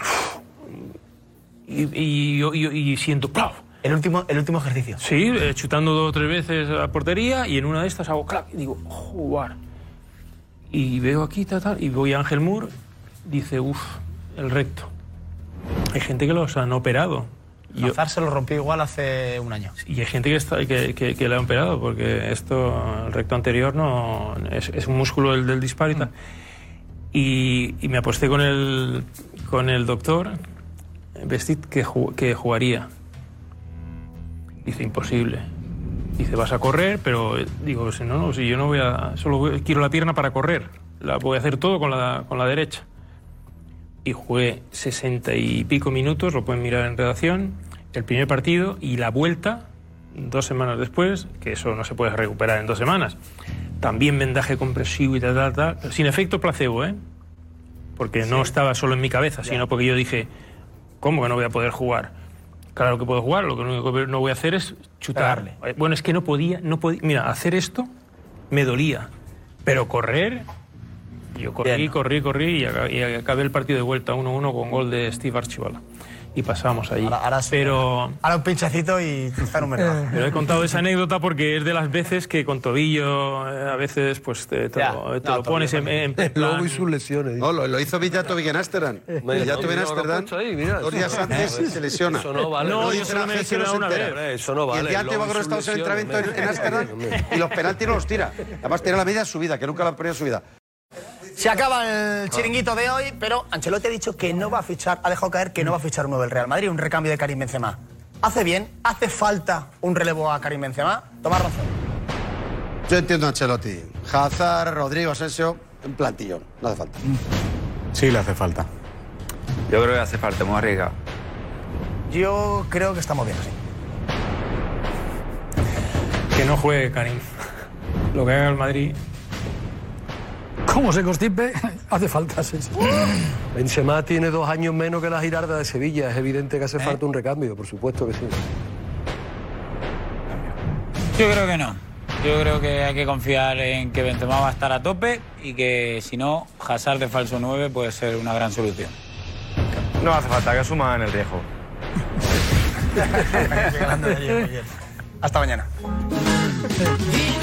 y, y, y- y siento ¡plau! El último, el último ejercicio. Sí, eh, chutando dos o tres veces a la portería y en una de estas hago clac y digo, jugar. Y veo aquí, tal, tal, y voy a Ángel Moore, dice, uff, el recto. Hay gente que los han operado. Hazard se lo rompió igual hace un año. y hay gente que, está, que, que, que le ha operado, porque esto, el recto anterior, no es, es un músculo del, del disparo y tal. Y, y me aposté con el, con el doctor, Vestit, que, que jugaría. Dice, imposible. Dice, vas a correr, pero digo, si no, no, si yo no voy a. Solo quiero la pierna para correr. La voy a hacer todo con la, con la derecha. Y jugué 60 y pico minutos, lo pueden mirar en redacción, el primer partido y la vuelta, dos semanas después, que eso no se puede recuperar en dos semanas. También vendaje compresivo y tal, tal, tal, sin efecto placebo, ¿eh? Porque no estaba solo en mi cabeza, sino porque yo dije, ¿cómo que no voy a poder jugar? Claro que puedo jugar, lo que único que no voy a hacer es chutar. Eh, Bueno, es que no podía, no podía. Mira, hacer esto me dolía, pero correr, yo corrí, corrí, corrí y, y acabé el partido de vuelta 1-1 con gol de Steve Archivala. Y pasamos ahí. pero, Ahora un pinchacito y está número. [laughs] pero he contado esa anécdota porque es de las veces que con tobillo eh, a veces pues te, te Ya. lo, te No, lo pones en, en plan- [laughs] y sus lesiones. No, lo, lo hizo Villato en Ámsterdam. Villato mira. dos días antes se lesiona. Eso no vale. No, yo solo la me he agencia, no lesionado se una vez. Eso no vale. Y el día antes va con Estados en entrenamiento en, Ámsterdam y los penaltis no los tira. Además tiene la media en su vida, que nunca la ha perdido en su vida. Se acaba el chiringuito de hoy, pero Ancelotti ha dicho que no va a fichar, ha dejado caer que no va a fichar uno del Real Madrid, un recambio de Karim Benzema. ¿Hace bien? ¿Hace falta un relevo a Karim Benzema? Tomás razón. Yo entiendo a Ancelotti. Hazard, Rodrigo, Asensio, un plantillón. No hace falta. Sí, le hace falta. Yo creo que hace falta, muy arriesgado. Yo creo que estamos bien así. Que no juegue Karim. Lo que haga el Madrid. Como se constipe, [laughs] hace falta, sí, sí. [gasps] Benzema tiene dos años menos que la Girarda de Sevilla. Es evidente que hace falta un recambio, por supuesto que sí. Yo creo que no. Yo creo que hay que confiar en que Benzema va a estar a tope y que si no, Hazard de falso 9 puede ser una gran solución. No hace falta que asuman el riesgo. [laughs] Hasta mañana. [laughs]